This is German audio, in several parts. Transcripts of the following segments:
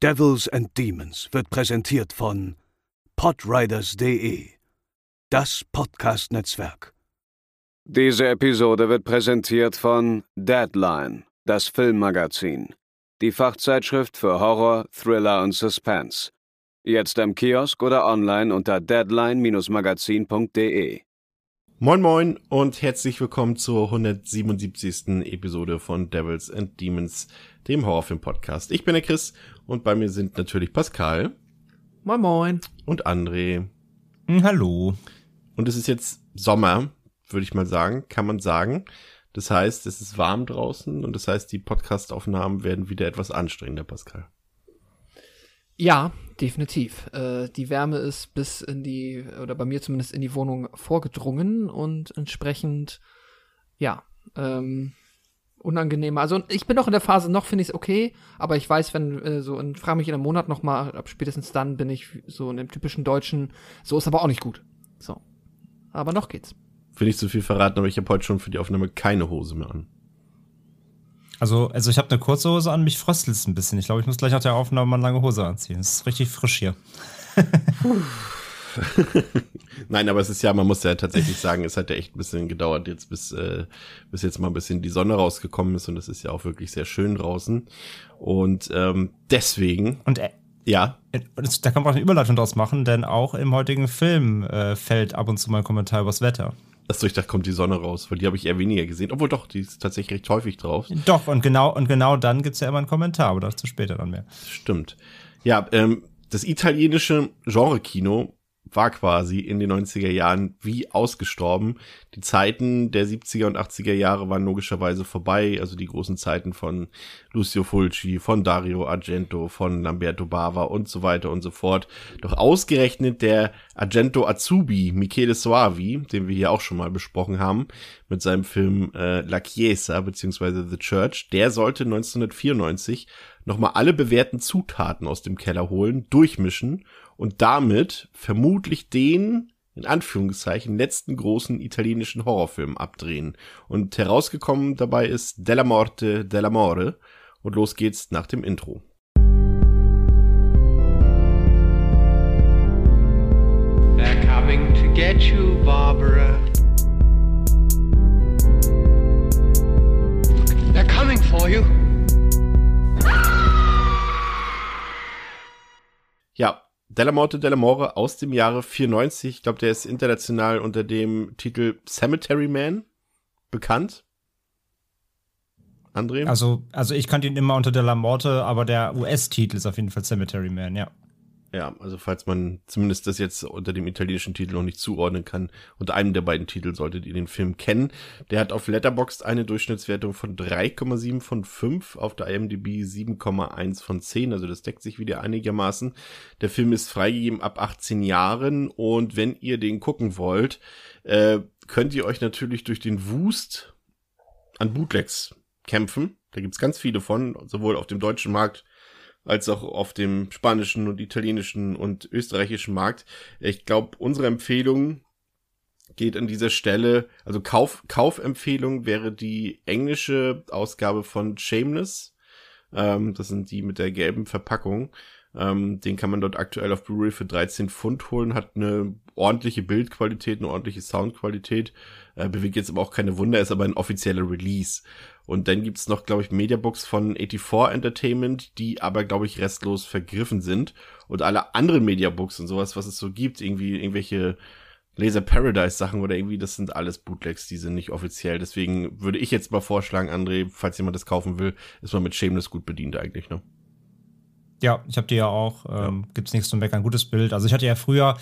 Devils and Demons wird präsentiert von podriders.de, das Podcast-Netzwerk. Diese Episode wird präsentiert von Deadline, das Filmmagazin, die Fachzeitschrift für Horror, Thriller und Suspense. Jetzt im Kiosk oder online unter deadline-magazin.de. Moin Moin und herzlich willkommen zur 177. Episode von Devils and Demons, dem Horrorfilm-Podcast. Ich bin der Chris und bei mir sind natürlich Pascal. Moin Moin. Und André. Hm, hallo. Und es ist jetzt Sommer, würde ich mal sagen, kann man sagen. Das heißt, es ist warm draußen und das heißt, die Podcastaufnahmen werden wieder etwas anstrengender, Pascal. Ja, definitiv. Äh, die Wärme ist bis in die, oder bei mir zumindest in die Wohnung vorgedrungen und entsprechend, ja, ähm, unangenehmer. Also ich bin noch in der Phase, noch finde ich es okay, aber ich weiß, wenn äh, so, und frage mich in einem Monat noch mal, ab spätestens dann bin ich so in dem typischen Deutschen, so ist aber auch nicht gut. So. Aber noch geht's. Will nicht zu viel verraten, aber ich habe heute schon für die Aufnahme keine Hose mehr an. Also, also ich habe eine kurze Hose an, mich fröstelt es ein bisschen. Ich glaube, ich muss gleich nach der Aufnahme mal eine lange Hose anziehen. Es ist richtig frisch hier. Nein, aber es ist ja, man muss ja tatsächlich sagen, es hat ja echt ein bisschen gedauert jetzt, bis, äh, bis jetzt mal ein bisschen die Sonne rausgekommen ist und es ist ja auch wirklich sehr schön draußen. Und ähm, deswegen. Und äh, ja. Da kann man auch eine Überleitung draus machen, denn auch im heutigen Film äh, fällt ab und zu mal ein Kommentar übers Wetter. Achso, ich dachte, kommt die Sonne raus, weil die habe ich eher weniger gesehen. Obwohl doch, die ist tatsächlich recht häufig drauf. Doch, und genau, und genau dann gibt's ja immer einen Kommentar, aber dazu später dann mehr. Stimmt. Ja, ähm, das italienische Genre-Kino war quasi in den 90er Jahren wie ausgestorben. Die Zeiten der 70er und 80er Jahre waren logischerweise vorbei, also die großen Zeiten von Lucio Fulci, von Dario Argento, von Lamberto Bava und so weiter und so fort. Doch ausgerechnet der Argento Azubi, Michele Soavi, den wir hier auch schon mal besprochen haben, mit seinem Film äh, La Chiesa bzw. The Church, der sollte 1994 nochmal alle bewährten Zutaten aus dem Keller holen, durchmischen und damit vermutlich den in Anführungszeichen letzten großen italienischen Horrorfilm abdrehen. Und herausgekommen dabei ist Della Morte dell'Amore. Und los geht's nach dem Intro. They're coming to get you, Barbara. They're coming for you. Ja, Della Morte Della More aus dem Jahre 94. Ich glaube, der ist international unter dem Titel Cemetery Man bekannt. André? Also, also ich kannte ihn immer unter Della Morte, aber der US-Titel ist auf jeden Fall Cemetery Man, ja. Ja, also falls man zumindest das jetzt unter dem italienischen Titel noch nicht zuordnen kann, unter einem der beiden Titel solltet ihr den Film kennen. Der hat auf Letterboxd eine Durchschnittswertung von 3,7 von 5, auf der IMDb 7,1 von 10, also das deckt sich wieder einigermaßen. Der Film ist freigegeben ab 18 Jahren und wenn ihr den gucken wollt, äh, könnt ihr euch natürlich durch den Wust an Bootlegs kämpfen. Da gibt's ganz viele von, sowohl auf dem deutschen Markt als auch auf dem spanischen und italienischen und österreichischen Markt. Ich glaube, unsere Empfehlung geht an dieser Stelle, also Kauf, Kaufempfehlung wäre die englische Ausgabe von Shameless. Ähm, das sind die mit der gelben Verpackung. Ähm, den kann man dort aktuell auf Blu-ray für 13 Pfund holen, hat eine ordentliche Bildqualität, eine ordentliche Soundqualität, äh, bewegt jetzt aber auch keine Wunder, ist aber ein offizieller Release. Und dann gibt's noch, glaube ich, Mediabooks von 84 Entertainment, die aber, glaube ich, restlos vergriffen sind. Und alle anderen Mediabooks und sowas, was es so gibt, irgendwie irgendwelche Laser Paradise Sachen oder irgendwie, das sind alles Bootlegs, die sind nicht offiziell. Deswegen würde ich jetzt mal vorschlagen, André, falls jemand das kaufen will, ist man mit Shameless gut bedient eigentlich, ne? Ja, ich habe die ja auch. Ähm, ja. Gibt's nichts zu meckern. Gutes Bild. Also ich hatte ja früher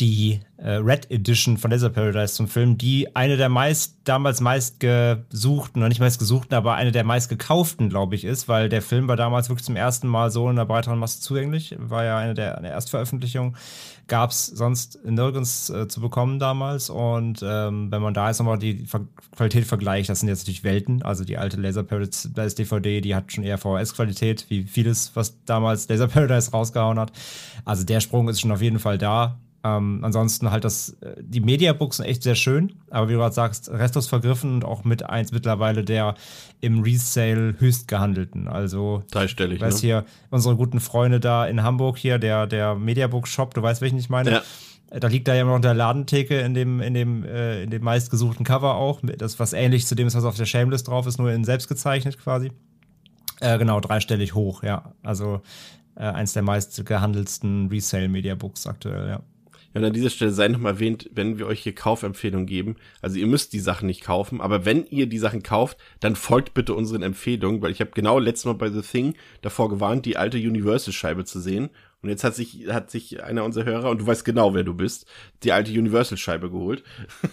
die äh, Red Edition von Laser Paradise zum Film, die eine der meist, damals meist gesuchten, noch nicht meist gesuchten, aber eine der meist gekauften, glaube ich, ist, weil der Film war damals wirklich zum ersten Mal so in einer breiteren Masse zugänglich, war ja eine der, eine Erstveröffentlichungen, gab es sonst nirgends äh, zu bekommen damals und ähm, wenn man da jetzt nochmal die Ver Qualität vergleicht, das sind jetzt natürlich Welten, also die alte Laser Paradise DVD, die hat schon eher VHS-Qualität, wie vieles, was damals Laser Paradise rausgehauen hat, also der Sprung ist schon auf jeden Fall da, Ähm, ansonsten halt das, äh, die Mediabooks sind echt sehr schön, aber wie du gerade sagst, restlos vergriffen und auch mit eins mittlerweile der im Resale höchst gehandelten. Also dreistellig. Ich weiß ne? hier, unsere guten Freunde da in Hamburg hier, der, der Mediabook-Shop, du weißt, welchen ich meine. Ja. Äh, da liegt da ja immer noch der Ladentheke in dem, in dem, äh, in dem meistgesuchten Cover auch. Das, was ähnlich zu dem ist, was auf der Shameless drauf ist, nur in selbst gezeichnet quasi. Äh, genau, dreistellig hoch, ja. Also äh, eins der meist gehandelsten Resale-Mediabooks aktuell, ja. Und an dieser Stelle sei nochmal erwähnt, wenn wir euch hier Kaufempfehlungen geben, also ihr müsst die Sachen nicht kaufen, aber wenn ihr die Sachen kauft, dann folgt bitte unseren Empfehlungen, weil ich habe genau letztes Mal bei The Thing davor gewarnt, die alte Universal-Scheibe zu sehen. Und jetzt hat sich, hat sich einer unserer Hörer, und du weißt genau, wer du bist, die alte Universal-Scheibe geholt.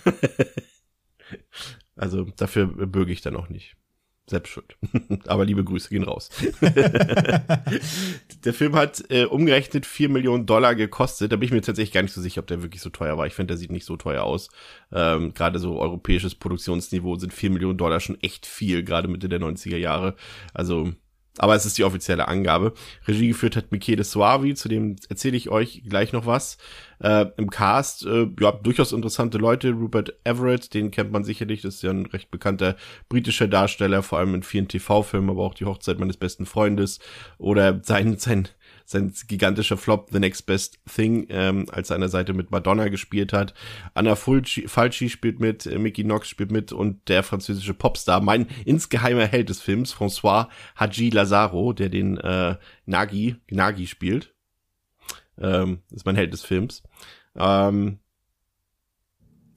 also dafür bürge ich dann auch nicht. Selbst schuld. Aber liebe Grüße gehen raus. der Film hat äh, umgerechnet 4 Millionen Dollar gekostet. Da bin ich mir tatsächlich gar nicht so sicher, ob der wirklich so teuer war. Ich finde, der sieht nicht so teuer aus. Ähm, gerade so europäisches Produktionsniveau sind 4 Millionen Dollar schon echt viel, gerade Mitte der 90er Jahre. Also aber es ist die offizielle Angabe. Regie geführt hat Michele Suavi, zu dem erzähle ich euch gleich noch was. Äh, Im Cast, äh, ja, durchaus interessante Leute. Rupert Everett, den kennt man sicherlich, das ist ja ein recht bekannter britischer Darsteller, vor allem in vielen TV-Filmen, aber auch die Hochzeit meines besten Freundes. Oder sein, sein sein gigantischer Flop The Next Best Thing, ähm, als er an der Seite mit Madonna gespielt hat. Anna Fulci, Falci spielt mit, äh, Mickey Knox spielt mit und der französische Popstar, mein insgeheimer Held des Films, François Haji Lazaro, der den äh, Nagi, Nagi spielt. Ähm, ist mein Held des Films. Ähm,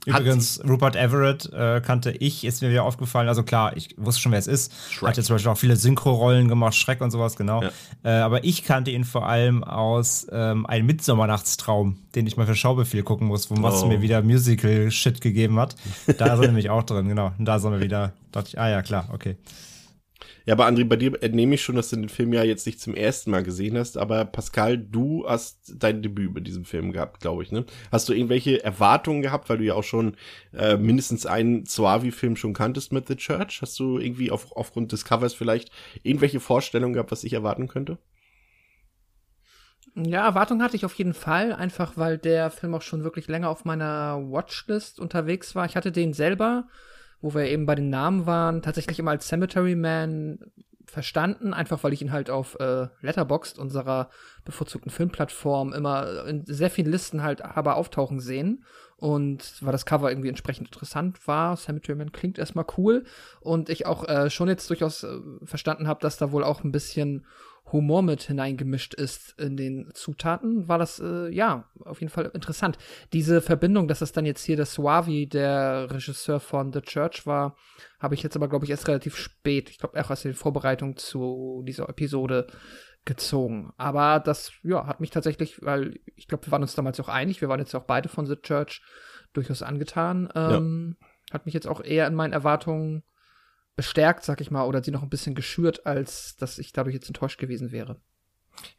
Übrigens, Rupert Everett äh, kannte ich, ist mir wieder aufgefallen. Also klar, ich wusste schon, wer es ist. Shrek. Hat jetzt zum Beispiel auch viele Synchro-Rollen gemacht, Schreck und sowas, genau. Ja. Äh, aber ich kannte ihn vor allem aus ähm, Ein Mittsommernachtstraum, den ich mal für Schaubefehl gucken muss, wo Mats oh. mir wieder Musical-Shit gegeben hat. Da ist er nämlich auch drin, genau. Und da sind wir wieder, dachte ich, ah ja, klar, okay. Ja, aber André, bei dir entnehme ich schon, dass du den Film ja jetzt nicht zum ersten Mal gesehen hast, aber Pascal, du hast dein Debüt mit diesem Film gehabt, glaube ich, ne? Hast du irgendwelche Erwartungen gehabt, weil du ja auch schon äh, mindestens einen Suavi-Film schon kanntest mit The Church? Hast du irgendwie auf, aufgrund des Covers vielleicht irgendwelche Vorstellungen gehabt, was ich erwarten könnte? Ja, Erwartungen hatte ich auf jeden Fall, einfach weil der Film auch schon wirklich länger auf meiner Watchlist unterwegs war. Ich hatte den selber wo wir eben bei den Namen waren, tatsächlich immer als Cemetery Man verstanden, einfach weil ich ihn halt auf äh, Letterboxd, unserer bevorzugten Filmplattform, immer in sehr vielen Listen halt habe auftauchen sehen. Und weil das Cover irgendwie entsprechend interessant war, Cemetery Man klingt erstmal cool. Und ich auch äh, schon jetzt durchaus äh, verstanden habe, dass da wohl auch ein bisschen Humor mit hineingemischt ist in den Zutaten, war das äh, ja auf jeden Fall interessant. Diese Verbindung, dass es dann jetzt hier der Suavi, der Regisseur von The Church war, habe ich jetzt aber, glaube ich, erst relativ spät, ich glaube, auch erst in Vorbereitung zu dieser Episode gezogen. Aber das, ja, hat mich tatsächlich, weil ich glaube, wir waren uns damals auch einig, wir waren jetzt auch beide von The Church durchaus angetan. Ähm, ja. Hat mich jetzt auch eher in meinen Erwartungen bestärkt, sag ich mal, oder sie noch ein bisschen geschürt, als dass ich dadurch jetzt enttäuscht gewesen wäre.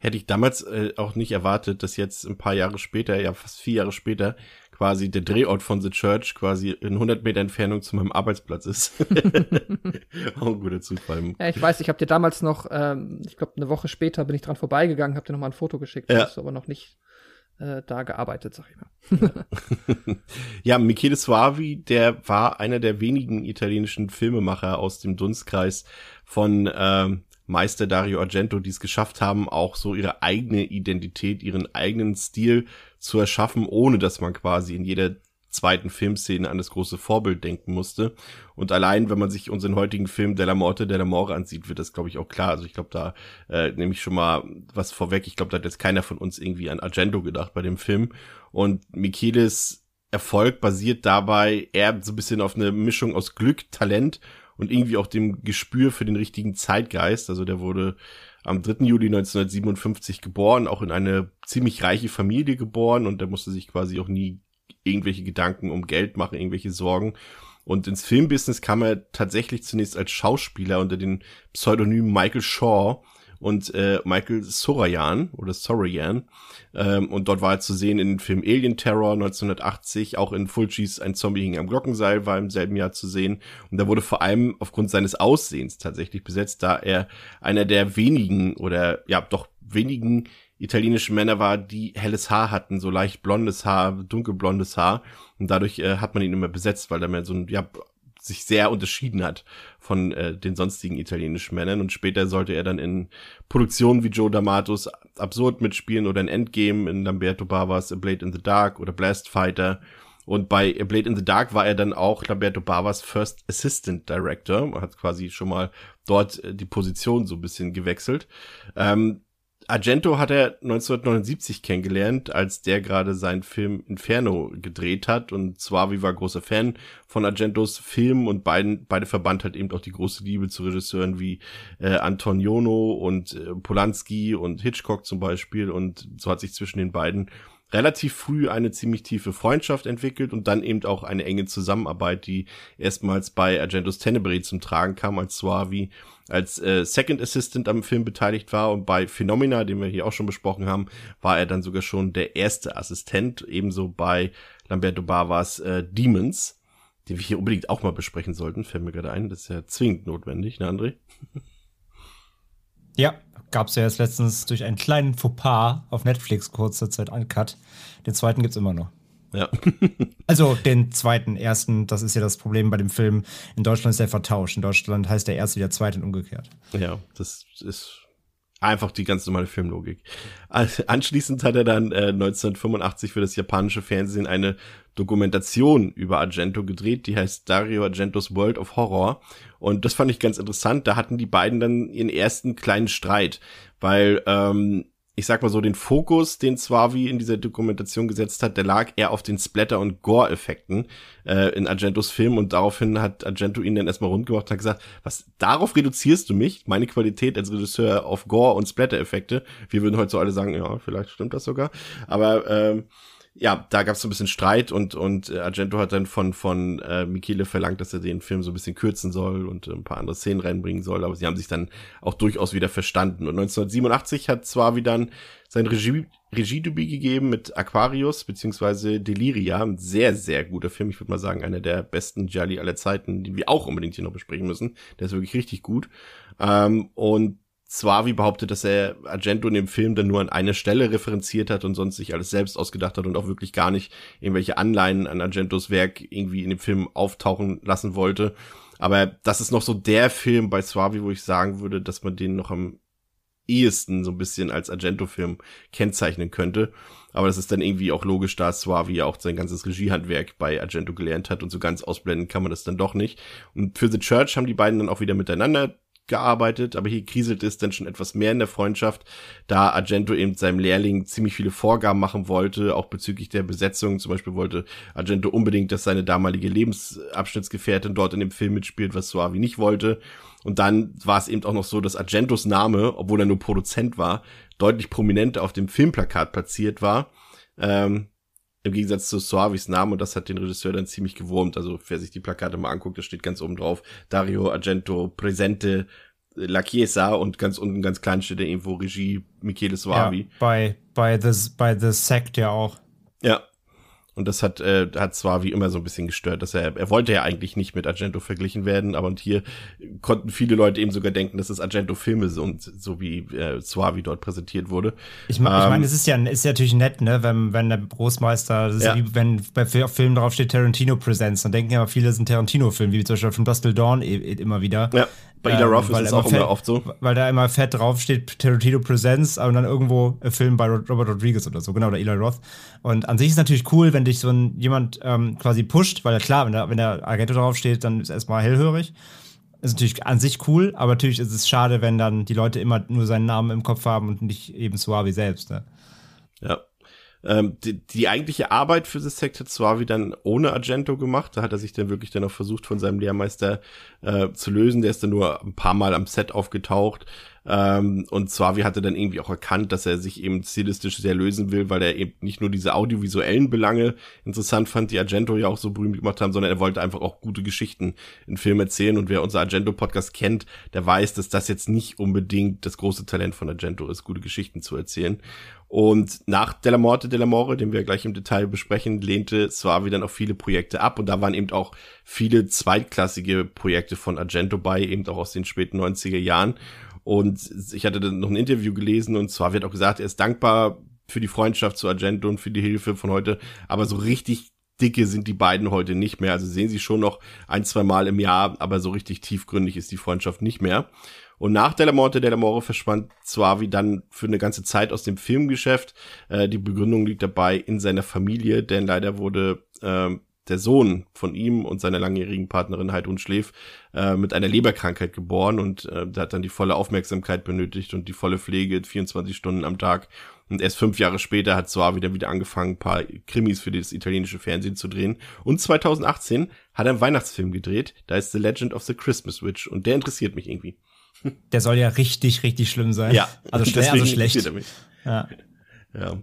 Hätte ich damals äh, auch nicht erwartet, dass jetzt ein paar Jahre später, ja fast vier Jahre später, quasi der Drehort von The Church quasi in 100 Meter Entfernung zu meinem Arbeitsplatz ist. auch ein guter Zufall. Ja, ich weiß, ich habe dir damals noch, ähm, ich glaube eine Woche später bin ich dran vorbeigegangen, habe dir noch mal ein Foto geschickt, ja. hast du aber noch nicht äh, da gearbeitet, sag ich mal. ja, Michele Suavi, der war einer der wenigen italienischen Filmemacher aus dem Dunstkreis von äh, Meister Dario Argento, die es geschafft haben, auch so ihre eigene Identität, ihren eigenen Stil zu erschaffen, ohne dass man quasi in jeder zweiten Filmszene an das große Vorbild denken musste. Und allein, wenn man sich unseren heutigen Film Della Morte, Della More ansieht, wird das, glaube ich, auch klar. Also ich glaube, da äh, nehme ich schon mal was vorweg. Ich glaube, da hat jetzt keiner von uns irgendwie an Argento gedacht bei dem Film. Und Michelis Erfolg basiert dabei eher so ein bisschen auf eine Mischung aus Glück, Talent und irgendwie auch dem Gespür für den richtigen Zeitgeist. Also der wurde am 3. Juli 1957 geboren, auch in eine ziemlich reiche Familie geboren und der musste sich quasi auch nie irgendwelche Gedanken um Geld machen, irgendwelche Sorgen. Und ins Filmbusiness kam er tatsächlich zunächst als Schauspieler unter den Pseudonym Michael Shaw und äh, Michael Soroyan oder Soroyan. Ähm, und dort war er zu sehen in dem Film Alien Terror 1980, auch in Fulcis Ein Zombie hing am Glockenseil war im selben Jahr zu sehen. Und da wurde vor allem aufgrund seines Aussehens tatsächlich besetzt, da er einer der wenigen oder ja doch wenigen italienischen Männer war, die helles Haar hatten, so leicht blondes Haar, dunkelblondes Haar. Und dadurch äh, hat man ihn immer besetzt, weil er mehr so ein, ja, sich sehr unterschieden hat von äh, den sonstigen italienischen Männern. Und später sollte er dann in Produktionen wie Joe D'Amatos absurd mitspielen oder in Endgame, in Lamberto Bavas A Blade in the Dark oder Blast Fighter. Und bei A Blade in the Dark war er dann auch Lamberto Bavas First Assistant Director. Man hat quasi schon mal dort äh, die Position so ein bisschen gewechselt. Ähm, Argento hat er 1979 kennengelernt, als der gerade seinen Film Inferno gedreht hat. Und wie war großer Fan von Argentos Film und beiden, beide verband halt eben auch die große Liebe zu Regisseuren wie äh, Antonioni und äh, Polanski und Hitchcock zum Beispiel. Und so hat sich zwischen den beiden relativ früh eine ziemlich tiefe Freundschaft entwickelt und dann eben auch eine enge Zusammenarbeit, die erstmals bei Argentos Tenebrae zum Tragen kam, als Suavi als äh, Second Assistant am Film beteiligt war und bei Phenomena, den wir hier auch schon besprochen haben, war er dann sogar schon der erste Assistent, ebenso bei Lamberto Bavas äh, Demons, die wir hier unbedingt auch mal besprechen sollten, fällt mir gerade ein, das ist ja zwingend notwendig, ne André? Ja, gab es ja jetzt letztens durch einen kleinen Fauxpas auf Netflix kurze Zeit uncut. Den zweiten gibt's immer noch. Ja. also den zweiten, ersten, das ist ja das Problem bei dem Film. In Deutschland ist der vertauscht. In Deutschland heißt der erste wie der zweite und umgekehrt. Ja, das ist einfach die ganz normale Filmlogik. Anschließend hat er dann äh, 1985 für das japanische Fernsehen eine Dokumentation über Argento gedreht, die heißt Dario Argentos World of Horror. Und das fand ich ganz interessant. Da hatten die beiden dann ihren ersten kleinen Streit, weil ähm, ich sag mal so, den Fokus, den Swavi in dieser Dokumentation gesetzt hat, der lag eher auf den Splatter- und Gore-Effekten äh, in Argentos Film und daraufhin hat Argento ihn dann erstmal rund gemacht und hat gesagt, was, darauf reduzierst du mich, meine Qualität als Regisseur auf Gore- und Splatter-Effekte? Wir würden heute so alle sagen, ja, vielleicht stimmt das sogar, aber ähm, ja, da gab es so ein bisschen Streit und und äh, Argento hat dann von von äh, Michele verlangt, dass er den Film so ein bisschen kürzen soll und äh, ein paar andere Szenen reinbringen soll, aber sie haben sich dann auch durchaus wieder verstanden. Und 1987 hat zwar wieder sein Regie Regiedebüt gegeben mit Aquarius beziehungsweise Deliria, ein sehr sehr guter Film, ich würde mal sagen einer der besten Gialli aller Zeiten, den wir auch unbedingt hier noch besprechen müssen. Der ist wirklich richtig gut. Ähm, und Swavi behauptet, dass er Argento in dem Film dann nur an eine Stelle referenziert hat und sonst sich alles selbst ausgedacht hat und auch wirklich gar nicht irgendwelche Anleihen an Argentos Werk irgendwie in dem Film auftauchen lassen wollte. Aber das ist noch so der Film bei Swavi, wo ich sagen würde, dass man den noch am ehesten so ein bisschen als Argento-Film kennzeichnen könnte. Aber das ist dann irgendwie auch logisch, da Suavi ja auch sein ganzes Regiehandwerk bei Argento gelernt hat und so ganz ausblenden kann man das dann doch nicht. Und für The Church haben die beiden dann auch wieder miteinander gearbeitet, aber hier kriselt es dann schon etwas mehr in der Freundschaft, da Argento eben seinem Lehrling ziemlich viele Vorgaben machen wollte, auch bezüglich der Besetzung. Zum Beispiel wollte Argento unbedingt, dass seine damalige Lebensabschnittsgefährtin dort in dem Film mitspielt, was Suavi nicht wollte. Und dann war es eben auch noch so, dass Argentos Name, obwohl er nur Produzent war, deutlich prominenter auf dem Filmplakat platziert war. Ähm, im Gegensatz zu Suavis Namen und das hat den Regisseur dann ziemlich gewurmt. Also wer sich die Plakate mal anguckt, da steht ganz oben drauf Dario Argento Presente La Chiesa und ganz unten ganz klein steht da irgendwo Regie Michele Suavi. Ja, bei, bei, the, bei The Sect ja auch. Ja, und das hat, äh, hat zwar wie immer so ein bisschen gestört, dass er, er wollte ja eigentlich nicht mit Argento verglichen werden, aber und hier konnten viele Leute eben sogar denken, dass es Argento-Filme sind, so wie äh, Suavi dort präsentiert wurde. Ich, mein, ähm, ich meine, es ist ja, ist ja natürlich nett, ne, wenn, wenn der Großmeister, das ist ja. wie wenn bei Filmen drauf steht Tarantino Presents, dann denken ja viele, es sind Tarantino-Filme, wie zum Beispiel von Dustle Dawn e, e, immer wieder. Ja. Bei Ida Roth ähm, ist es auch fett, immer oft so. Weil da immer fett draufsteht, Tarantino Presents, aber dann irgendwo ein Film bei Robert Rodriguez oder so, genau, oder Eli Roth. Und an sich ist es natürlich cool, wenn dich so ein, jemand ähm, quasi pusht, weil klar, wenn da, wenn der Argento draufsteht, dann ist erstmal hellhörig. Ist natürlich an sich cool, aber natürlich ist es schade, wenn dann die Leute immer nur seinen Namen im Kopf haben und nicht eben Suavi selbst. Ne? Ja. Ähm, die, die eigentliche Arbeit für The Sect hat Suavi dann ohne Argento gemacht. Da hat er sich dann wirklich dann auch versucht, von seinem Lehrmeister äh, zu lösen. Der ist dann nur ein paar Mal am Set aufgetaucht. Ähm, und Suavi hatte dann irgendwie auch erkannt, dass er sich eben stilistisch sehr lösen will, weil er eben nicht nur diese audiovisuellen Belange interessant fand, die Argento ja auch so berühmt gemacht haben, sondern er wollte einfach auch gute Geschichten in Film erzählen. Und wer unser Argento-Podcast kennt, der weiß, dass das jetzt nicht unbedingt das große Talent von Argento ist, gute Geschichten zu erzählen. Und nach Della Morte Dell'Amore, den wir gleich im Detail besprechen, lehnte Suavi dann auch viele Projekte ab. Und da waren eben auch viele zweitklassige Projekte von Argento bei, eben auch aus den späten 90er Jahren. Und ich hatte dann noch ein Interview gelesen und zwar wird auch gesagt, er ist dankbar für die Freundschaft zu Argento und für die Hilfe von heute, aber so richtig dicke sind die beiden heute nicht mehr. Also sehen sie schon noch ein, zwei Mal im Jahr, aber so richtig tiefgründig ist die Freundschaft nicht mehr. Und nach Della Morte Della More verschwand Suavi dann für eine ganze Zeit aus dem Filmgeschäft. Äh, die Begründung liegt dabei in seiner Familie, denn leider wurde äh, der Sohn von ihm und seiner langjährigen Partnerin Heidrun Schläf äh, mit einer Leberkrankheit geboren und äh, der hat dann die volle Aufmerksamkeit benötigt und die volle Pflege 24 Stunden am Tag. Und erst fünf Jahre später hat Soar wieder wieder angefangen, ein paar Krimis für das italienische Fernsehen zu drehen. Und 2018 hat er einen Weihnachtsfilm gedreht, da ist The Legend of the Christmas Witch und der interessiert mich irgendwie. Der soll ja richtig, richtig schlimm sein. Ja, also schwer, also schlecht. Ja. ja.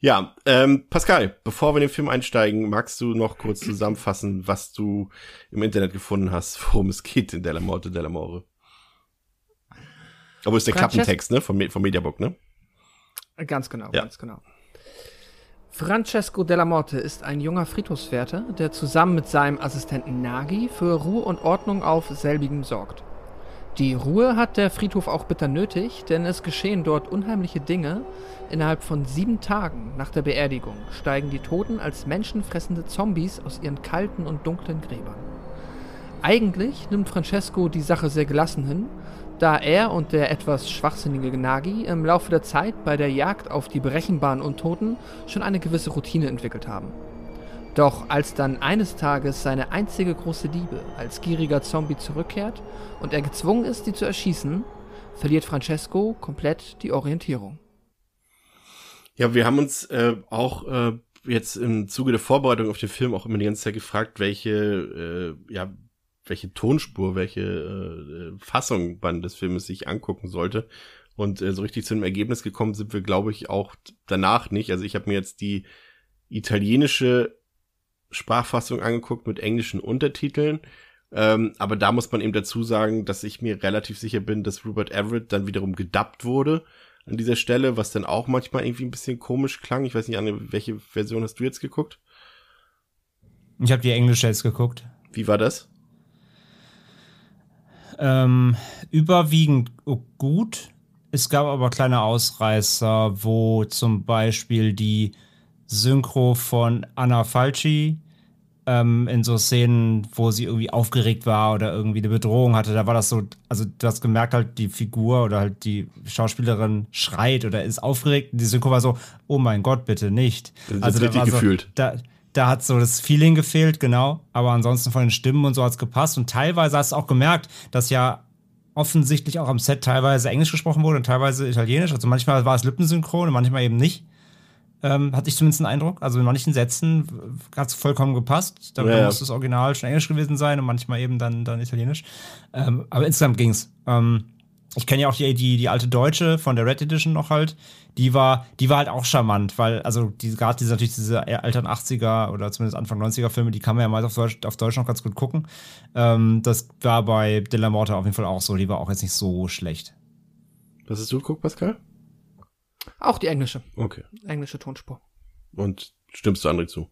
Ja, ähm, Pascal, bevor wir in den Film einsteigen, magst du noch kurz zusammenfassen, was du im Internet gefunden hast, worum es geht in Della Morte Della More? Aber ist der Francesco Klappentext, ne? Vom, vom Mediabook, ne? Ganz genau, ja. ganz genau. Francesco Della Morte ist ein junger Friedhofswärter, der zusammen mit seinem Assistenten Nagi für Ruhe und Ordnung auf selbigem sorgt. Die Ruhe hat der Friedhof auch bitter nötig, denn es geschehen dort unheimliche Dinge. Innerhalb von sieben Tagen nach der Beerdigung steigen die Toten als menschenfressende Zombies aus ihren kalten und dunklen Gräbern. Eigentlich nimmt Francesco die Sache sehr gelassen hin, da er und der etwas schwachsinnige Gnagi im Laufe der Zeit bei der Jagd auf die berechenbaren Untoten schon eine gewisse Routine entwickelt haben. Doch als dann eines Tages seine einzige große Liebe als gieriger Zombie zurückkehrt und er gezwungen ist, sie zu erschießen, verliert Francesco komplett die Orientierung. Ja, wir haben uns äh, auch äh, jetzt im Zuge der Vorbereitung auf den Film auch immer die ganze Zeit gefragt, welche, äh, ja, welche Tonspur, welche äh, Fassung man des Filmes sich angucken sollte. Und äh, so richtig zu einem Ergebnis gekommen sind wir, glaube ich, auch danach nicht. Also ich habe mir jetzt die italienische Sprachfassung angeguckt mit englischen Untertiteln. Ähm, aber da muss man eben dazu sagen, dass ich mir relativ sicher bin, dass Rupert Everett dann wiederum gedubbt wurde an dieser Stelle, was dann auch manchmal irgendwie ein bisschen komisch klang. Ich weiß nicht, Anne, welche Version hast du jetzt geguckt? Ich habe die englische jetzt geguckt. Wie war das? Ähm, überwiegend gut. Es gab aber kleine Ausreißer, wo zum Beispiel die Synchro von Anna Falci ähm, in so Szenen, wo sie irgendwie aufgeregt war oder irgendwie eine Bedrohung hatte. Da war das so, also du hast gemerkt halt, die Figur oder halt die Schauspielerin schreit oder ist aufgeregt. Und die Synchro war so, oh mein Gott, bitte nicht. Das also da war so, gefühlt. Da, da hat so das Feeling gefehlt, genau. Aber ansonsten von den Stimmen und so hat es gepasst. Und teilweise hast du auch gemerkt, dass ja offensichtlich auch am Set teilweise Englisch gesprochen wurde und teilweise Italienisch. Also manchmal war es Lippensynchron und manchmal eben nicht. Ähm, hatte ich zumindest einen Eindruck. Also in manchen Sätzen hat es vollkommen gepasst. Da ja, muss das Original schon Englisch gewesen sein und manchmal eben dann, dann Italienisch. Ähm, aber insgesamt ging's. Ähm, ich kenne ja auch die, die, die alte Deutsche von der Red Edition noch halt. Die war, die war halt auch charmant, weil, also, die, gerade diese, natürlich diese alten 80er oder zumindest Anfang 90er Filme, die kann man ja meist auf Deutsch, auf Deutsch noch ganz gut gucken. Ähm, das war bei Della Morte auf jeden Fall auch so. Die war auch jetzt nicht so schlecht. Was hast du geguckt, Pascal? Auch die englische. Okay. Englische Tonspur. Und stimmst du André zu?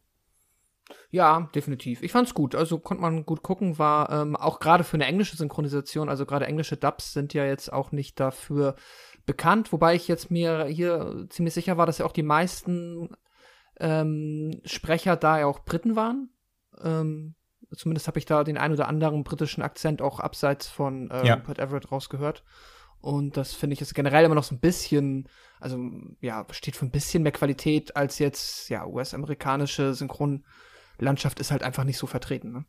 Ja, definitiv. Ich fand's gut. Also konnte man gut gucken, war ähm, auch gerade für eine englische Synchronisation, also gerade englische Dubs sind ja jetzt auch nicht dafür bekannt, wobei ich jetzt mir hier ziemlich sicher war, dass ja auch die meisten ähm, Sprecher da ja auch Briten waren. Ähm, zumindest habe ich da den ein oder anderen britischen Akzent auch abseits von äh, ja. Rupert Everett rausgehört. Und das finde ich ist generell immer noch so ein bisschen, also ja, steht für ein bisschen mehr Qualität als jetzt, ja, US-amerikanische Synchronlandschaft ist halt einfach nicht so vertreten, ne?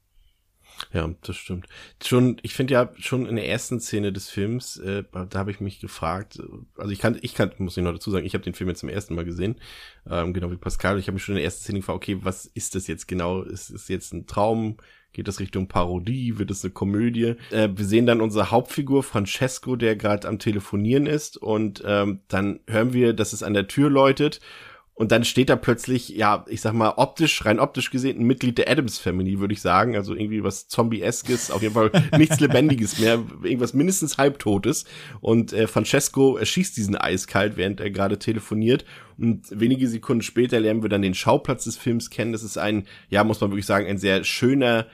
Ja, das stimmt. Schon, ich finde ja schon in der ersten Szene des Films, äh, da habe ich mich gefragt, also ich kann, ich kann, muss ich noch dazu sagen, ich habe den Film jetzt zum ersten Mal gesehen, ähm, genau wie Pascal. Ich habe mich schon in der ersten Szene gefragt, okay, was ist das jetzt genau? Ist es jetzt ein Traum? Geht das Richtung Parodie? Wird es eine Komödie? Äh, wir sehen dann unsere Hauptfigur Francesco, der gerade am Telefonieren ist und ähm, dann hören wir, dass es an der Tür läutet und dann steht da plötzlich, ja, ich sag mal, optisch, rein optisch gesehen, ein Mitglied der Adams Family, würde ich sagen. Also irgendwie was Zombie-eskes, auf jeden Fall nichts Lebendiges mehr, irgendwas mindestens Halbtotes. Und äh, Francesco erschießt diesen eiskalt, während er gerade telefoniert. Und wenige Sekunden später lernen wir dann den Schauplatz des Films kennen. Das ist ein, ja, muss man wirklich sagen, ein sehr schöner,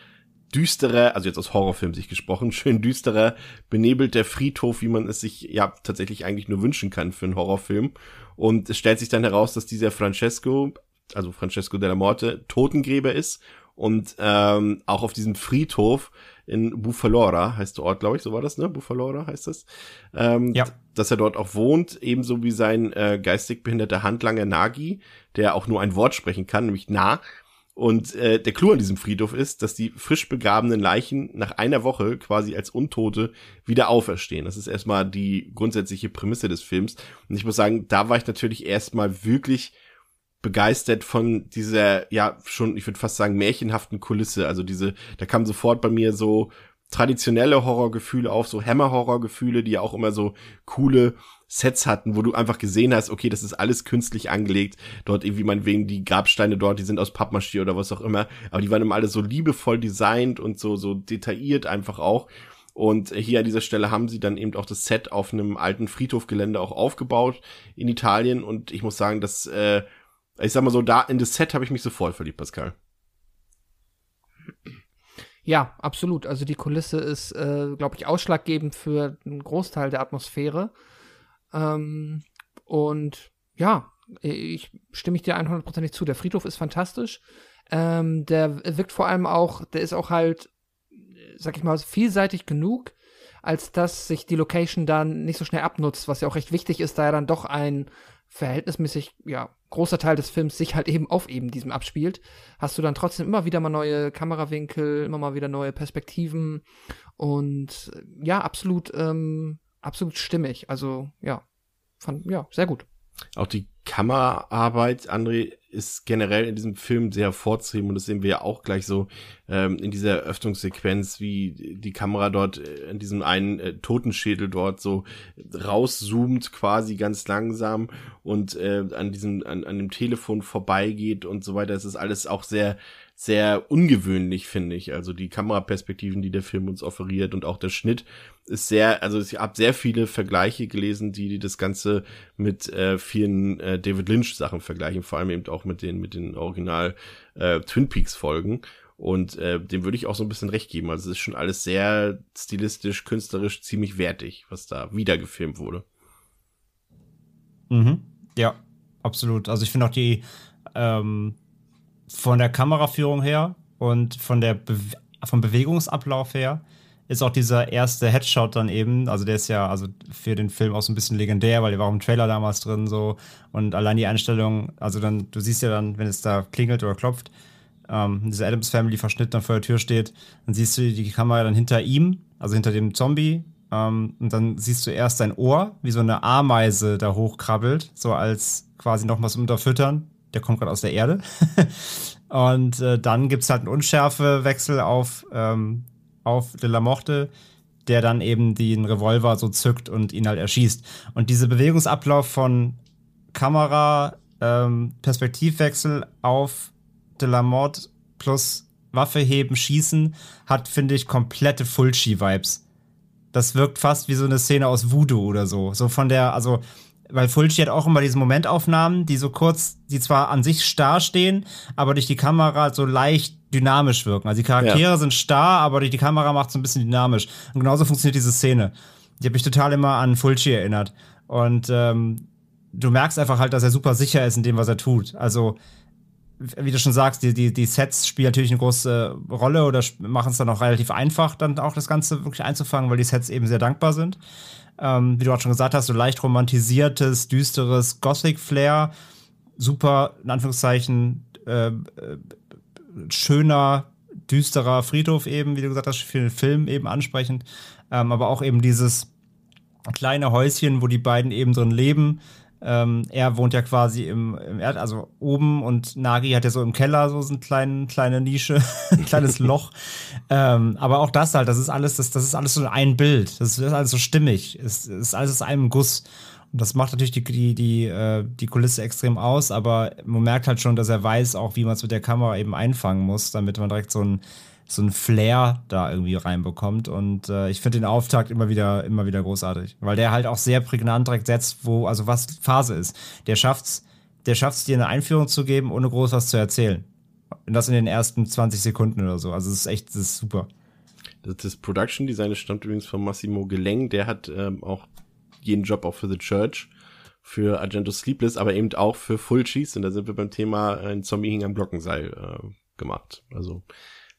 düsterer, also jetzt aus Horrorfilmsicht gesprochen, schön düsterer, benebelter Friedhof, wie man es sich ja tatsächlich eigentlich nur wünschen kann für einen Horrorfilm. Und es stellt sich dann heraus, dass dieser Francesco, also Francesco della Morte, Totengräber ist und ähm, auch auf diesem Friedhof in Bufalora heißt der Ort, glaube ich, so war das, ne? Bufalora heißt das. Ähm, ja. Dass er dort auch wohnt, ebenso wie sein äh, geistig behinderter Handlanger Nagi, der auch nur ein Wort sprechen kann, nämlich Na. Und äh, der Clou an diesem Friedhof ist, dass die frisch begrabenen Leichen nach einer Woche quasi als Untote wieder auferstehen. Das ist erstmal die grundsätzliche Prämisse des Films. Und ich muss sagen, da war ich natürlich erstmal wirklich begeistert von dieser, ja, schon, ich würde fast sagen, märchenhaften Kulisse. Also diese, da kam sofort bei mir so traditionelle Horrorgefühle auf, so Hammer-Horrorgefühle, die ja auch immer so coole Sets hatten, wo du einfach gesehen hast, okay, das ist alles künstlich angelegt. Dort irgendwie meinetwegen die Grabsteine dort, die sind aus Pappmaché oder was auch immer. Aber die waren immer alle so liebevoll designt und so, so detailliert einfach auch. Und hier an dieser Stelle haben sie dann eben auch das Set auf einem alten Friedhofgelände auch aufgebaut in Italien. Und ich muss sagen, das äh, ich sag mal so, da in das Set habe ich mich sofort verliebt, Pascal. Ja, absolut. Also die Kulisse ist, äh, glaube ich, ausschlaggebend für einen Großteil der Atmosphäre. Ähm, und ja, ich stimme ich dir 100%ig zu. Der Friedhof ist fantastisch. Ähm, der wirkt vor allem auch, der ist auch halt, sag ich mal, vielseitig genug, als dass sich die Location dann nicht so schnell abnutzt, was ja auch recht wichtig ist, da ja dann doch ein verhältnismäßig, ja, großer Teil des Films sich halt eben auf eben diesem abspielt, hast du dann trotzdem immer wieder mal neue Kamerawinkel, immer mal wieder neue Perspektiven und ja, absolut, ähm, absolut stimmig. Also ja, fand, ja, sehr gut. Auch die Kameraarbeit, André, ist generell in diesem Film sehr hervorzuheben und das sehen wir ja auch gleich so ähm, in dieser Öffnungssequenz, wie die Kamera dort äh, in diesem einen äh, Totenschädel dort so rauszoomt quasi ganz langsam und äh, an diesem an, an dem Telefon vorbeigeht und so weiter. Es ist alles auch sehr sehr ungewöhnlich, finde ich. Also die Kameraperspektiven, die der Film uns offeriert und auch der Schnitt ist sehr, also ich habe sehr viele Vergleiche gelesen, die, die das Ganze mit äh, vielen äh, David Lynch Sachen vergleichen, vor allem eben auch mit den, mit den Original äh, Twin Peaks Folgen. Und äh, dem würde ich auch so ein bisschen recht geben. Also es ist schon alles sehr stilistisch, künstlerisch ziemlich wertig, was da wieder gefilmt wurde. Mhm. Ja, absolut. Also ich finde auch die ähm, von der Kameraführung her und von der Be vom Bewegungsablauf her ist auch dieser erste Headshot dann eben, also der ist ja also für den Film auch so ein bisschen legendär, weil der war auch im Trailer damals drin so. Und allein die Einstellung, also dann, du siehst ja dann, wenn es da klingelt oder klopft, ähm, diese Adams Family Verschnitt dann vor der Tür steht, dann siehst du die Kamera dann hinter ihm, also hinter dem Zombie ähm, und dann siehst du erst sein Ohr, wie so eine Ameise da hochkrabbelt, so als quasi noch was unterfüttern der kommt gerade aus der Erde. und äh, dann gibt es halt einen Unschärfewechsel auf, ähm, auf De La Morte, der dann eben den Revolver so zückt und ihn halt erschießt. Und dieser Bewegungsablauf von Kamera, ähm, Perspektivwechsel auf De La Morte plus Waffe heben, schießen, hat, finde ich, komplette Fulci-Vibes. Das wirkt fast wie so eine Szene aus Voodoo oder so. So von der, also weil Fulci hat auch immer diese Momentaufnahmen, die so kurz, die zwar an sich starr stehen, aber durch die Kamera so leicht dynamisch wirken. Also die Charaktere ja. sind starr, aber durch die Kamera macht es so ein bisschen dynamisch. Und genauso funktioniert diese Szene. Die hat mich total immer an Fulci erinnert. Und ähm, du merkst einfach halt, dass er super sicher ist in dem, was er tut. Also, wie du schon sagst, die, die, die Sets spielen natürlich eine große Rolle oder machen es dann auch relativ einfach, dann auch das Ganze wirklich einzufangen, weil die Sets eben sehr dankbar sind ähm, wie du auch schon gesagt hast, so leicht romantisiertes, düsteres Gothic-Flair. Super, in Anführungszeichen, äh, äh, schöner, düsterer Friedhof eben, wie du gesagt hast, für den Film eben ansprechend. Ähm, aber auch eben dieses kleine Häuschen, wo die beiden eben drin leben. Ähm, er wohnt ja quasi im, im Erd, also oben und Nagi hat ja so im Keller so eine kleine, kleine Nische, ein kleines Loch. Ähm, aber auch das halt, das ist alles, das, das ist alles so ein Bild. Das ist alles so stimmig. Es ist alles aus einem Guss. Und das macht natürlich die, die, die, äh, die Kulisse extrem aus, aber man merkt halt schon, dass er weiß auch, wie man es mit der Kamera eben einfangen muss, damit man direkt so ein so ein Flair da irgendwie reinbekommt. Und äh, ich finde den Auftakt immer wieder, immer wieder großartig. Weil der halt auch sehr prägnant direkt setzt, wo, also was Phase ist. Der schafft's, der schafft's dir eine Einführung zu geben, ohne groß was zu erzählen. Und das in den ersten 20 Sekunden oder so. Also es ist echt, das ist super. Das, Production Design stammt übrigens von Massimo Geleng. Der hat ähm, auch jeden Job auch für The Church, für Argento Sleepless, aber eben auch für Full Cheese. Und da sind wir beim Thema äh, ein Zombie hing am Glockenseil äh, gemacht. Also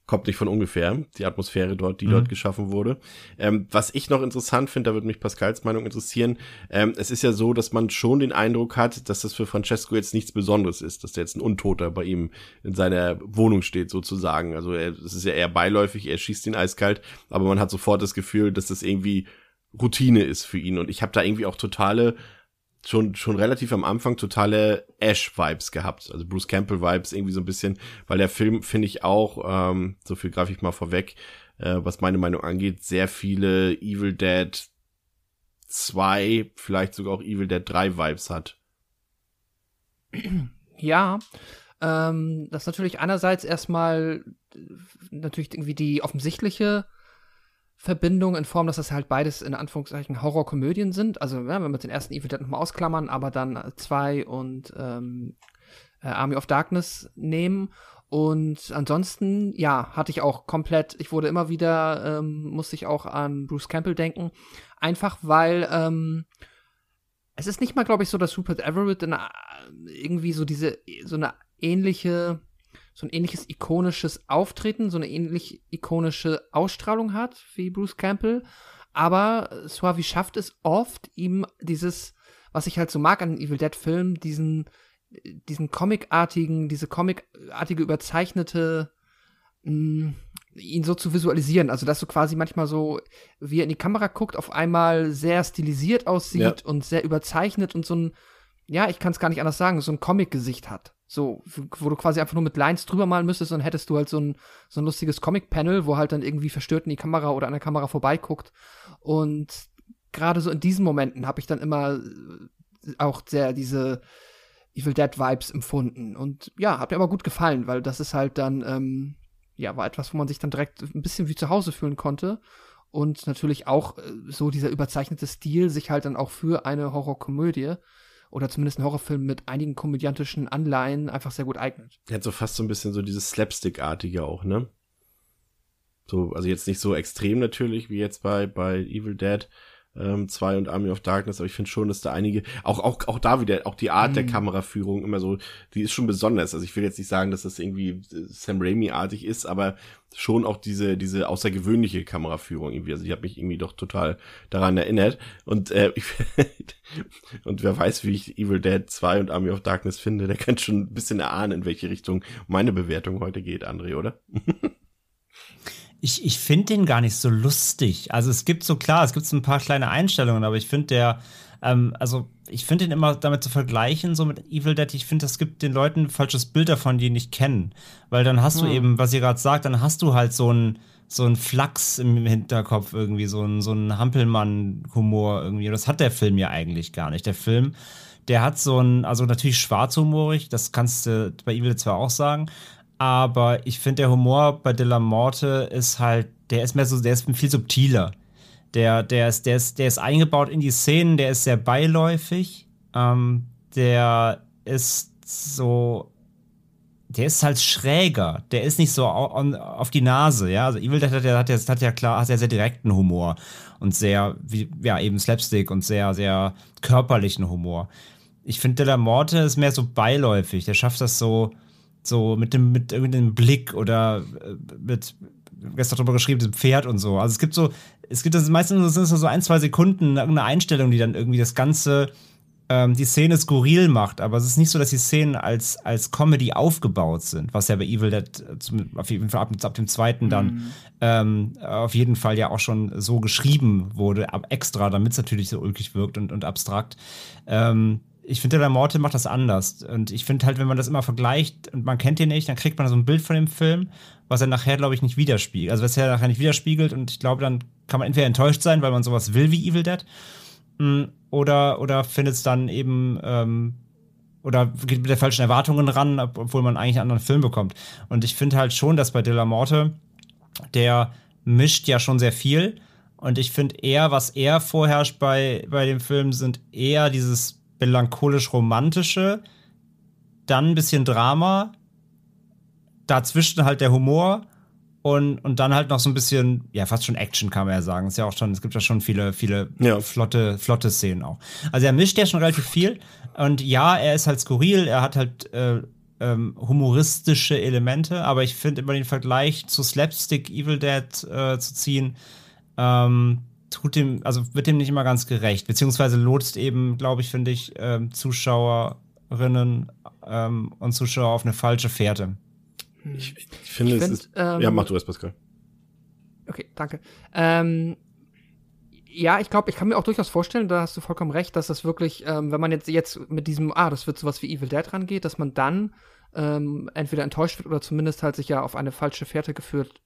kommt nicht von ungefähr, die Atmosphäre dort, die mhm. dort geschaffen wurde. Ähm, was ich noch interessant finde, da würde mich Pascals Meinung interessieren, ähm, es ist ja so, dass man schon den Eindruck hat, dass das für Francesco jetzt nichts Besonderes ist, dass der jetzt ein Untoter bei ihm in seiner Wohnung steht, sozusagen. Also es ist ja eher beiläufig, er schießt ihn eiskalt, aber man hat sofort das Gefühl, dass das irgendwie Routine ist für ihn. Und ich habe da irgendwie auch totale schon, schon relativ am Anfang totale Ash-Vibes gehabt. Also Bruce Campbell-Vibes irgendwie so ein bisschen, weil der Film, finde ich auch, ähm, so viel greife ich mal vorweg, äh, was meine Meinung angeht, sehr viele Evil Dead 2, vielleicht sogar auch Evil Dead 3 Vibes hat. Ja, ähm, das ist natürlich einerseits erstmal natürlich irgendwie die offensichtliche Verbindung in Form, dass das halt beides in Anführungszeichen Horrorkomödien sind. Also, ja, wenn wir den ersten Evil Dead nochmal ausklammern, aber dann zwei und ähm, äh, Army of Darkness nehmen. Und ansonsten, ja, hatte ich auch komplett, ich wurde immer wieder, ähm, musste ich auch an Bruce Campbell denken. Einfach weil, ähm, es ist nicht mal, glaube ich, so, dass Rupert Everett in, irgendwie so diese, so eine ähnliche so ein ähnliches ikonisches Auftreten, so eine ähnlich ikonische Ausstrahlung hat wie Bruce Campbell. Aber Suavi schafft es oft, ihm dieses, was ich halt so mag an den Evil Dead Filmen, diesen, diesen comicartigen, diese comicartige überzeichnete, mh, mm, ihn so zu visualisieren. Also, dass du quasi manchmal so, wie er in die Kamera guckt, auf einmal sehr stilisiert aussieht ja. und sehr überzeichnet und so ein, ja, ich kann es gar nicht anders sagen, so ein Comic-Gesicht hat. So, wo du quasi einfach nur mit Lines drüber malen müsstest und hättest du halt so ein, so ein lustiges Comic-Panel, wo halt dann irgendwie verstört in die Kamera oder an der Kamera vorbeiguckt. Und gerade so in diesen Momenten habe ich dann immer äh, auch sehr diese Evil Dead Vibes empfunden. Und ja, hat mir aber gut gefallen, weil das ist halt dann, ähm, ja, war etwas, wo man sich dann direkt ein bisschen wie zu Hause fühlen konnte. Und natürlich auch äh, so dieser überzeichnete Stil sich halt dann auch für eine Horrorkomödie oder zumindest ein Horrorfilm mit einigen komödiantischen Anleihen einfach sehr gut eignet. Er hat so fast so ein bisschen so dieses Slapstick-artige auch, ne? So, also jetzt nicht so extrem natürlich, wie jetzt bei, bei Evil Dead, ähm, 2 und Army of Darkness, aber ich finde schon, dass da einige, auch, auch, auch da wieder, auch die Art mm. der mhm. Kameraführung immer so, die ist schon besonders. Also ich will jetzt nicht sagen, dass das irgendwie äh, Sam Raimi-artig ist, aber schon auch diese, diese außergewöhnliche Kameraführung irgendwie. Also ich habe mich irgendwie doch total daran erinnert. Und, äh, und wer weiß, wie ich Evil Dead 2 und Army of Darkness finde, der kann schon ein bisschen erahnen, in welche Richtung meine Bewertung heute geht, André, oder? ich, ich finde den gar nicht so lustig. Also es gibt so klar, es gibt so ein paar kleine Einstellungen, aber ich finde der, ähm, also ich finde den immer damit zu vergleichen, so mit Evil Dead, ich finde, das gibt den Leuten ein falsches Bild davon, die ihn nicht kennen. Weil dann hast hm. du eben, was ihr gerade sagt, dann hast du halt so ein so ein Flachs im Hinterkopf irgendwie, so ein, so ein Hampelmann-Humor irgendwie. Und das hat der Film ja eigentlich gar nicht. Der Film, der hat so ein, also natürlich schwarzhumorig, das kannst du bei Evil Dead zwar auch sagen, aber ich finde, der Humor bei De La Morte ist halt, der ist mehr so, der ist viel subtiler. Der, der, ist, der, ist, der ist eingebaut in die Szenen, der ist sehr beiläufig. Ähm, der ist so, der ist halt schräger. Der ist nicht so on, auf die Nase, ja. Also Evil Dead hat ja, hat hat ja klar, ja sehr direkten Humor und sehr, wie, ja, eben Slapstick und sehr, sehr körperlichen Humor. Ich finde, De La Morte ist mehr so beiläufig. Der schafft das so, so mit dem, mit irgendeinem Blick oder äh, mit, gestern darüber geschrieben, diesem Pferd und so. Also es gibt so, es gibt das meistens sind so ein, zwei Sekunden irgendeine Einstellung, die dann irgendwie das Ganze, ähm, die Szene skurril macht. Aber es ist nicht so, dass die Szenen als, als Comedy aufgebaut sind, was ja bei Evil Dead äh, auf jeden Fall ab, ab dem zweiten dann mhm. ähm, auf jeden Fall ja auch schon so geschrieben wurde, ab extra, damit es natürlich so ulkig wirkt und, und abstrakt. Ähm, ich finde, der Morte macht das anders. Und ich finde halt, wenn man das immer vergleicht und man kennt ihn nicht, dann kriegt man so ein Bild von dem Film, was er nachher, glaube ich, nicht widerspiegelt. Also, was er nachher nicht widerspiegelt. Und ich glaube, dann kann man entweder enttäuscht sein, weil man sowas will wie Evil Dead, mm, oder, oder findet es dann eben, ähm, oder geht mit der falschen Erwartungen ran, obwohl man eigentlich einen anderen Film bekommt. Und ich finde halt schon, dass bei De La Morte, der mischt ja schon sehr viel. Und ich finde eher, was eher vorherrscht bei, bei dem Film, sind eher dieses melancholisch-romantische, dann ein bisschen Drama, dazwischen halt der Humor und, und dann halt noch so ein bisschen, ja, fast schon Action, kann man ja sagen. Ist ja auch schon, es gibt ja schon viele, viele Ja. flotte, flotte Szenen auch. Also er mischt ja schon relativ viel. Und ja, er ist halt skurril, er hat halt äh, ähm, humoristische Elemente, aber ich finde immer den Vergleich zu Slapstick Evil Dead äh, zu ziehen, ähm, tut dem, also wird dem nicht immer ganz gerecht, beziehungsweise lotst eben, glaube ich, finde ich, ähm, Zuschauerinnen ähm, und Zuschauer auf eine falsche Fährte. Ich, ich finde, Ich es find, ist. ähm, ja, mach du es, Pascal. Okay, danke. Ähm, ja, ich glaube, ich kann mir auch durchaus vorstellen, da hast du vollkommen recht, dass das wirklich, ähm, wenn man jetzt, jetzt mit diesem, ah, das wird sowas wie Evil Dead rangeht, dass man dann ähm, entweder enttäuscht wird oder zumindest halt sich ja auf eine falsche Fährte geführt,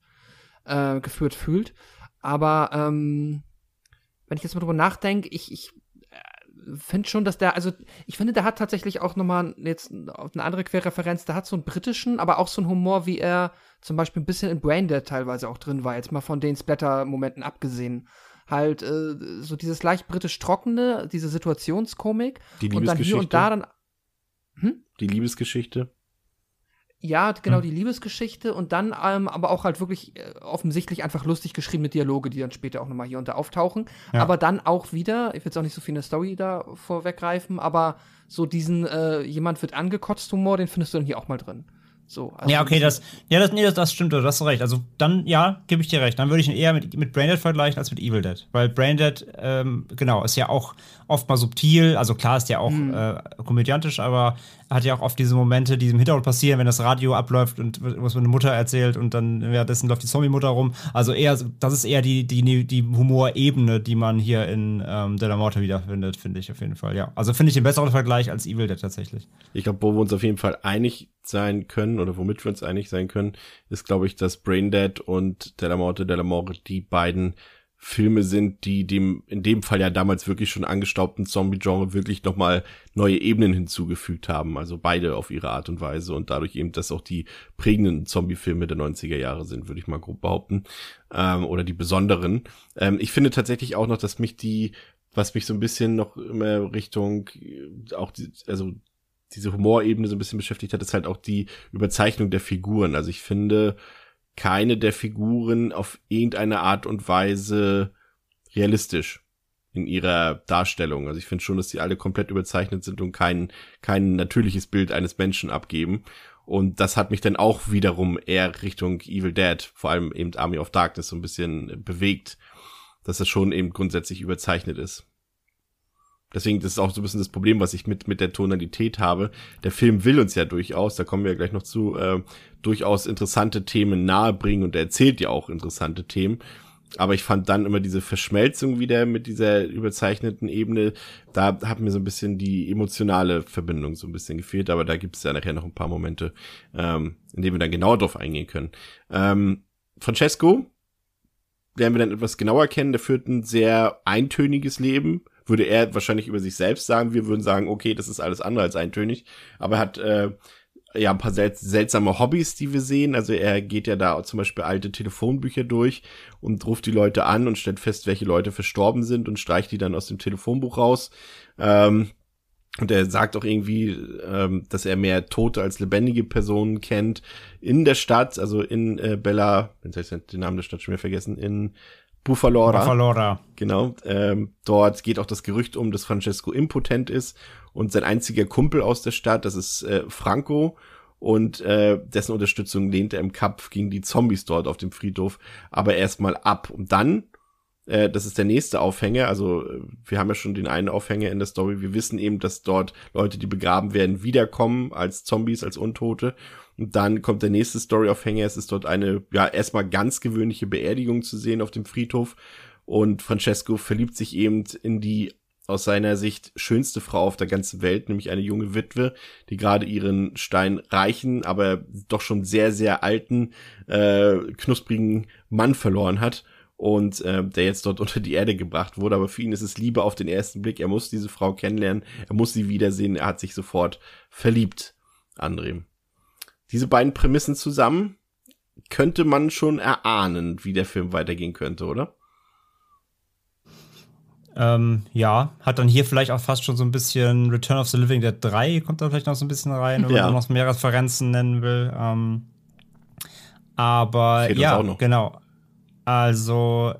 äh, geführt fühlt. Aber ähm, wenn ich jetzt mal drüber nachdenke, ich, ich finde schon, dass der, also ich finde, der hat tatsächlich auch nochmal jetzt eine andere Querreferenz, der hat so einen britischen, aber auch so einen Humor, wie er zum Beispiel ein bisschen in Braindead teilweise auch drin war, jetzt mal von den Splatter-Momenten abgesehen. Halt äh, so dieses leicht britisch trockene, diese Situationskomik Die und dann hier und da dann Die Liebesgeschichte. Ja, genau, Hm. die Liebesgeschichte und dann ähm, aber auch halt wirklich äh, offensichtlich einfach lustig geschriebene Dialoge, die dann später auch nochmal hier und da auftauchen. Ja. Aber dann auch wieder, ich will jetzt auch nicht so viel eine Story da vorweggreifen, aber so diesen äh, jemand wird angekotzt Humor, den findest du dann hier auch mal drin. So, also ja, okay, das, ja, das, nee, das, das stimmt, du hast recht. Also dann, ja, gebe ich dir recht. Dann würde ich ihn eher mit, mit Braindead vergleichen als mit Evil Dead. Weil Braindead, ähm, genau, ist ja auch oft mal subtil. Also klar ist ja auch äh, komödiantisch, aber hat ja auch oft diese Momente, die im Hintergrund passieren, wenn das Radio abläuft und was meine Mutter erzählt und dann währenddessen läuft die Zombie-Mutter rum. Also eher, das ist eher die, die, die Humorebene, die man hier in ähm, De La Morte wiederfindet, finde ich auf jeden Fall, ja. Also finde ich den besseren Vergleich als Evil Dead tatsächlich. Ich glaube, wo wir uns auf jeden Fall einig sein können oder womit wir uns einig sein können, ist, glaube ich, dass Braindead und De La Morte de la More die beiden Filme sind, die dem, in dem Fall ja damals wirklich schon angestaubten Zombie-Genre wirklich nochmal neue Ebenen hinzugefügt haben. Also beide auf ihre Art und Weise und dadurch eben, dass auch die prägenden Zombie-Filme der 90er Jahre sind, würde ich mal grob behaupten. Ähm, oder die besonderen. Ähm, ich finde tatsächlich auch noch, dass mich die, was mich so ein bisschen noch immer Richtung, äh, auch die, also diese Humorebene so ein bisschen beschäftigt hat, ist halt auch die Überzeichnung der Figuren. Also ich finde, keine der Figuren auf irgendeine Art und Weise realistisch in ihrer Darstellung. Also ich finde schon, dass die alle komplett überzeichnet sind und kein, kein natürliches Bild eines Menschen abgeben. Und das hat mich dann auch wiederum eher Richtung Evil Dead, vor allem eben Army of Darkness so ein bisschen bewegt, dass das schon eben grundsätzlich überzeichnet ist. Deswegen, das ist auch so ein bisschen das Problem, was ich mit, mit der Tonalität habe. Der Film will uns ja durchaus, da kommen wir ja gleich noch zu, äh, durchaus interessante Themen nahebringen und er erzählt ja auch interessante Themen. Aber ich fand dann immer diese Verschmelzung wieder mit dieser überzeichneten Ebene, da hat mir so ein bisschen die emotionale Verbindung so ein bisschen gefehlt, aber da gibt es ja nachher noch ein paar Momente, ähm, in denen wir dann genauer drauf eingehen können. Ähm, Francesco, lernen wir dann etwas genauer kennen, der führt ein sehr eintöniges Leben, würde er wahrscheinlich über sich selbst sagen. Wir würden sagen, okay, das ist alles andere als eintönig. Aber er hat äh, ja ein paar sel seltsame Hobbys, die wir sehen. Also er geht ja da zum Beispiel alte Telefonbücher durch und ruft die Leute an und stellt fest, welche Leute verstorben sind und streicht die dann aus dem Telefonbuch raus. Ähm, und er sagt auch irgendwie, ähm, dass er mehr tote als lebendige Personen kennt in der Stadt, also in äh, Bella, wenn ich den Namen der Stadt schon wieder vergessen, in Buffalora. Buffalora. Genau. Ähm, dort geht auch das Gerücht um, dass Francesco impotent ist und sein einziger Kumpel aus der Stadt, das ist äh, Franco. Und äh, dessen Unterstützung lehnt er im Kampf gegen die Zombies dort auf dem Friedhof aber erstmal ab. Und dann, äh, das ist der nächste Aufhänger, also äh, wir haben ja schon den einen Aufhänger in der Story, wir wissen eben, dass dort Leute, die begraben werden, wiederkommen als Zombies, als Untote. Und dann kommt der nächste Story-Aufhänger. Es ist dort eine, ja, erstmal ganz gewöhnliche Beerdigung zu sehen auf dem Friedhof. Und Francesco verliebt sich eben in die aus seiner Sicht schönste Frau auf der ganzen Welt, nämlich eine junge Witwe, die gerade ihren steinreichen, aber doch schon sehr, sehr alten, äh, knusprigen Mann verloren hat und äh, der jetzt dort unter die Erde gebracht wurde. Aber für ihn ist es Liebe auf den ersten Blick. Er muss diese Frau kennenlernen, er muss sie wiedersehen, er hat sich sofort verliebt, André diese beiden Prämissen zusammen könnte man schon erahnen, wie der Film weitergehen könnte, oder? Ähm, ja, hat dann hier vielleicht auch fast schon so ein bisschen Return of the Living Dead 3, kommt da vielleicht noch so ein bisschen rein, wenn Ja. man noch mehr Referenzen nennen will. Ähm, Aber Fehlt ja, genau. Also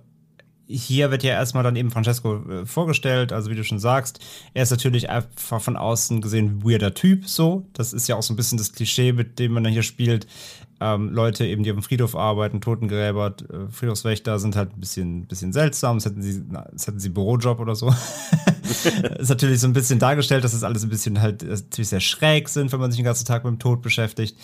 hier wird ja erstmal dann eben Francesco äh, vorgestellt, also wie du schon sagst, er ist natürlich einfach von außen gesehen ein weirder Typ, so. Das ist ja auch so ein bisschen das Klischee, mit dem man dann hier spielt. Ähm, Leute eben, die auf dem Friedhof arbeiten, Totengräber, äh, Friedhofswächter sind halt ein bisschen, bisschen seltsam, als hätten sie, als hätten sie Bürojob oder so. ist natürlich so ein bisschen dargestellt, dass das alles ein bisschen halt äh, natürlich sehr schräg sind, wenn man sich den ganzen Tag mit dem Tod beschäftigt.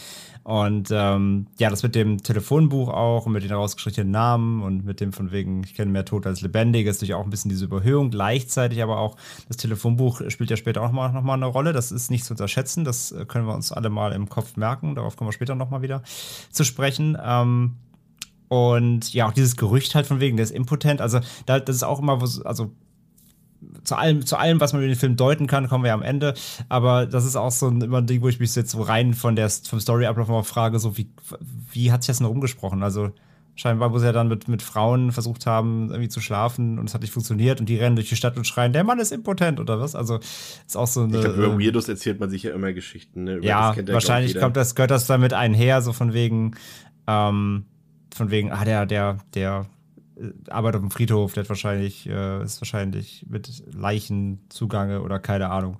Und ähm, ja, das mit dem Telefonbuch auch und mit den herausgestrichenen Namen und mit dem von wegen, ich kenne mehr Tod als Lebendige, ist natürlich auch ein bisschen diese Überhöhung. Gleichzeitig aber auch, das Telefonbuch spielt ja später auch nochmal noch mal eine Rolle. Das ist nicht zu unterschätzen. Das äh, können wir uns alle mal im Kopf merken. Darauf kommen wir später nochmal wieder zu sprechen. Ähm, und ja, auch dieses Gerücht halt von wegen, der ist impotent. Also, da, das ist auch immer, also zu allem, zu allem, was man über den Film deuten kann, kommen wir ja am Ende. Aber das ist auch so ein, immer ein Ding, wo ich mich jetzt so rein von der, vom Story-Ablauf mal frage, so wie, wie hat sich das denn rumgesprochen? Also scheinbar muss er dann mit, mit Frauen versucht haben, irgendwie zu schlafen und es hat nicht funktioniert und die rennen durch die Stadt und schreien, der Mann ist impotent oder was? Also ist auch so eine. Ich glaube, über äh, Weirdos erzählt man sich ja immer Geschichten. Ne? Über ja, ja, wahrscheinlich kommt das, gehört das damit einher, so von wegen, ähm, von wegen, ah, der, der, der arbeitet auf dem Friedhof, der hat wahrscheinlich, äh, ist wahrscheinlich mit Leichen zugange oder keine Ahnung.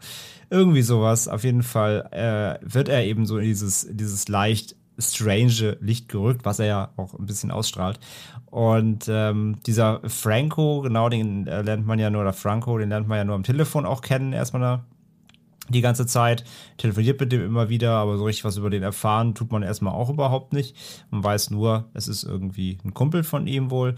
Irgendwie sowas. Auf jeden Fall äh, wird er eben so in dieses, dieses leicht strange Licht gerückt, was er ja auch ein bisschen ausstrahlt. Und ähm, dieser Franco, genau, den äh, lernt man ja nur, oder Franco, den lernt man ja nur am Telefon auch kennen, erstmal da die ganze Zeit, telefoniert mit dem immer wieder, aber so richtig was über den erfahren tut man erstmal auch überhaupt nicht. Man weiß nur, es ist irgendwie ein Kumpel von ihm wohl.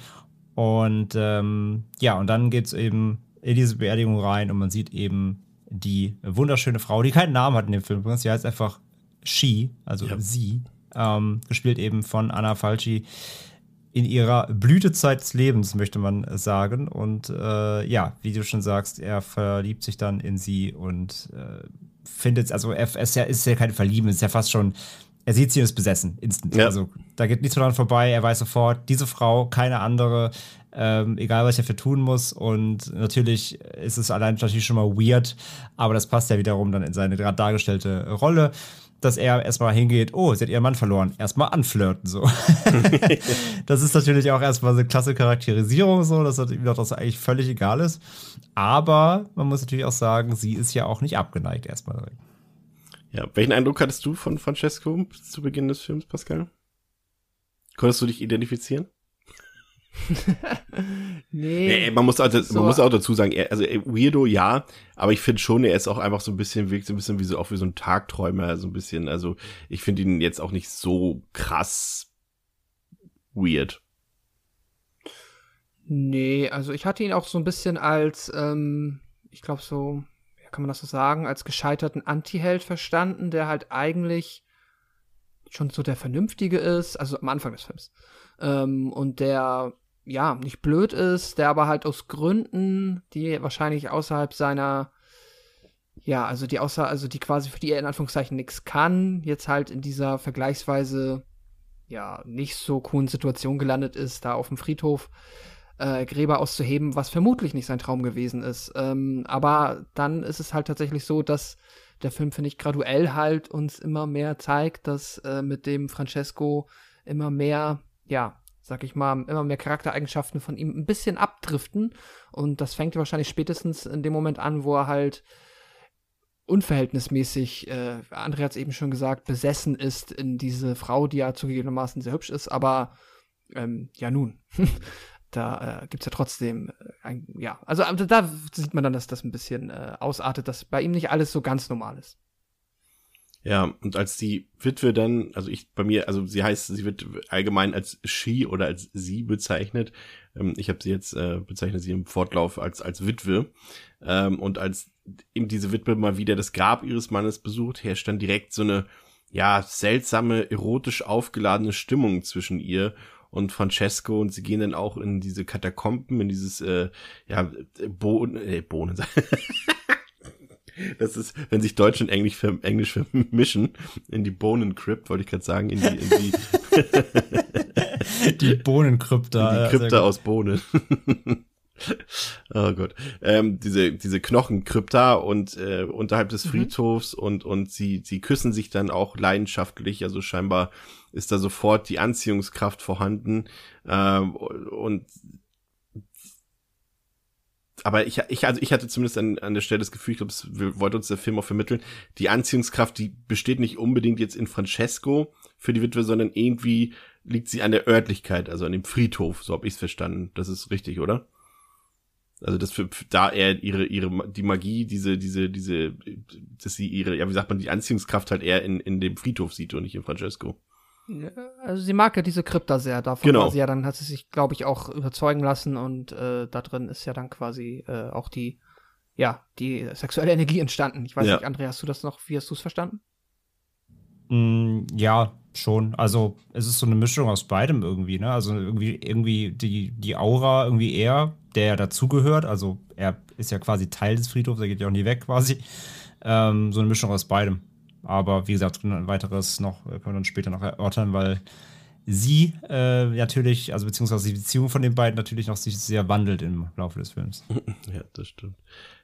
Und ähm, ja, und dann geht's eben in diese Beerdigung rein und man sieht eben die wunderschöne Frau, die keinen Namen hat in dem Film. übrigens. Sie heißt einfach She, also Ja. sie, ähm, gespielt eben von Anna Falci in ihrer Blütezeit des Lebens, möchte man sagen. Und äh, ja, wie du schon sagst, er verliebt sich dann in sie und äh, findet, also er, es ist ja, ist ja kein Verlieben, es ist ja fast schon, er sieht sie und ist besessen, instant. Ja. Also da geht nichts mehr dran vorbei, er weiß sofort, diese Frau, keine andere, ähm, egal was ich dafür tun muss. Und natürlich ist es allein natürlich schon mal weird, aber das passt ja wiederum dann in seine gerade dargestellte Rolle dass er erstmal hingeht, oh, sie hat ihren Mann verloren, erstmal anflirten, so. das ist natürlich auch erstmal eine klasse Charakterisierung, so, dass ihm doch das eigentlich völlig egal ist. Aber man muss natürlich auch sagen, sie ist ja auch nicht abgeneigt erstmal direkt. Ja, welchen Eindruck hattest du von Francesco zu Beginn des Films, Pascal? Konntest du dich identifizieren? Nee. Nee, man muss, also, so- man muss auch dazu sagen, er, also Weirdo ja, aber ich finde schon, er ist auch einfach so ein bisschen, wirkt so ein bisschen wie so, auch wie so ein Tagträumer, so ein bisschen, also ich finde ihn jetzt auch nicht so krass weird. Nee, also ich hatte ihn auch so ein bisschen als, ähm, ich glaube so, kann man das so sagen, als gescheiterten Anti-Held verstanden, der halt eigentlich schon so der Vernünftige ist, also am Anfang des Films. Ähm, und der, ja, nicht blöd ist, der aber halt aus Gründen, die wahrscheinlich außerhalb seiner, ja, also die außer, also die quasi für die er in Anführungszeichen nichts kann, jetzt halt in dieser vergleichsweise, ja, nicht so coolen Situation gelandet ist, da auf dem Friedhof äh, Gräber auszuheben, was vermutlich nicht sein Traum gewesen ist. Ähm, aber dann ist es halt tatsächlich so, dass der Film, finde ich, graduell halt uns immer mehr zeigt, dass äh, mit dem Francesco immer mehr, ja, sag ich mal, immer mehr Charaktereigenschaften von ihm ein bisschen abdriften. Und das fängt wahrscheinlich spätestens in dem Moment an, wo er halt unverhältnismäßig, äh, André hat es eben schon gesagt, besessen ist in diese Frau, die ja zugegebenermaßen sehr hübsch ist, aber ähm, ja nun, da äh, gibt's ja trotzdem äh, ein, ja, also, also da sieht man dann, dass das ein bisschen äh, ausartet, dass bei ihm nicht alles so ganz normal ist. Ja, und als die Witwe dann, also ich bei mir, also sie heißt, sie wird allgemein als she oder als sie bezeichnet. Ähm, ich habe sie jetzt äh, bezeichnet sie im Fortlauf als als Witwe. Ähm, und als eben diese Witwe mal wieder das Grab ihres Mannes besucht, herrscht dann direkt so eine ja seltsame erotisch aufgeladene Stimmung zwischen ihr und Francesco und sie gehen dann auch in diese Katakomben, in dieses äh, ja Bohnen, äh, Bohnen. Das ist, wenn sich Deutsch und Englisch, Englisch vermischen, in die Bohnencrypt, wollte ich gerade sagen, in die, in die, Die Bohnenkrypta. in die ja, Krypta gut. aus Bohnen. oh Gott. Ähm, diese, diese Knochenkrypta und äh, unterhalb des Mhm. Friedhofs und, und sie, sie küssen sich dann auch leidenschaftlich. Also scheinbar ist da sofort die Anziehungskraft vorhanden. Ähm, und aber ich, ich, also ich hatte zumindest an, an der Stelle das Gefühl, ich glaube, es wollte uns der Film auch vermitteln, die Anziehungskraft, die besteht nicht unbedingt jetzt in Francesco für die Witwe, sondern irgendwie liegt sie an der Örtlichkeit, also an dem Friedhof, so habe ich es verstanden. Das ist richtig, oder? Also das für, da er ihre ihre die Magie diese diese diese dass sie ihre ja wie sagt man die Anziehungskraft halt eher in in dem Friedhof sieht und nicht in Francesco. Also sie mag ja diese Krypta sehr. Davon Genau. war sie ja dann, hat sie sich, glaube ich, auch überzeugen lassen und äh, da drin ist ja dann quasi äh, auch die, ja, die sexuelle Energie entstanden. Ich weiß Ja. nicht, André, hast du das noch, wie hast du es verstanden? Mm, ja, schon. Also es ist so eine Mischung aus beidem irgendwie, ne? Also irgendwie, irgendwie die, die Aura, irgendwie er, der ja dazugehört, also er ist ja quasi Teil des Friedhofs, er geht ja auch nie weg quasi. Ähm, so eine Mischung aus beidem. Aber wie gesagt, ein weiteres noch, äh, können wir dann später noch erörtern, weil sie äh, natürlich, also beziehungsweise die Beziehung von den beiden natürlich noch sich sehr wandelt im Laufe des Films. Ja, das stimmt.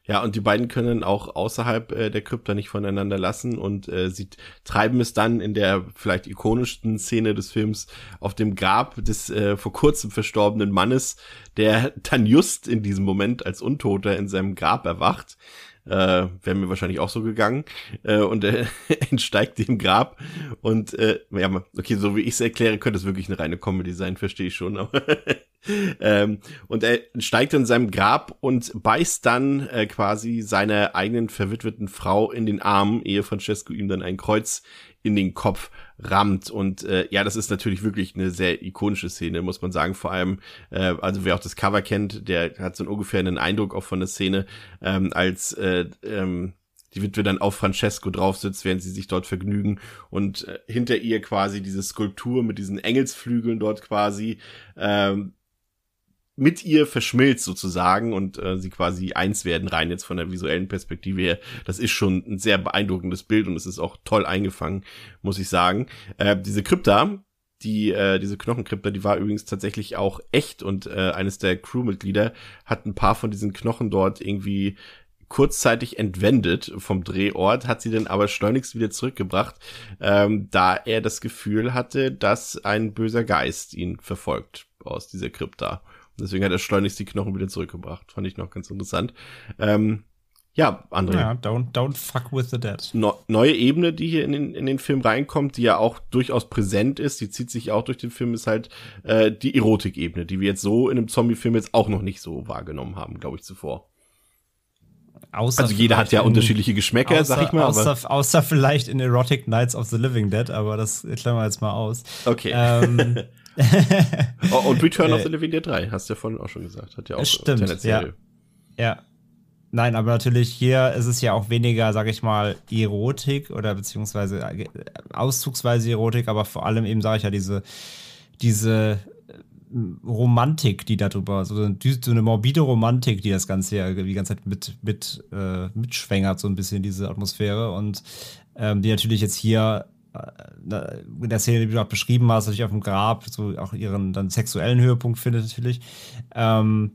Ja, und die beiden können auch außerhalb äh, der Krypta nicht voneinander lassen und äh, sie treiben es dann in der vielleicht ikonischsten Szene des Films auf dem Grab des äh, vor kurzem verstorbenen Mannes, der dann just in diesem Moment als Untoter in seinem Grab erwacht. Äh, Wäre mir wahrscheinlich auch so gegangen. Äh, und er entsteigt dem Grab. Und äh, ja, okay, so wie ich es erkläre, könnte es wirklich eine reine Comedy sein, verstehe ich schon. Aber ähm, und er steigt in seinem Grab und beißt dann äh, quasi seiner eigenen verwitweten Frau in den Arm, ehe Francesco ihm dann ein Kreuz in den Kopf rammt. Und äh, ja, das ist natürlich wirklich eine sehr ikonische Szene, muss man sagen. Vor allem, äh, also wer auch das Cover kennt, der hat so einen ungefähren Eindruck auch von der Szene, ähm, als äh, ähm, die Witwe dann auf Francesco drauf sitzt, während sie sich dort vergnügen und äh, hinter ihr quasi diese Skulptur mit diesen Engelsflügeln dort quasi ähm, mit ihr verschmilzt sozusagen und äh, sie quasi eins werden rein jetzt von der visuellen Perspektive her. Das ist schon ein sehr beeindruckendes Bild und es ist auch toll eingefangen, muss ich sagen. Äh, diese Krypta, die äh, diese Knochenkrypta, die war übrigens tatsächlich auch echt und äh, eines der Crewmitglieder hat ein paar von diesen Knochen dort irgendwie kurzzeitig entwendet vom Drehort, hat sie dann aber schleunigst wieder zurückgebracht, ähm, da er das Gefühl hatte, dass ein böser Geist ihn verfolgt aus dieser Krypta. Deswegen hat er schleunigst die Knochen wieder zurückgebracht. Fand ich noch ganz interessant. Ähm, ja, André. Ja, don't, don't fuck with the dead. No, neue Ebene, die hier in den, in den Film reinkommt, die ja auch durchaus präsent ist, die zieht sich auch durch den Film, ist halt äh, die Erotikebene, die wir jetzt so in einem Zombie-Film jetzt auch noch nicht so wahrgenommen haben, glaube ich, zuvor. Außer Also jeder hat ja in- unterschiedliche Geschmäcker, außer, sag ich mal. Außer, außer vielleicht in Erotic Nights of the Living Dead, aber das klammern wir jetzt mal aus. okay. Ähm, oh, und Return of äh, the Living Dead 3, hast du ja vorhin auch schon gesagt. Hat ja auch Stimmt, Internetserie. ja. Nein, aber natürlich hier ist es ja auch weniger, sag ich mal, Erotik oder beziehungsweise äh, auszugsweise Erotik, aber vor allem eben, sage ich ja, diese, diese äh, Romantik, die darüber, so eine, so eine morbide Romantik, die das Ganze ja die ganze Zeit mit, mit, äh, mitschwängert, so ein bisschen diese Atmosphäre und ähm, die natürlich jetzt hier in der Szene, die du auch beschrieben hast, natürlich auf dem Grab, so auch ihren dann sexuellen Höhepunkt findet natürlich. Ähm,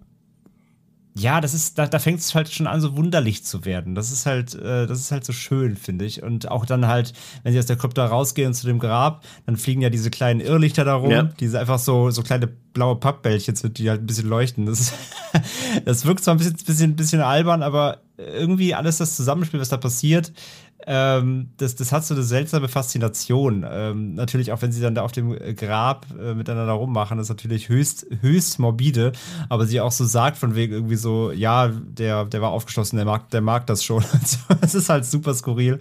ja, das ist, da, da fängt es halt schon an, so wunderlich zu werden. Das ist halt, äh, das ist halt so schön, finde ich. Und auch dann halt, wenn sie aus der Krypta rausgehen zu dem Grab, dann fliegen ja diese kleinen Irrlichter da rum, Ja. diese einfach so, so kleine blaue Pappbällchen, sind, die halt ein bisschen leuchten. Das, ist, das wirkt zwar ein bisschen, bisschen, bisschen albern, aber irgendwie alles das Zusammenspiel, was da passiert, ähm, das, das hat so eine seltsame Faszination. Ähm, natürlich auch, wenn sie dann da auf dem Grab äh, miteinander rummachen, ist natürlich höchst, höchst morbide, aber sie auch so sagt von wegen irgendwie so, ja, der, der war aufgeschlossen, der mag, der mag das schon. Also, Es ist halt super skurril,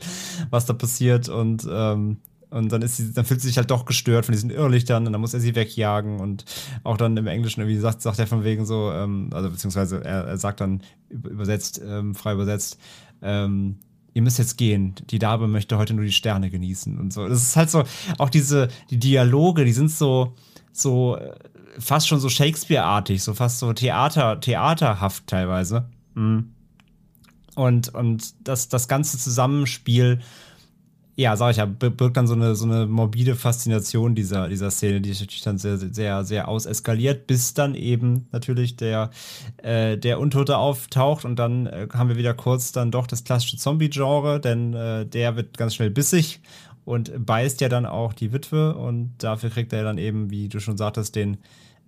was da passiert und ähm, und dann ist sie, dann fühlt sie sich halt doch gestört von diesen Irrlichtern und dann muss er sie wegjagen und auch dann im Englischen irgendwie sagt, sagt er von wegen so, ähm, also beziehungsweise er, er sagt dann über- übersetzt, ähm, frei übersetzt, ähm, ihr müsst jetzt gehen, die Dame möchte heute nur die Sterne genießen und so. Das ist halt so, auch diese, die Dialoge, die sind so, so äh, fast schon so Shakespeare-artig, so fast so Theater, theaterhaft teilweise. Mhm. Und, und das, das ganze Zusammenspiel ja, sag ich ja, birgt dann so eine, so eine morbide Faszination dieser, dieser Szene, die sich natürlich dann sehr, sehr, sehr auseskaliert, bis dann eben natürlich der, äh, der Untote auftaucht und dann äh, haben wir wieder kurz dann doch das klassische Zombie-Genre, denn äh, der wird ganz schnell bissig und beißt ja dann auch die Witwe und dafür kriegt er dann eben, wie du schon sagtest, den,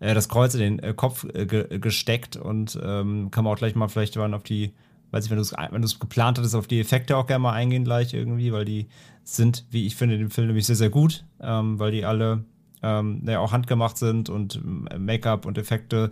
äh, das Kreuz in den äh, Kopf äh, ge gesteckt und ähm, kann man auch gleich mal vielleicht dann auf die weiß ich, wenn du es wenn geplant hattest, auf die Effekte auch gerne mal eingehen gleich irgendwie, weil die sind, wie ich finde, in dem Film nämlich sehr, sehr gut, ähm, weil die alle ähm, ja, auch handgemacht sind und Make-up und Effekte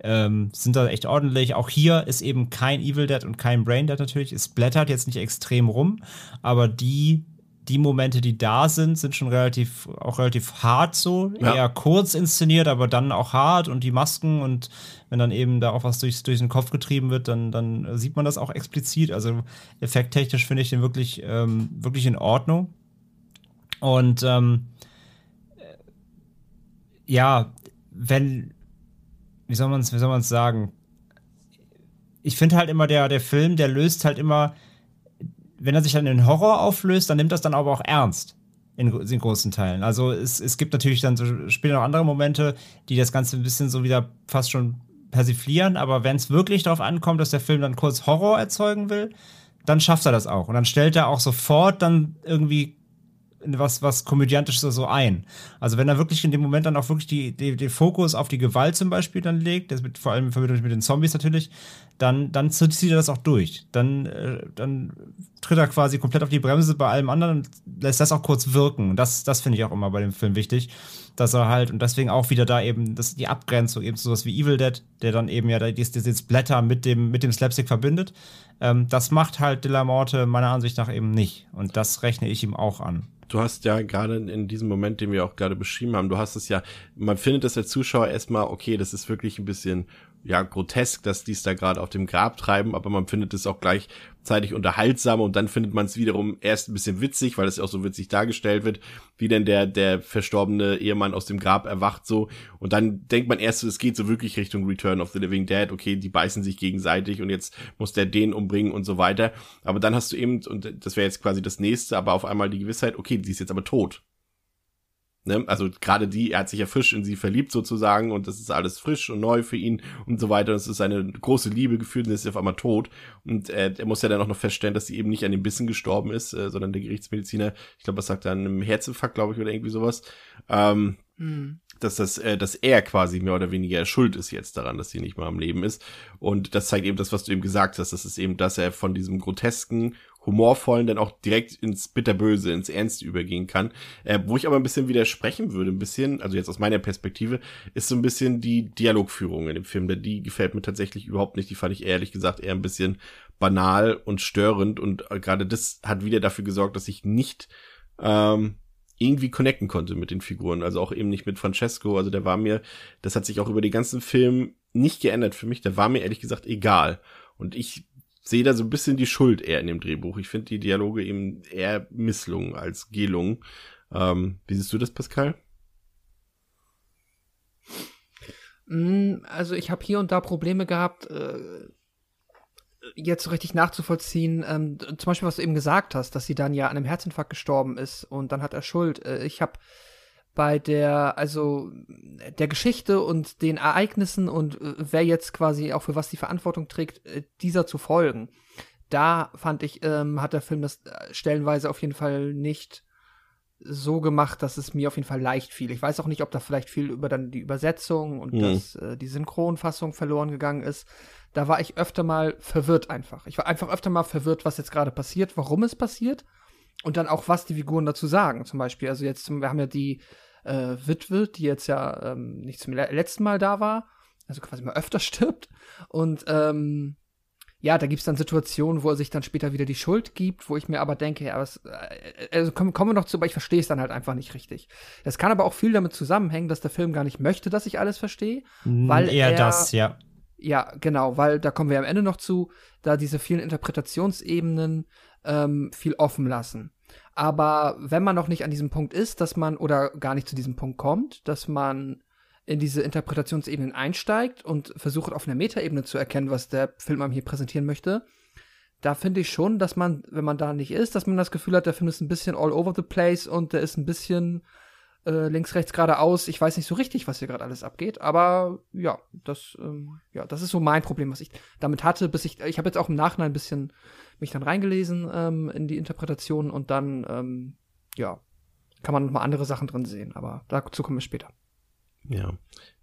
ähm, sind da echt ordentlich. Auch hier ist eben kein Evil Dead und kein Brain Dead natürlich. Es blättert jetzt nicht extrem rum, aber die die Momente, die da sind, sind schon relativ, auch relativ hart so. Ja. Eher kurz inszeniert, aber dann auch hart und die Masken und wenn dann eben da auch was durch, durch den Kopf getrieben wird, dann, dann sieht man das auch explizit. Also effekttechnisch finde ich den wirklich, ähm, wirklich in Ordnung. Und ähm, ja, wenn, wie soll man es, wie soll man es sagen? Ich finde halt immer, der, der Film, der löst halt immer wenn er sich dann in Horror auflöst, dann nimmt das dann aber auch ernst. In, in großen Teilen. Also es, es gibt natürlich dann so später noch andere Momente, die das Ganze ein bisschen so wieder fast schon persiflieren, aber wenn es wirklich darauf ankommt, dass der Film dann kurz Horror erzeugen will, dann schafft er das auch. Und dann stellt er auch sofort dann irgendwie was, was Komödiantisches so ein. Also wenn er wirklich in dem Moment dann auch wirklich die, die, den Fokus auf die Gewalt zum Beispiel dann legt, das mit, vor allem in Verbindung mit den Zombies natürlich, dann, dann zieht er das auch durch. Dann, äh, dann tritt er quasi komplett auf die Bremse bei allem anderen und lässt das auch kurz wirken. Das, das finde ich auch immer bei dem Film wichtig, dass er halt, und deswegen auch wieder da eben, das, die Abgrenzung, eben sowas wie Evil Dead, der dann eben ja dieses Blätter mit dem, mit dem Slapstick verbindet. Ähm, das macht halt De La Morte meiner Ansicht nach eben nicht. Und das rechne ich ihm auch an du hast ja gerade in diesem Moment, den wir auch gerade beschrieben haben, du hast es ja, man findet das als Zuschauer erstmal, okay, das ist wirklich ein bisschen ja grotesk, dass die es da gerade auf dem Grab treiben, aber man findet es auch gleichzeitig unterhaltsam und dann findet man es wiederum erst ein bisschen witzig, weil es ja auch so witzig dargestellt wird, wie denn der der verstorbene Ehemann aus dem Grab erwacht so. Und dann denkt man erst, es geht so wirklich Richtung Return of the Living Dead, okay, die beißen sich gegenseitig und jetzt muss der den umbringen und so weiter, aber dann hast du eben und das wäre jetzt quasi das nächste, aber auf einmal die Gewissheit, okay, die ist jetzt aber tot Ne? Also gerade die, er hat sich ja frisch in sie verliebt sozusagen und das ist alles frisch und neu für ihn und so weiter. Und es ist eine große Liebe gefühlt und ist auf einmal tot. Und äh, er muss ja dann auch noch feststellen, dass sie eben nicht an dem Bissen gestorben ist, äh, sondern der Gerichtsmediziner, ich glaube, was sagt er, an einem Herzinfarkt, glaube ich, oder irgendwie sowas. Ähm, hm dass das, äh, dass er quasi mehr oder weniger schuld ist jetzt daran, dass sie nicht mehr am Leben ist. Und das zeigt eben das, was du eben gesagt hast. Das ist eben, dass er von diesem grotesken humorvollen dann auch direkt ins Bitterböse, ins Ernste übergehen kann. Äh, wo ich aber ein bisschen widersprechen würde, ein bisschen, also jetzt aus meiner Perspektive, ist so ein bisschen die Dialogführung in dem Film. Denn die gefällt mir tatsächlich überhaupt nicht. Die fand ich ehrlich gesagt eher ein bisschen banal und störend. Und äh, gerade das hat wieder dafür gesorgt, dass ich nicht ähm, irgendwie connecten konnte mit den Figuren. Also auch eben nicht mit Francesco. Also der war mir, das hat sich auch über den ganzen Film nicht geändert für mich. Der war mir ehrlich gesagt egal. Und ich sehe da so ein bisschen die Schuld eher in dem Drehbuch. Ich finde die Dialoge eben eher misslungen als gelungen. Ähm, wie siehst du das, Pascal? Mm, also ich habe hier und da Probleme gehabt, äh, jetzt so richtig nachzuvollziehen. Ähm, zum Beispiel, was du eben gesagt hast, dass sie dann ja an einem Herzinfarkt gestorben ist und dann hat er Schuld. Äh, ich habe bei der, also der Geschichte und den Ereignissen und äh, wer jetzt quasi auch für was die Verantwortung trägt, äh, dieser zu folgen. Da fand ich, ähm, hat der Film das äh, stellenweise auf jeden Fall nicht so gemacht, dass es mir auf jeden Fall leicht fiel. Ich weiß auch nicht, ob da vielleicht viel über dann die Übersetzung und mhm. das, äh, die Synchronfassung verloren gegangen ist. Da war ich öfter mal verwirrt einfach. Ich war einfach öfter mal verwirrt, was jetzt gerade passiert, warum es passiert und dann auch, was die Figuren dazu sagen. Zum Beispiel, also jetzt, wir haben ja die äh, Witwe, die jetzt ja ähm, nicht zum letzten Mal da war, also quasi mal öfter stirbt. Und ähm, ja, da gibt es dann Situationen, wo er sich dann später wieder die Schuld gibt, wo ich mir aber denke, ja, was, äh, also kommen, kommen wir noch zu, aber ich verstehe es dann halt einfach nicht richtig. Es kann aber auch viel damit zusammenhängen, dass der Film gar nicht möchte, dass ich alles verstehe, weil eher er, das, ja. Ja, genau, weil da kommen wir am Ende noch zu, da diese vielen Interpretationsebenen ähm, viel offen lassen. Aber wenn man noch nicht an diesem Punkt ist, dass man oder gar nicht zu diesem Punkt kommt, dass man in diese Interpretationsebenen einsteigt und versucht auf einer Metaebene zu erkennen, was der Film einem hier präsentieren möchte, da finde ich schon, dass man, wenn man da nicht ist, dass man das Gefühl hat, der Film ist ein bisschen all over the place und der ist ein bisschen äh, links, rechts, geradeaus. Ich weiß nicht so richtig, was hier gerade alles abgeht, aber ja, das, ähm, ja, das ist so mein Problem, was ich damit hatte, bis ich, ich habe jetzt auch im Nachhinein ein bisschen mich dann reingelesen ähm, in die Interpretation und dann, ähm, ja, kann man noch mal andere Sachen drin sehen, aber dazu kommen wir später. Ja.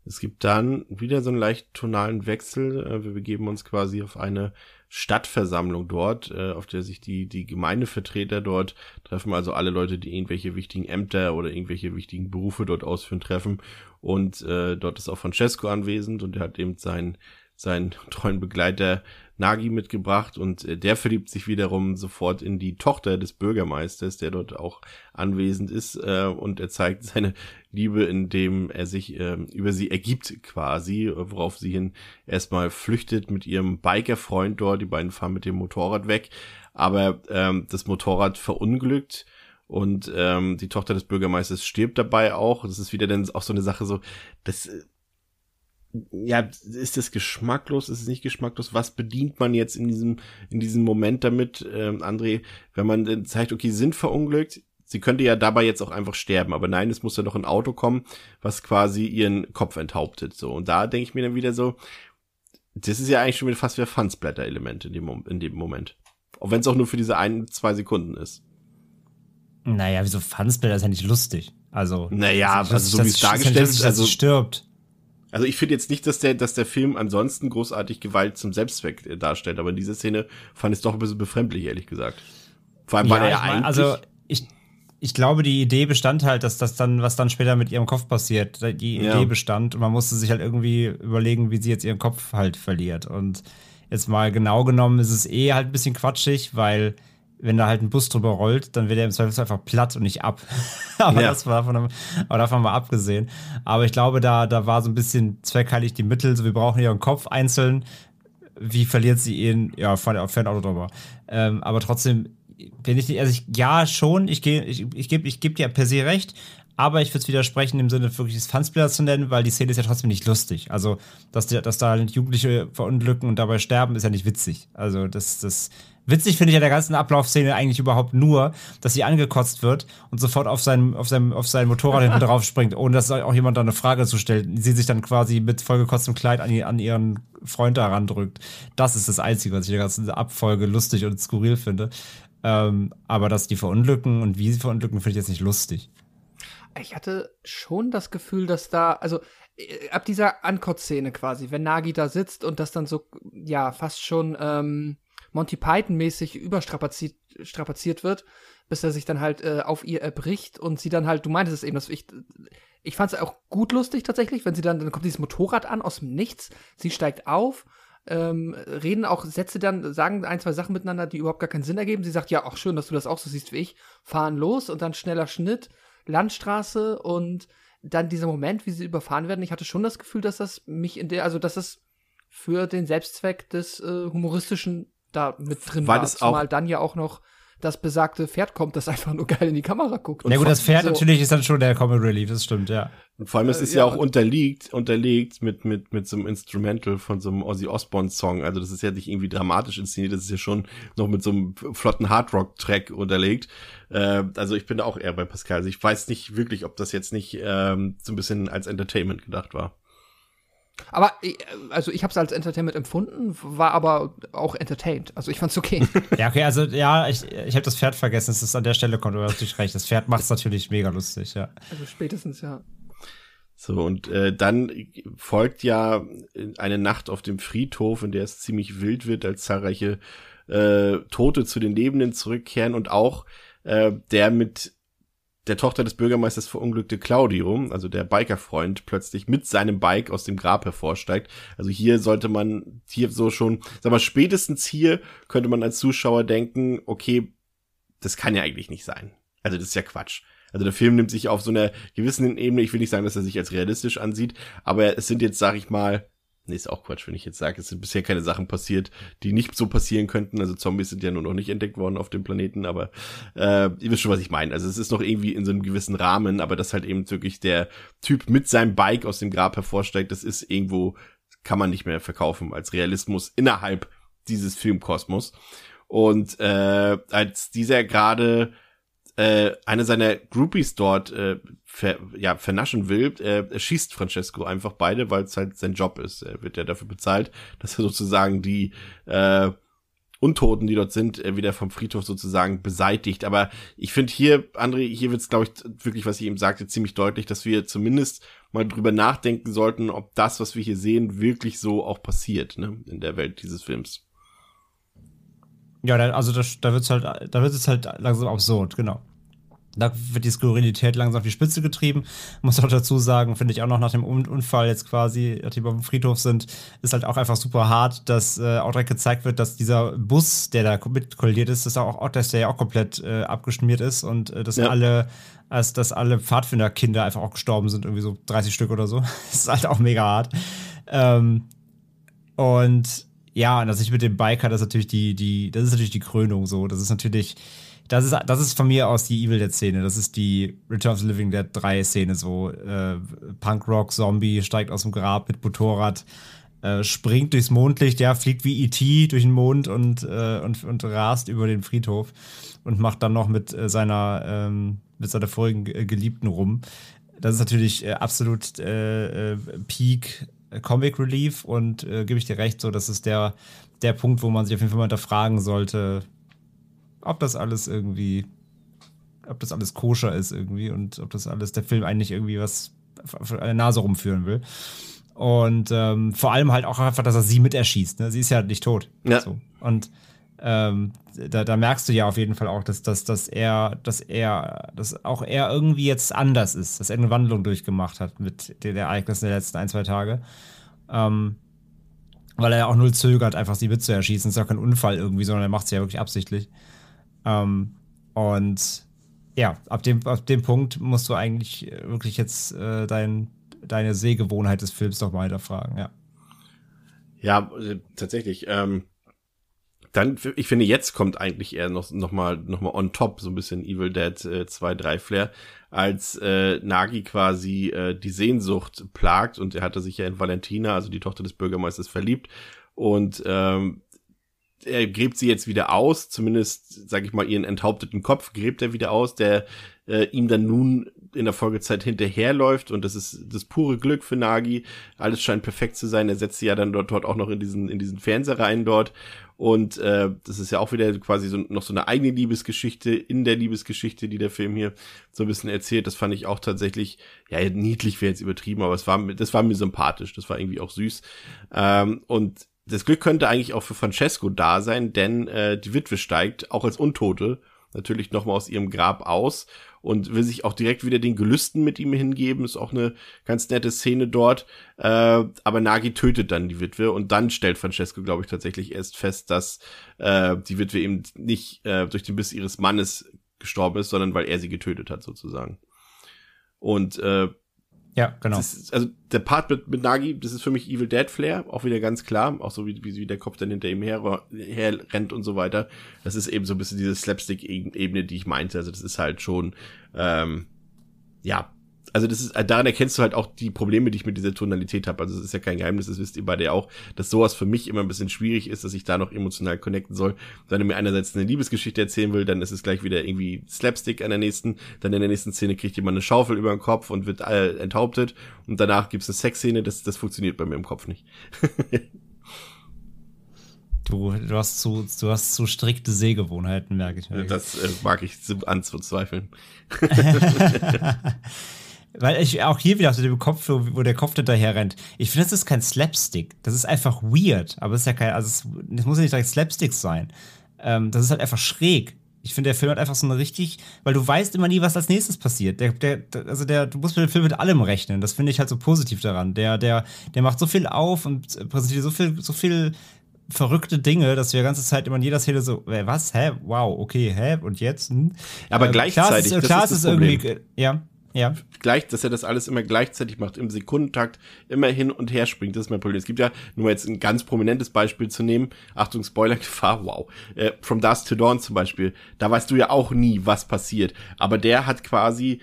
Es gibt dann wieder so einen leicht tonalen Wechsel. Äh, wir begeben uns quasi auf eine Stadtversammlung dort, äh, auf der sich die, die Gemeindevertreter dort treffen, also alle Leute, die irgendwelche wichtigen Ämter oder irgendwelche wichtigen Berufe dort ausführen, treffen. Und äh, dort ist auch Francesco anwesend und er hat eben seinen, seinen treuen Begleiter Nagi mitgebracht und äh, der verliebt sich wiederum sofort in die Tochter des Bürgermeisters, der dort auch anwesend ist äh, und er zeigt seine Liebe, indem er sich äh, über sie ergibt quasi, worauf sie hin erstmal flüchtet mit ihrem Biker-Freund dort, die beiden fahren mit dem Motorrad weg, aber ähm, das Motorrad verunglückt und ähm, die Tochter des Bürgermeisters stirbt dabei auch. Das ist wieder dann auch so eine Sache so, das äh, ja, ist das geschmacklos, ist es nicht geschmacklos? Was bedient man jetzt in diesem, in diesem Moment damit, ähm, André, wenn man zeigt, okay, sie sind verunglückt, sie könnte ja dabei jetzt auch einfach sterben, aber nein, es muss ja noch ein Auto kommen, was quasi ihren Kopf enthauptet, so. Und da denke ich mir dann wieder so, das ist ja eigentlich schon wieder fast wie ein Fansblätter-Element in dem, in dem Moment. Auch wenn es auch nur für diese ein, zwei Sekunden ist. Naja, wieso Fansblätter ist ja nicht lustig. Also. Naja, also so wie es dargestellt ist, also. stirbt. Also ich finde jetzt nicht, dass der, dass der Film ansonsten großartig Gewalt zum Selbstzweck äh, darstellt, aber in dieser Szene fand ich es doch ein bisschen befremdlich, ehrlich gesagt. Vor allem, ja, weil er ja eigentlich. Also ich, ich glaube, die Idee bestand halt, dass das dann, was dann später mit ihrem Kopf passiert, die Ja. Idee bestand und man musste sich halt irgendwie überlegen, wie sie jetzt ihren Kopf halt verliert. Und jetzt mal genau genommen ist es eh halt ein bisschen quatschig, weil wenn da halt ein Bus drüber rollt, dann wird er im Zweifelsfall einfach platt und nicht ab. aber Ja. das war von einem, aber davon mal abgesehen. Aber ich glaube, da, da war so ein bisschen zweckheilig die Mittel, so wir brauchen ihren Kopf einzeln. Wie verliert sie ihn? Ja, fährt auf ein Auto drüber. Ähm, aber trotzdem bin ich nicht, also ich, ja, schon, ich ich, ich gebe ich geb dir per se recht, aber ich würde es widersprechen, im Sinne wirklich des Fansplayer zu nennen, weil die Szene ist ja trotzdem nicht lustig. Also, dass, der, dass da halt Jugendliche verunglücken und dabei sterben, ist ja nicht witzig. Also, das, das witzig finde ich ja der ganzen Ablaufszene eigentlich überhaupt nur, dass sie angekotzt wird und sofort auf sein, auf seinem, auf sein Motorrad hinten drauf springt, ohne dass auch jemand da eine Frage zu stellt. Sie sich dann quasi mit vollgekotztem Kleid an, die- an ihren Freund da randrückt. Das ist das Einzige, was ich in der ganzen Abfolge lustig und skurril finde. Ähm, aber dass die verunglücken und wie sie verunglücken, finde ich jetzt nicht lustig. Ich hatte schon das Gefühl, dass da, also äh, ab dieser Ankot-Szene quasi, wenn Nagi da sitzt und das dann so, ja, fast schon ähm, Monty Python-mäßig überstrapaziert strapaziert wird, bis er sich dann halt äh, auf ihr erbricht und sie dann halt, du meintest es eben, dass ich, ich fand es auch gut lustig tatsächlich, wenn sie dann, dann kommt dieses Motorrad an aus dem Nichts, sie steigt auf, ähm, reden auch Sätze dann, sagen ein, zwei Sachen miteinander, die überhaupt gar keinen Sinn ergeben. Sie sagt, ja, auch schön, dass du das auch so siehst wie ich, fahren los und dann schneller Schnitt, Landstraße und dann dieser Moment, wie sie überfahren werden. Ich hatte schon das Gefühl, dass das mich in der, also dass es für den Selbstzweck des äh, humoristischen da mit drin Weil war. es auch- Zumal dann ja auch noch das besagte Pferd kommt, das einfach nur geil in die Kamera guckt. ja gut, das Pferd so- natürlich ist dann schon der Comic Relief, das stimmt, ja. Und vor allem, es Äh, ist ja, ja, auch unterlegt, unterlegt mit, mit, mit so einem Instrumental von so einem Ozzy Osbourne Song. Also das ist ja nicht irgendwie dramatisch inszeniert, das ist ja schon noch mit so einem flotten Hardrock-Track unterlegt. Äh, also ich bin da auch eher bei Pascal. Also ich weiß nicht wirklich, ob das jetzt nicht ähm, so ein bisschen als Entertainment gedacht war. Aber äh, also ich habe es als Entertainment empfunden, war aber auch entertained. Also ich fand's okay. Ja, okay, also ja, ich, ich habe das Pferd vergessen, es ist an der Stelle kommt, du hast natürlich recht. Das Pferd macht es natürlich mega lustig, ja. also spätestens ja. So, und äh, dann folgt ja eine Nacht auf dem Friedhof, in der es ziemlich wild wird, als zahlreiche äh, Tote zu den Lebenden zurückkehren und auch äh, der mit der Tochter des Bürgermeisters verunglückte Claudio, also der Bikerfreund, plötzlich mit seinem Bike aus dem Grab hervorsteigt. Also hier sollte man hier so schon, sag mal, spätestens hier könnte man als Zuschauer denken, okay, das kann ja eigentlich nicht sein. Also das ist ja Quatsch. Also der Film nimmt sich auf so einer gewissen Ebene, ich will nicht sagen, dass er sich als realistisch ansieht, aber es sind jetzt, sag ich mal, nee, ist auch Quatsch, wenn ich jetzt sage, es sind bisher keine Sachen passiert, die nicht so passieren könnten. Also Zombies sind ja nur noch nicht entdeckt worden auf dem Planeten, aber äh, ihr wisst schon, was ich meine. Also es ist noch irgendwie in so einem gewissen Rahmen, aber dass halt eben wirklich der Typ mit seinem Bike aus dem Grab hervorsteigt, das ist irgendwo, kann man nicht mehr verkaufen als Realismus innerhalb dieses Filmkosmos. Und äh, als dieser gerade äh, eine seiner Groupies dort äh, ver, ja, vernaschen will, äh, schießt Francesco einfach beide, weil es halt sein Job ist. Er wird ja dafür bezahlt, dass er sozusagen die äh, Untoten, die dort sind, äh, wieder vom Friedhof sozusagen beseitigt. Aber ich finde hier, André, hier wird es, glaube ich, wirklich, was ich eben sagte, ziemlich deutlich, dass wir zumindest mal drüber nachdenken sollten, ob das, was wir hier sehen, wirklich so auch passiert, ne, in der Welt dieses Films. Ja, also das, da wird's halt, da wird es halt langsam absurd, genau. Da wird die Skurrilität langsam auf die Spitze getrieben. Muss auch dazu sagen, finde ich auch noch nach dem Unfall jetzt quasi, nachdem wir auf dem Friedhof sind, ist halt auch einfach super hart, dass äh, auch direkt gezeigt wird, dass dieser Bus, der da mit kollidiert ist, dass, auch, dass der ja auch komplett äh, abgeschmiert ist und äh, dass ja. alle, als dass alle Pfadfinderkinder einfach auch gestorben sind, irgendwie so 30 Stück oder so. das ist halt auch mega hart. Ähm, und ja, und dass ich mit dem Biker, das ist natürlich die, die, das ist natürlich die Krönung so. Das ist natürlich das ist, das ist von mir aus die Evil Dead-Szene. Das ist die Return of the Living Dead 3-Szene. So äh, Punkrock-Zombie steigt aus dem Grab mit Motorrad, äh, springt durchs Mondlicht, ja, fliegt wie E.T. durch den Mond und, äh, und, und rast über den Friedhof und macht dann noch mit äh, seiner, ähm, mit seiner vorigen Geliebten rum. Das ist natürlich äh, absolut äh, äh, Peak Comic Relief und äh, gebe ich dir recht, so das ist der, der Punkt, wo man sich auf jeden Fall mal hinterfragen sollte, ob das alles irgendwie, ob das alles koscher ist irgendwie und ob das alles der Film eigentlich irgendwie was für eine Nase rumführen will. Und ähm, vor allem halt auch einfach, dass er sie mit erschießt. Ne? Sie ist ja nicht tot. Ja. So. Und ähm, da, da, merkst du ja auf jeden Fall auch, dass, dass, dass er, dass er, dass auch er irgendwie jetzt anders ist, dass er eine Wandlung durchgemacht hat mit den Ereignissen der letzten ein, zwei Tage. Ähm, weil er ja auch null zögert, einfach sie mitzuerschießen. Das ist ja kein Unfall irgendwie, sondern er macht sie ja wirklich absichtlich. Ähm, und ja, ab dem, ab dem Punkt musst du eigentlich wirklich jetzt äh, dein, deine Sehgewohnheit des Films noch mal hinterfragen, ja. Ja, äh, tatsächlich. Ähm, dann, ich finde, jetzt kommt eigentlich eher noch, noch mal, noch mal on top so ein bisschen Evil Dead äh, 2, 3 Flair, als äh, Nagi quasi äh, die Sehnsucht plagt und er hatte sich ja in Valentina, also die Tochter des Bürgermeisters, verliebt und ähm, er gräbt sie jetzt wieder aus, zumindest, sag ich mal, ihren enthaupteten Kopf gräbt er wieder aus, der äh, ihm dann nun in der Folgezeit hinterherläuft und das ist das pure Glück für Nagi. Alles scheint perfekt zu sein. Er setzt sie ja dann dort, dort auch noch in diesen, in diesen Fernseher rein dort. Und äh, das ist ja auch wieder quasi so, noch so eine eigene Liebesgeschichte in der Liebesgeschichte, die der Film hier so ein bisschen erzählt. Das fand ich auch tatsächlich, ja, niedlich wäre jetzt übertrieben, aber es war, das war mir sympathisch. Das war irgendwie auch süß. Ähm, und das Glück könnte eigentlich auch für Francesco da sein, denn äh, die Witwe steigt auch als Untote natürlich nochmal aus ihrem Grab aus und will sich auch direkt wieder den Gelüsten mit ihm hingeben. Ist auch eine ganz nette Szene dort. Äh, aber Nagi tötet dann die Witwe und dann stellt Francesco, glaube ich, tatsächlich erst fest, dass äh, die Witwe eben nicht äh, durch den Biss ihres Mannes gestorben ist, sondern weil er sie getötet hat, sozusagen. Und äh, ja, genau. Ist, also der Part mit, mit Nagi, das ist für mich Evil Dead Flair, auch wieder ganz klar, auch so wie, wie, wie der Kopf dann hinter ihm her, her rennt und so weiter. Das ist eben so ein bisschen diese Slapstick-Ebene, die ich meinte. Also das ist halt schon, ähm, ja, also das ist, äh, daran erkennst du halt auch die Probleme, die ich mit dieser Tonalität habe. Also es ist ja kein Geheimnis, das wisst ihr beide auch, dass sowas für mich immer ein bisschen schwierig ist, dass ich da noch emotional connecten soll. Wenn er mir einerseits eine Liebesgeschichte erzählen will, dann ist es gleich wieder irgendwie Slapstick an der nächsten, dann in der nächsten Szene kriegt jemand eine Schaufel über den Kopf und wird äh, enthauptet und danach gibt's eine Sexszene, das, das funktioniert bei mir im Kopf nicht. Du, du, hast zu, du hast zu strikte Sehgewohnheiten, merke ich. Merke. Das äh, mag ich anzuzweifeln. Weil ich auch hier wieder auf dem Kopf, wo der Kopf hinterher rennt. Ich finde, das ist kein Slapstick. Das ist einfach weird. Aber es ist ja kein, also es, es muss ja nicht direkt Slapstick sein. Ähm, das ist halt einfach schräg. Ich finde, der Film hat einfach so eine richtig, weil du weißt immer nie, was als nächstes passiert. Der, der, also der, du musst mit dem Film mit allem rechnen. Das finde ich halt so positiv daran. Der, der, der macht so viel auf und präsentiert so viel, so viel verrückte Dinge, dass wir die ganze Zeit immer in jeder Szene so, was, hä, wow, okay, hä, und jetzt? Hm? Aber ähm, gleichzeitig, klar, ist, klar, ist es irgendwie, ja, ja. Gleich, dass er das alles immer gleichzeitig macht, im Sekundentakt immer hin und her springt. Das ist mein Problem. Es gibt ja, nur jetzt ein ganz prominentes Beispiel zu nehmen. Achtung, Spoiler-Gefahr, wow. Äh, From Dusk to Dawn zum Beispiel. Da weißt du ja auch nie, was passiert. Aber der hat quasi,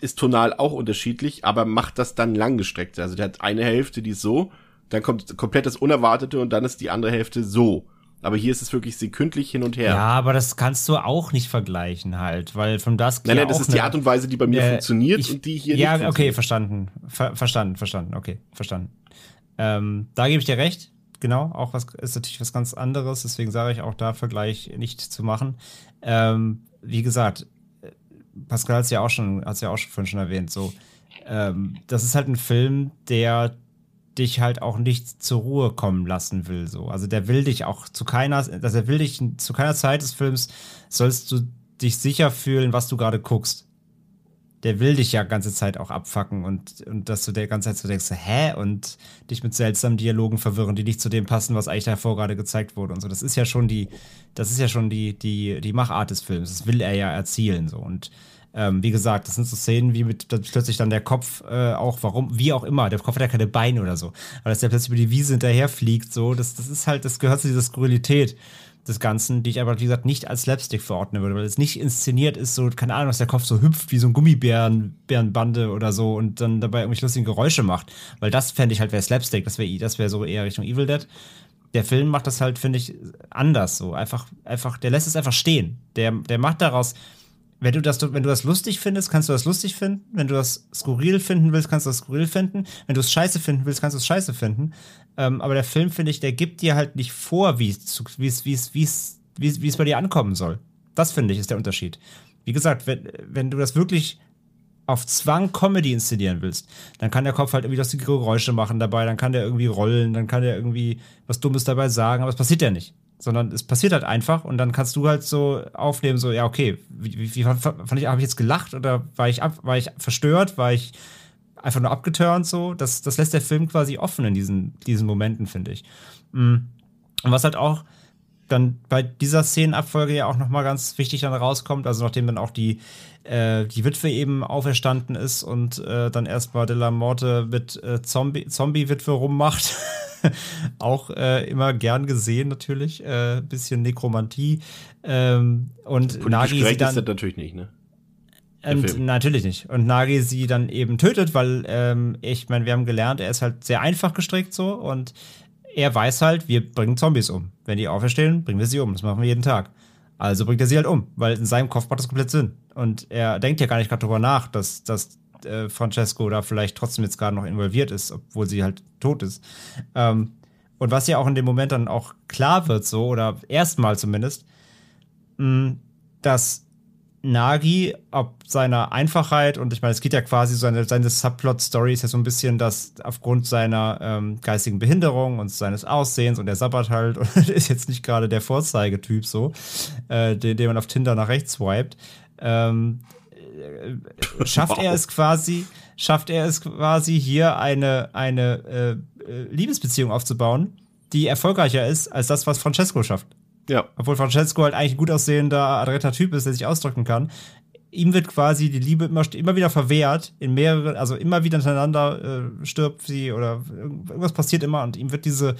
ist tonal auch unterschiedlich, aber macht das dann langgestreckt. Also der hat eine Hälfte, die ist so, dann kommt komplett das Unerwartete und dann ist die andere Hälfte so. Aber hier ist es wirklich sekündlich hin und her. Ja, aber das kannst du auch nicht vergleichen halt, weil von das Nein, nein, das ist die Art und Weise, die bei mir Äh, funktioniert ich- und die hier Ja, nicht okay, funktioniert. verstanden. Ver verstanden, verstanden, okay, verstanden. Ähm, da gebe ich dir recht, genau, auch was ist natürlich was ganz anderes, deswegen sage ich auch da Vergleich nicht zu machen. Ähm, wie gesagt, Pascal hat es ja auch schon, hat ja auch schon vorhin schon erwähnt, so, ähm, das ist halt ein Film, der dich halt auch nicht zur Ruhe kommen lassen will, so. Also der will dich auch zu keiner, also er will dich zu keiner Zeit des Films sollst du dich sicher fühlen, was du gerade guckst der will dich ja ganze Zeit auch abfacken und, und dass du der ganze Zeit so denkst, hä? Und dich mit seltsamen Dialogen verwirren, die nicht zu dem passen, was eigentlich davor gerade gezeigt wurde und so. Das ist ja schon die, das ist ja schon die, die, die Machart des Films. Das will er ja erzielen, so. Und ähm, wie gesagt, das sind so Szenen, wie mit dass plötzlich dann der Kopf äh, auch, warum, wie auch immer, der Kopf hat ja keine Beine oder so. Aber dass der plötzlich über die Wiese hinterherfliegt, so, das, das ist halt, das gehört zu dieser Skurrilität des Ganzen, die ich aber, wie gesagt, nicht als Slapstick verordnen würde, weil es nicht inszeniert ist, so, keine Ahnung, dass der Kopf so hüpft wie so ein Gummibärenbande oder so und dann dabei irgendwelche lustigen Geräusche macht. Weil das fände ich halt wäre Slapstick, das wäre das wäre so eher Richtung Evil Dead. Der Film macht das halt, finde ich, anders so. Einfach, einfach, der lässt es einfach stehen. Der, der macht daraus, wenn du das, wenn du das lustig findest, kannst du das lustig finden. Wenn du das skurril finden willst, kannst du das skurril finden. Wenn du es scheiße finden willst, kannst du es scheiße finden. Ähm, aber der Film, finde ich, der gibt dir halt nicht vor, wie es, bei dir ankommen soll. Das, finde ich, ist der Unterschied. Wie gesagt, wenn, wenn du das wirklich auf Zwang Comedy inszenieren willst, dann kann der Kopf halt irgendwie lustige Geräusche machen dabei, dann kann der irgendwie rollen, dann kann der irgendwie was Dummes dabei sagen, aber es passiert ja nicht. Sondern es passiert halt einfach und dann kannst du halt so aufnehmen, so, ja, okay, wie, wie, fand ich, habe ich jetzt gelacht oder war ich, ab, war ich verstört, war ich einfach nur abgeturnt, so? Das, das lässt der Film quasi offen in diesen, diesen Momenten, finde ich. Mm. Und was halt auch dann bei dieser Szenenabfolge ja auch nochmal ganz wichtig dann rauskommt, also nachdem dann auch die, äh, die Witwe eben auferstanden ist und äh, dann erstmal De La Morte mit äh, Zombie- Zombie-Witwe rummacht. auch äh, immer gern gesehen natürlich, äh, bisschen Nekromantie. Ähm, und Politisch Nagi sie dann, ist das natürlich nicht, ne? und Film. natürlich nicht. Und Nagi sie dann eben tötet, weil ähm, ich meine, wir haben gelernt, er ist halt sehr einfach gestrickt so und er weiß halt, wir bringen Zombies um. Wenn die auferstehen, bringen wir sie um. Das machen wir jeden Tag. Also bringt er sie halt um, weil in seinem Kopf macht das komplett Sinn. Und er denkt ja gar nicht gerade drüber nach, dass, dass äh, Francesco da vielleicht trotzdem jetzt gerade noch involviert ist, obwohl sie halt tot ist. Ähm, und was ja auch in dem Moment dann auch klar wird, so, oder erstmal zumindest, mh, dass Nagi, ob seiner Einfachheit, und ich meine, es geht ja quasi, seine, seine Subplot-Story ist ja so ein bisschen, dass aufgrund seiner ähm, geistigen Behinderung und seines Aussehens und der sabbert halt und ist jetzt nicht gerade der Vorzeigetyp so, äh, den, den man auf Tinder nach rechts swiped, ähm, äh, schafft er Wow. es quasi, schafft er es quasi hier eine, eine äh, äh, Liebesbeziehung aufzubauen, die erfolgreicher ist als das, was Francesco schafft Ja. obwohl Francesco halt eigentlich ein gut aussehender, adretter Typ ist, der sich ausdrücken kann. Ihm wird quasi die Liebe immer, immer wieder verwehrt, in mehreren, also immer wieder hintereinander äh, stirbt sie oder irgendwas passiert immer und ihm wird diese,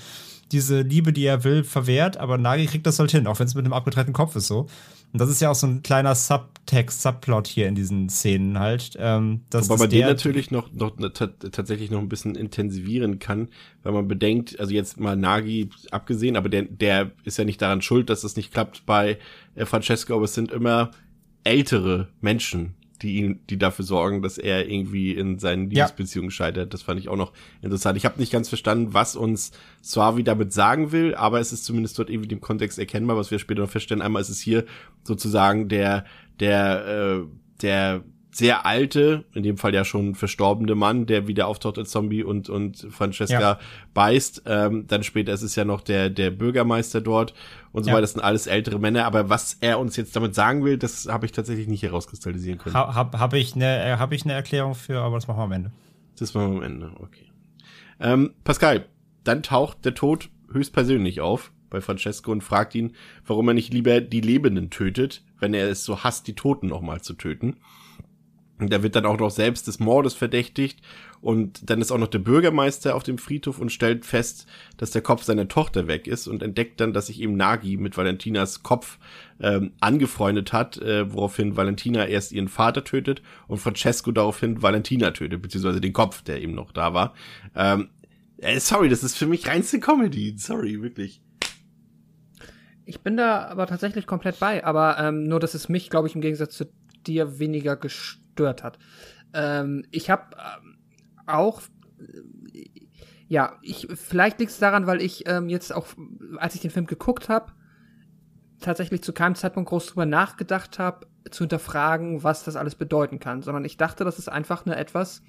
diese Liebe, die er will, verwehrt, aber Nagi kriegt das halt hin, auch wenn es mit einem abgetrennten Kopf ist so. Und das ist ja auch so ein kleiner Subtext, Subplot hier in diesen Szenen halt. Ähm, dass, Wobei man den natürlich noch, noch ne- ta- tatsächlich noch ein bisschen intensivieren kann, weil man bedenkt, also jetzt mal Nagi abgesehen, aber der, der ist ja nicht daran schuld, dass das nicht klappt bei äh, Francesco, aber es sind immer ältere Menschen, die ihn, die dafür sorgen, dass er irgendwie in seinen Ja. Liebesbeziehungen scheitert. Das fand ich auch noch interessant. Ich habe nicht ganz verstanden, was uns Suavi damit sagen will, aber es ist zumindest dort irgendwie dem Kontext erkennbar, was wir später noch feststellen. Einmal ist es hier sozusagen der, der, äh, der sehr alte, in dem Fall ja schon verstorbene Mann, der wieder auftaucht als Zombie und, und Francesca Ja. beißt. Ähm, dann später ist es ja noch der, der Bürgermeister dort und so Ja. weiter. Das sind alles ältere Männer. Aber was er uns jetzt damit sagen will, das habe ich tatsächlich nicht herauskristallisieren können. Ha, hab, hab ich eine hab ich eine Erklärung für, aber das machen wir am Ende. Das machen wir am Ende, okay. Ähm, Pascal, dann taucht der Tod höchstpersönlich auf bei Francesco und fragt ihn, warum er nicht lieber die Lebenden tötet, wenn er es so hasst, die Toten nochmal zu töten. Und er wird dann auch noch selbst des Mordes verdächtigt und dann ist auch noch der Bürgermeister auf dem Friedhof und stellt fest, dass der Kopf seiner Tochter weg ist und entdeckt dann, dass sich eben Nagi mit Valentinas Kopf ähm, angefreundet hat, äh, woraufhin Valentina erst ihren Vater tötet und Francesco daraufhin Valentina tötet, beziehungsweise den Kopf, der eben noch da war. Ähm, äh, sorry, das ist für mich reinste Comedy. Sorry, wirklich. Ich bin da aber tatsächlich komplett bei, aber ähm, nur, dass es mich, glaube ich, im Gegensatz zu dir weniger gestört hat. Ähm, ich habe ähm, auch, äh, ja, ich vielleicht liegt es daran, weil ich ähm, jetzt auch, als ich den Film geguckt habe, tatsächlich zu keinem Zeitpunkt groß drüber nachgedacht habe, zu hinterfragen, was das alles bedeuten kann, sondern ich dachte, das ist einfach eine etwas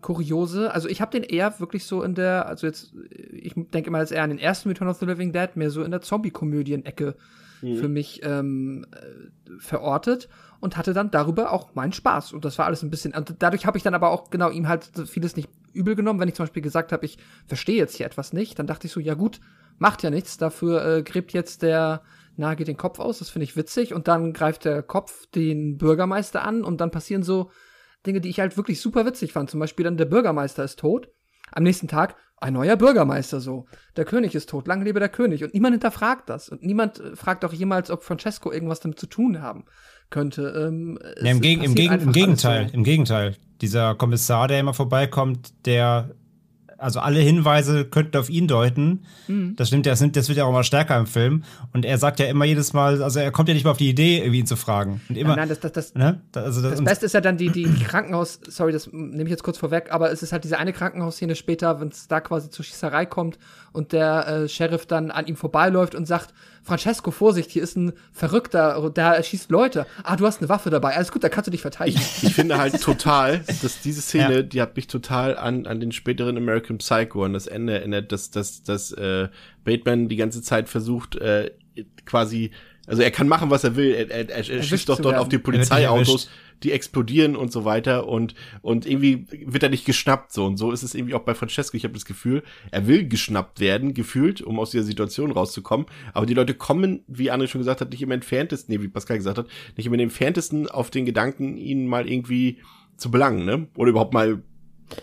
kuriose, also ich habe den eher wirklich so in der, also jetzt, ich denke mal jetzt eher an den ersten Return of the Living Dead, mehr so in der Zombie-Komödien-Ecke mhm. für mich ähm, äh, verortet und hatte dann darüber auch meinen Spaß. Und das war alles ein bisschen, und dadurch habe ich dann aber auch genau ihm halt vieles nicht übel genommen. Wenn ich zum Beispiel gesagt habe, ich verstehe jetzt hier etwas nicht, dann dachte ich so, ja gut, macht ja nichts, dafür äh, gräbt jetzt der Nagel den Kopf aus, das finde ich witzig. Und dann greift der Kopf den Bürgermeister an und dann passieren so Dinge, die ich halt wirklich super witzig fand. Zum Beispiel dann der Bürgermeister ist tot. Am nächsten Tag ein neuer Bürgermeister so. Der König ist tot, lang lebe der König. Und niemand hinterfragt das. Und niemand äh, fragt auch jemals, ob Francesco irgendwas damit zu tun haben könnte. Ähm, ja, im, Geg im, Geg im Gegenteil, im Gegenteil. Dieser Kommissar, der immer vorbeikommt, der also alle Hinweise könnten auf ihn deuten. Mhm. Das stimmt, das, nimmt, das wird ja auch immer stärker im Film. Und er sagt ja immer jedes Mal, also er kommt ja nicht mal auf die Idee, irgendwie ihn zu fragen. Und immer, nein, nein, das, das, das, ne? also das, das Beste ist ja dann die, die Krankenhaus, sorry, das nehme ich jetzt kurz vorweg, aber es ist halt diese eine Krankenhausszene später, wenn es da quasi zur Schießerei kommt und der äh, Sheriff dann an ihm vorbeiläuft und sagt, Francesco, Vorsicht, hier ist ein Verrückter, der schießt Leute. Ah, du hast eine Waffe dabei. Alles gut, da kannst du dich verteidigen. Ich, ich finde halt total, dass diese Szene, ja. die hat mich total an, an den späteren American Psycho, an das Ende erinnert, dass, dass, dass äh, Bateman die ganze Zeit versucht, äh, quasi also er kann machen, was er will. Er, er, er, er schießt doch dort auf die Polizeiautos, die explodieren und so weiter und und irgendwie wird er nicht geschnappt so und so ist es irgendwie auch bei Francesco. Ich habe das Gefühl, er will geschnappt werden, gefühlt, um aus dieser Situation rauszukommen. Aber die Leute kommen, wie André schon gesagt hat, nicht im entferntesten, nee, wie Pascal gesagt hat, nicht im entferntesten auf den Gedanken, ihn mal irgendwie zu belangen, ne? Oder überhaupt mal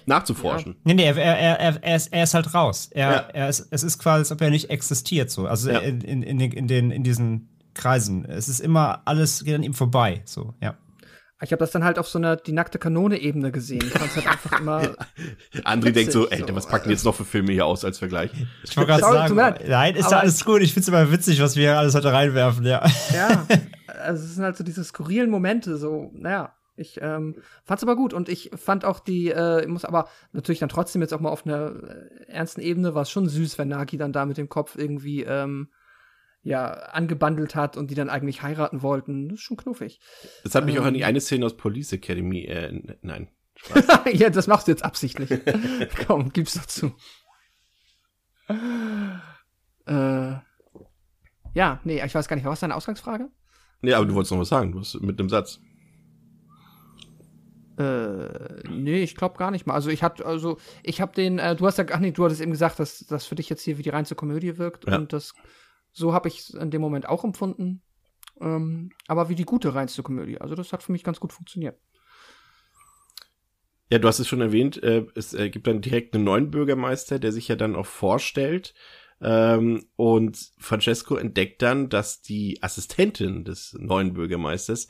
nachzuforschen. Ja. Nee, nee, er, er, er, er, ist, er ist halt raus. Er, ja. er ist, es ist quasi, als ob er nicht existiert so. Also ja. in, in, in, den, in, den, in diesen Kreisen. Es ist immer alles geht an ihm vorbei, so, ja. Ich habe das dann halt auf so einer die nackte Kanone-Ebene gesehen. Ich fand halt einfach immer. André denkt so, ey, so. was packen jetzt noch für Filme hier aus als Vergleich? Ich wollte gerade sagen, nein, ist ja alles gut. Ich find's immer witzig, was wir alles heute reinwerfen, ja. Ja, also es sind halt so diese skurrilen Momente, so, naja. Ich ähm, fand's aber gut und ich fand auch die, äh, ich muss aber natürlich dann trotzdem jetzt auch mal auf einer äh, ernsten Ebene war es schon süß, wenn Nagi dann da mit dem Kopf irgendwie ähm, ja angebandelt hat und die dann eigentlich heiraten wollten. Das ist schon knuffig. Das hat mich ähm, auch an die eine Szene aus Police Academy, äh, nein. ja, das machst du jetzt absichtlich. Komm, gib's doch zu. Äh, ja, nee, ich weiß gar nicht, was deine Ausgangsfrage? Nee, aber du wolltest noch was sagen, du hast mit einem Satz. Äh, nee, ich glaube gar nicht mal. Also ich hatte, also ich habe den, äh, du hast ja, ach nee, du hattest eben gesagt, dass das für dich jetzt hier wie die reinste Komödie wirkt ja. und das so habe ich es in dem Moment auch empfunden. Ähm, aber wie die gute reinste Komödie. Also das hat für mich ganz gut funktioniert. Ja, du hast es schon erwähnt, äh, es äh, gibt dann direkt einen neuen Bürgermeister, der sich ja dann auch vorstellt. Ähm, und Francesco entdeckt dann, dass die Assistentin des neuen Bürgermeisters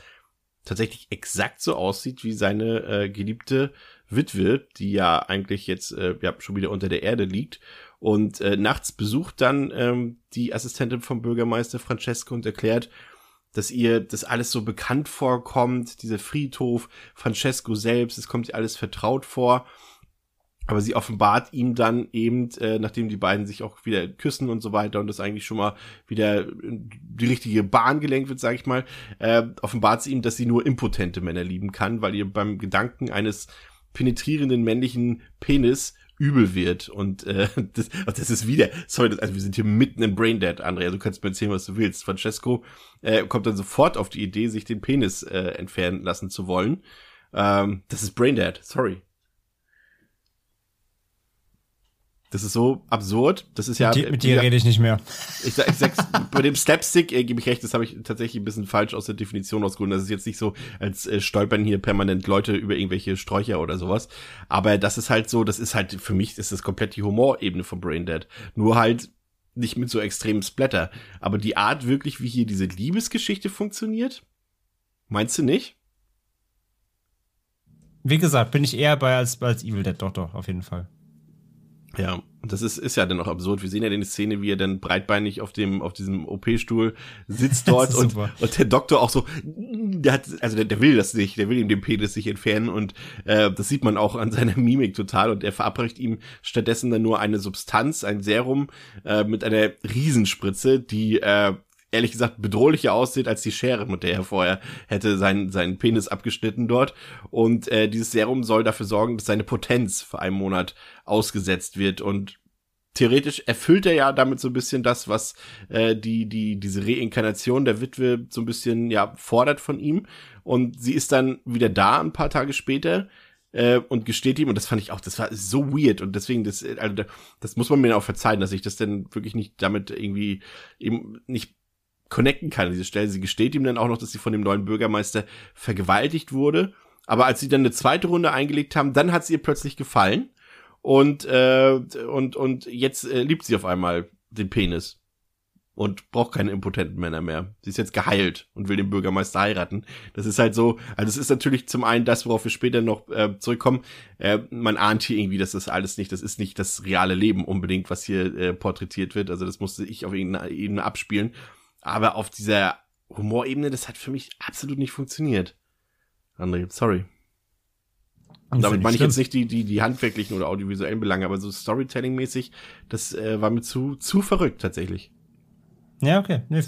tatsächlich exakt so aussieht wie seine äh, geliebte Witwe, die ja eigentlich jetzt äh, ja, schon wieder unter der Erde liegt. Und äh, nachts besucht dann ähm, die Assistentin vom Bürgermeister Francesco und erklärt, dass ihr das alles so bekannt vorkommt, dieser Friedhof, Francesco selbst, es kommt ihr alles vertraut vor. Aber sie offenbart ihm dann eben, äh, nachdem die beiden sich auch wieder küssen und so weiter und das eigentlich schon mal wieder die richtige Bahn gelenkt wird, sag ich mal, äh, offenbart sie ihm, dass sie nur impotente Männer lieben kann, weil ihr beim Gedanken eines penetrierenden männlichen Penis übel wird. Und äh, das, das ist wieder, sorry, also wir sind hier mitten im Braindead, Andrea, du kannst mir erzählen, was du willst. Francesco äh, kommt dann sofort auf die Idee, sich den Penis äh, entfernen lassen zu wollen. Ähm, das ist Braindead, sorry. Das ist so absurd. Das ist ja. Mit, mit dir rede ich nicht mehr. Ich, ich sag's, bei dem Slapstick äh, gebe ich recht, das habe ich tatsächlich ein bisschen falsch aus der Definition rausgeholt. Das ist jetzt nicht so, als äh, stolpern hier permanent Leute über irgendwelche Sträucher oder sowas. Aber das ist halt so, das ist halt, für mich ist das komplett die Humorebene von Braindead. Nur halt nicht mit so extremem Splatter. Aber die Art wirklich, wie hier diese Liebesgeschichte funktioniert, meinst du nicht? Wie gesagt, bin ich eher bei als, als Evil Dead, doch, doch, auf jeden Fall. Ja, und das ist, ist ja dann auch absurd. Wir sehen ja die Szene, wie er dann breitbeinig auf dem, auf diesem OP-Stuhl sitzt dort und, und der Doktor auch so, der hat, also der, der will das nicht, der will ihm den Penis sich entfernen und äh, das sieht man auch an seiner Mimik total und er verabreicht ihm stattdessen dann nur eine Substanz, ein Serum äh, mit einer Riesenspritze, die äh, ehrlich gesagt bedrohlicher aussieht als die Schere, mit der er vorher hätte seinen, seinen Penis abgeschnitten dort. Und äh, dieses Serum soll dafür sorgen, dass seine Potenz für einen Monat ausgesetzt wird. Und theoretisch erfüllt er ja damit so ein bisschen das, was äh, die, die, diese Reinkarnation der Witwe so ein bisschen ja fordert von ihm. Und sie ist dann wieder da ein paar Tage später äh, und gesteht ihm, und das fand ich auch, das war so weird und deswegen, das, also das muss man mir auch verzeihen, dass ich das denn wirklich nicht damit irgendwie eben nicht connecten kann an dieser Stelle. Sie gesteht ihm dann auch noch, dass sie von dem neuen Bürgermeister vergewaltigt wurde. Aber als sie dann eine zweite Runde eingelegt haben, dann hat sie ihr plötzlich gefallen. Und, äh, und, und jetzt äh, liebt sie auf einmal den Penis. Und braucht keine impotenten Männer mehr. Sie ist jetzt geheilt und will den Bürgermeister heiraten. Das ist halt so, also es ist natürlich zum einen das, worauf wir später noch äh, zurückkommen. Äh, man ahnt hier irgendwie, dass das alles nicht, das ist nicht das reale Leben unbedingt, was hier äh, porträtiert wird. Also das musste ich auf irgendeiner Ebene abspielen. Aber auf dieser Humorebene, das hat für mich absolut nicht funktioniert. André, sorry. Und damit meine ich jetzt nicht die, die, die handwerklichen oder audiovisuellen Belange, aber so Storytelling-mäßig, das äh, war mir zu, zu verrückt tatsächlich. Ja, okay. Nee,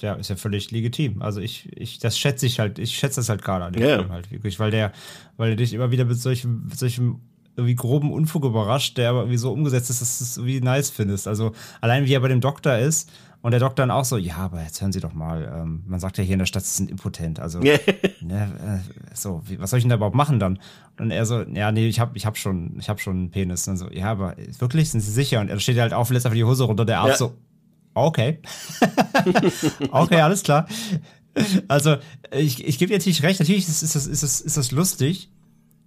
ja, ist ja völlig legitim. Also ich, ich, das schätze ich halt, ich schätze das halt gerade an dem yeah. Film halt wirklich, weil der, weil der dich immer wieder mit solchem, mit solchem irgendwie groben Unfug überrascht, der aber irgendwie so umgesetzt ist, dass du es irgendwie nice findest. Also allein wie er bei dem Doktor ist, und der Doktor dann auch so, ja, aber jetzt hören Sie doch mal, ähm, man sagt ja hier in der Stadt, Sie sind impotent. Also, ne, äh, so, wie, was soll ich denn da überhaupt machen dann? Und er so, ja, nee, ich hab, ich hab schon, ich hab schon einen Penis. Und so, ja, aber wirklich, sind Sie sicher? Und er steht halt auf, lässt einfach die Hose runter, der Arzt ja. so, okay. okay, alles klar. Also, ich, ich gebe dir natürlich recht, natürlich ist, ist, das, ist, das, ist das lustig,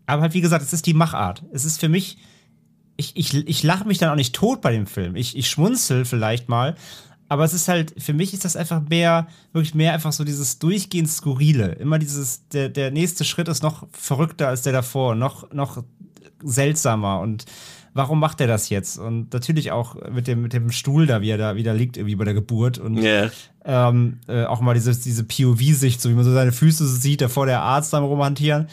aber halt, wie gesagt, es ist die Machart. Es ist für mich, ich, ich, ich lache mich dann auch nicht tot bei dem Film. Ich, ich schmunzel vielleicht mal, aber es ist halt, für mich ist das einfach mehr, wirklich mehr einfach so dieses durchgehend Skurrile. Immer dieses, der, der nächste Schritt ist noch verrückter als der davor, noch, noch seltsamer und warum macht er das jetzt? Und natürlich auch mit dem, mit dem Stuhl da, wie er da wieder liegt, irgendwie bei der Geburt. Und yeah. ähm, äh, auch mal diese, diese POV-Sicht, so wie man so seine Füße sieht, davor der Arzt am rumhantieren.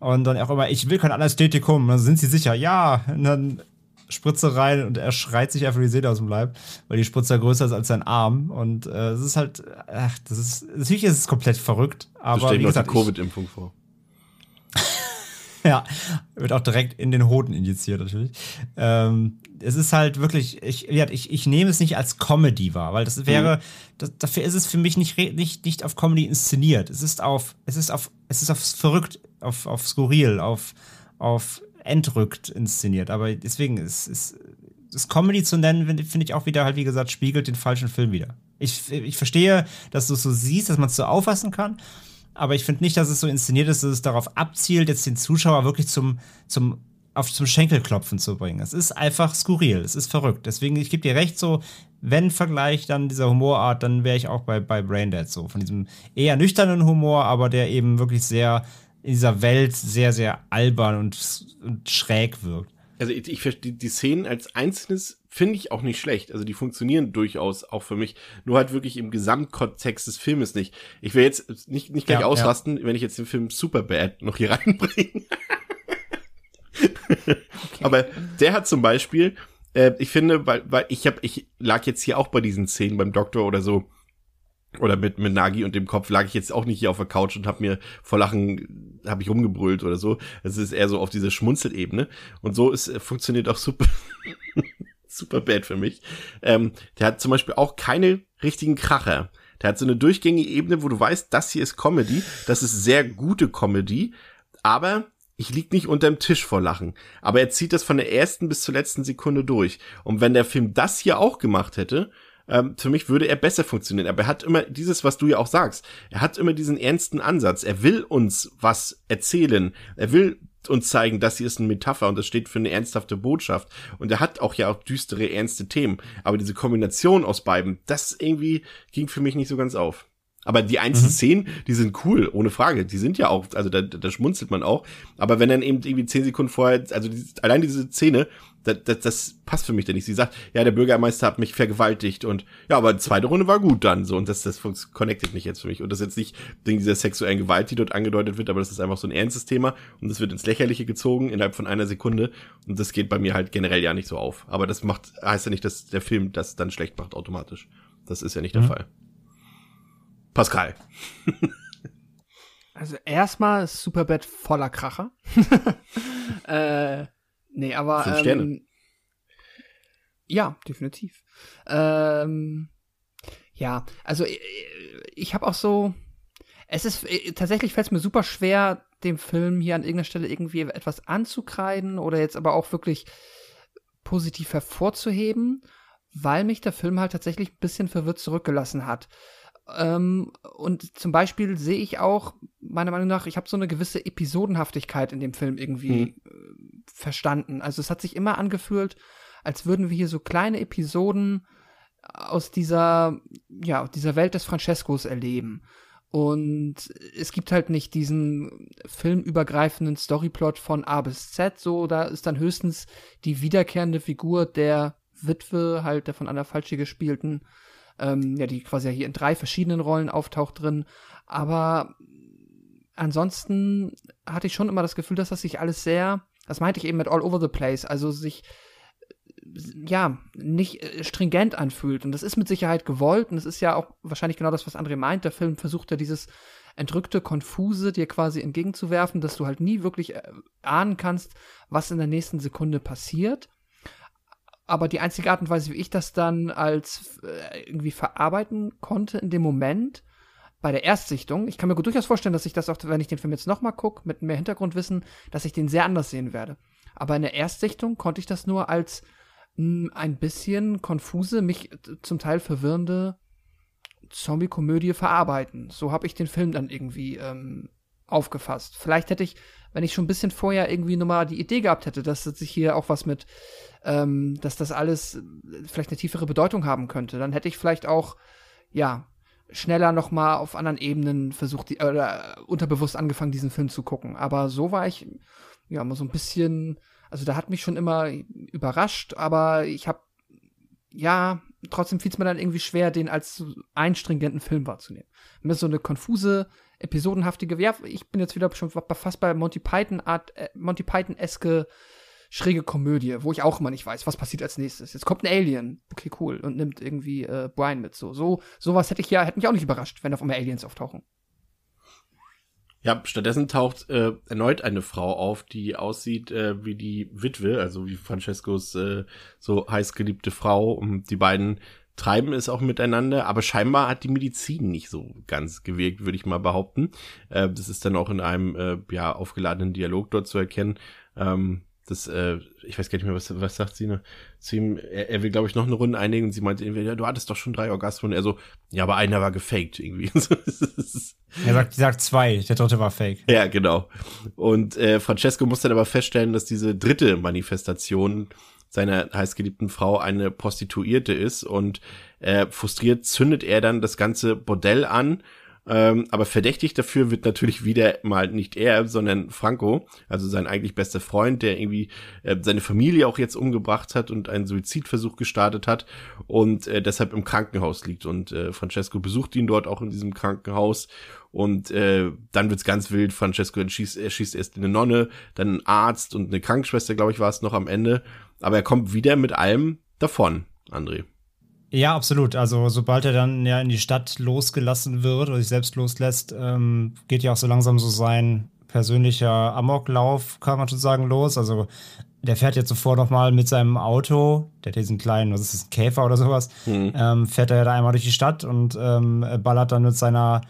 Und dann auch immer, ich will kein Anästhetikum. Dann sind sie sicher, ja. Und dann Spritze rein und er schreit sich einfach die Seele aus dem Leib, weil die Spritze größer ist als sein Arm. Und äh, es ist halt, ach, das ist, natürlich ist es komplett verrückt, aber. Stell dir noch die Covid-Impfung vor. ja, wird auch direkt in den Hoden injiziert, natürlich. Ähm, es ist halt wirklich, ich, ich, ich nehme es nicht als Comedy wahr, weil das wäre, mhm. das, dafür ist es für mich nicht, nicht, nicht auf Comedy inszeniert. Es ist auf, es ist auf, es ist auf verrückt, auf, auf skurril, auf, auf entrückt inszeniert. Aber deswegen ist, ist das Comedy zu nennen, finde find ich auch wieder halt, wie gesagt, spiegelt den falschen Film wieder. Ich, ich verstehe, dass du es so siehst, dass man es so auffassen kann, aber ich finde nicht, dass es so inszeniert ist, dass es darauf abzielt, jetzt den Zuschauer wirklich zum, zum, auf, zum Schenkelklopfen zu bringen. Es ist einfach skurril, es ist verrückt. Deswegen, ich gebe dir recht, so, wenn Vergleich dann dieser Humorart, dann wäre ich auch bei, bei Braindead so. Von diesem eher nüchternen Humor, aber der eben wirklich sehr in dieser Welt sehr, sehr albern und, und schräg wirkt. Also ich, ich verstehe die Szenen als einzelnes finde ich auch nicht schlecht. Also die funktionieren durchaus auch für mich. Nur halt wirklich im Gesamtkontext des Filmes nicht. Ich will jetzt nicht, nicht gleich ja, ausrasten, ja. wenn ich jetzt den Film Superbad noch hier reinbringe. okay. Aber der hat zum Beispiel, äh, ich finde, weil, weil ich habe, ich lag jetzt hier auch bei diesen Szenen beim Doktor oder so, oder mit, mit Nagi und dem Kopf lag ich jetzt auch nicht hier auf der Couch und habe mir vor Lachen, habe ich rumgebrüllt oder so. Es ist eher so auf diese Schmunzelebene. Und so ist, funktioniert auch super, super bad für mich. Ähm, der hat zum Beispiel auch keine richtigen Kracher. Der hat so eine durchgängige Ebene, wo du weißt, das hier ist Comedy, das ist sehr gute Comedy, aber ich lieg nicht unterm Tisch vor Lachen. Aber er zieht das von der ersten bis zur letzten Sekunde durch. Und wenn der Film das hier auch gemacht hätte, ähm, für mich würde er besser funktionieren. Aber er hat immer dieses, was du ja auch sagst. Er hat immer diesen ernsten Ansatz. Er will uns was erzählen. Er will uns zeigen, das hier ist eine Metapher und das steht für eine ernsthafte Botschaft. Und er hat auch ja auch düstere, ernste Themen. Aber diese Kombination aus beiden, das irgendwie ging für mich nicht so ganz auf. Aber die einzelnen mhm. Szenen, die sind cool, ohne Frage. Die sind ja auch, also da, da schmunzelt man auch. Aber wenn dann eben irgendwie zehn Sekunden vorher, also die, allein diese Szene, das, das, das passt für mich da nicht. Sie sagt, ja, der Bürgermeister hat mich vergewaltigt und ja, aber die zweite Runde war gut dann so und das, das connectet nicht jetzt für mich. Und das ist jetzt nicht wegen dieser sexuellen Gewalt, die dort angedeutet wird, aber das ist einfach so ein ernstes Thema und das wird ins Lächerliche gezogen innerhalb von einer Sekunde und das geht bei mir halt generell ja nicht so auf. Aber das macht, heißt ja nicht, dass der Film das dann schlecht macht automatisch. Das ist ja nicht der mhm. Fall. Pascal. also erstmal ist Superbad voller Kracher. äh, nee, aber. Fünf Sterne. Ähm, ja, definitiv. Ähm, ja, also ich, ich habe auch so. Es ist äh, tatsächlich fällt es mir super schwer, dem Film hier an irgendeiner Stelle irgendwie etwas anzukreiden oder jetzt aber auch wirklich positiv hervorzuheben, weil mich der Film halt tatsächlich ein bisschen verwirrt zurückgelassen hat. Ähm, und zum Beispiel sehe ich auch, meiner Meinung nach, ich habe so eine gewisse Episodenhaftigkeit in dem Film irgendwie mhm. verstanden. Also es hat sich immer angefühlt, als würden wir hier so kleine Episoden aus dieser, ja, dieser Welt des Francescos erleben. Und es gibt halt nicht diesen filmübergreifenden Storyplot von A bis Z, so, da ist dann höchstens die wiederkehrende Figur der Witwe, halt der von Anna Falschi gespielten, ähm, ja, die quasi ja hier in drei verschiedenen Rollen auftaucht drin. Aber ansonsten hatte ich schon immer das Gefühl, dass das sich alles sehr, das meinte ich eben mit all over the place, also sich ja, nicht äh, stringent anfühlt. Und das ist mit Sicherheit gewollt. Und es ist ja auch wahrscheinlich genau das, was André meint. Der Film versucht ja dieses entrückte, konfuse dir quasi entgegenzuwerfen, dass du halt nie wirklich äh, ahnen kannst, was in der nächsten Sekunde passiert aber die einzige Art und Weise, wie ich das dann als äh, irgendwie verarbeiten konnte in dem Moment, bei der Erstsichtung, ich kann mir gut durchaus vorstellen, dass ich das auch, wenn ich den Film jetzt nochmal gucke, mit mehr Hintergrundwissen, dass ich den sehr anders sehen werde. Aber in der Erstsichtung konnte ich das nur als mh, hm, ein bisschen konfuse, mich zum Teil verwirrende Zombie-Komödie verarbeiten. So habe ich den Film dann irgendwie ähm, aufgefasst. Vielleicht hätte ich, wenn ich schon ein bisschen vorher irgendwie nochmal die Idee gehabt hätte, dass sich hier auch was mit ähm, dass das alles äh, vielleicht eine tiefere Bedeutung haben könnte. Dann hätte ich vielleicht auch, ja, schneller noch mal auf anderen Ebenen versucht, die, oder unterbewusst angefangen, diesen Film zu gucken. Aber so war ich, ja, mal so ein bisschen, also da hat mich schon immer überrascht, aber ich habe, ja, trotzdem fiel es mir dann irgendwie schwer, den als einstringenten Film wahrzunehmen. Mir so eine konfuse, episodenhaftige, ja, ich bin jetzt wieder schon fast bei Monty Python Art, äh, Monty Python-eske schräge Komödie, wo ich auch immer nicht weiß, was passiert als nächstes. Jetzt kommt ein Alien, okay, cool, und nimmt irgendwie äh, Brian mit. So, so sowas hätte ich ja, hätte mich auch nicht überrascht, wenn auf einmal Aliens auftauchen. Ja, stattdessen taucht äh, erneut eine Frau auf, die aussieht äh, wie die Witwe, also wie Francescos äh, so heißgeliebte Frau. Und die beiden treiben es auch miteinander, aber scheinbar hat die Medizin nicht so ganz gewirkt, würde ich mal behaupten. Äh, das ist dann auch in einem äh, ja aufgeladenen Dialog dort zu erkennen. Ähm, das, äh, ich weiß gar nicht mehr, was, was sagt sie, ne? Zu ihm, er, er will, glaube ich, noch eine Runde einigen und sie meinte irgendwie, ja, du hattest doch schon drei Orgasmen. Und er so, ja, aber einer war gefaked irgendwie. er sagt, sagt zwei, der dritte war fake. Ja, genau. Und äh, Francesco muss dann aber feststellen, dass diese dritte Manifestation seiner heißgeliebten Frau eine Prostituierte ist und äh, frustriert zündet er dann das ganze Bordell an ähm, aber verdächtig dafür wird natürlich wieder mal nicht er, sondern Franco, also sein eigentlich bester Freund, der irgendwie äh, seine Familie auch jetzt umgebracht hat und einen Suizidversuch gestartet hat und äh, deshalb im Krankenhaus liegt. Und äh, Francesco besucht ihn dort auch in diesem Krankenhaus und äh, dann wird's ganz wild. Francesco erschießt, erschießt erst eine Nonne, dann einen Arzt und eine Krankenschwester, glaube ich, war es noch am Ende. Aber er kommt wieder mit allem davon, André. Ja, absolut. Also sobald er dann ja in die Stadt losgelassen wird oder sich selbst loslässt, ähm, geht ja auch so langsam so sein persönlicher Amoklauf, kann man schon sagen, los. Also der fährt jetzt sofort nochmal mit seinem Auto, der hat diesen kleinen, was ist das, Käfer oder sowas, mhm. ähm, fährt er da einmal durch die Stadt und ähm, ballert dann mit seiner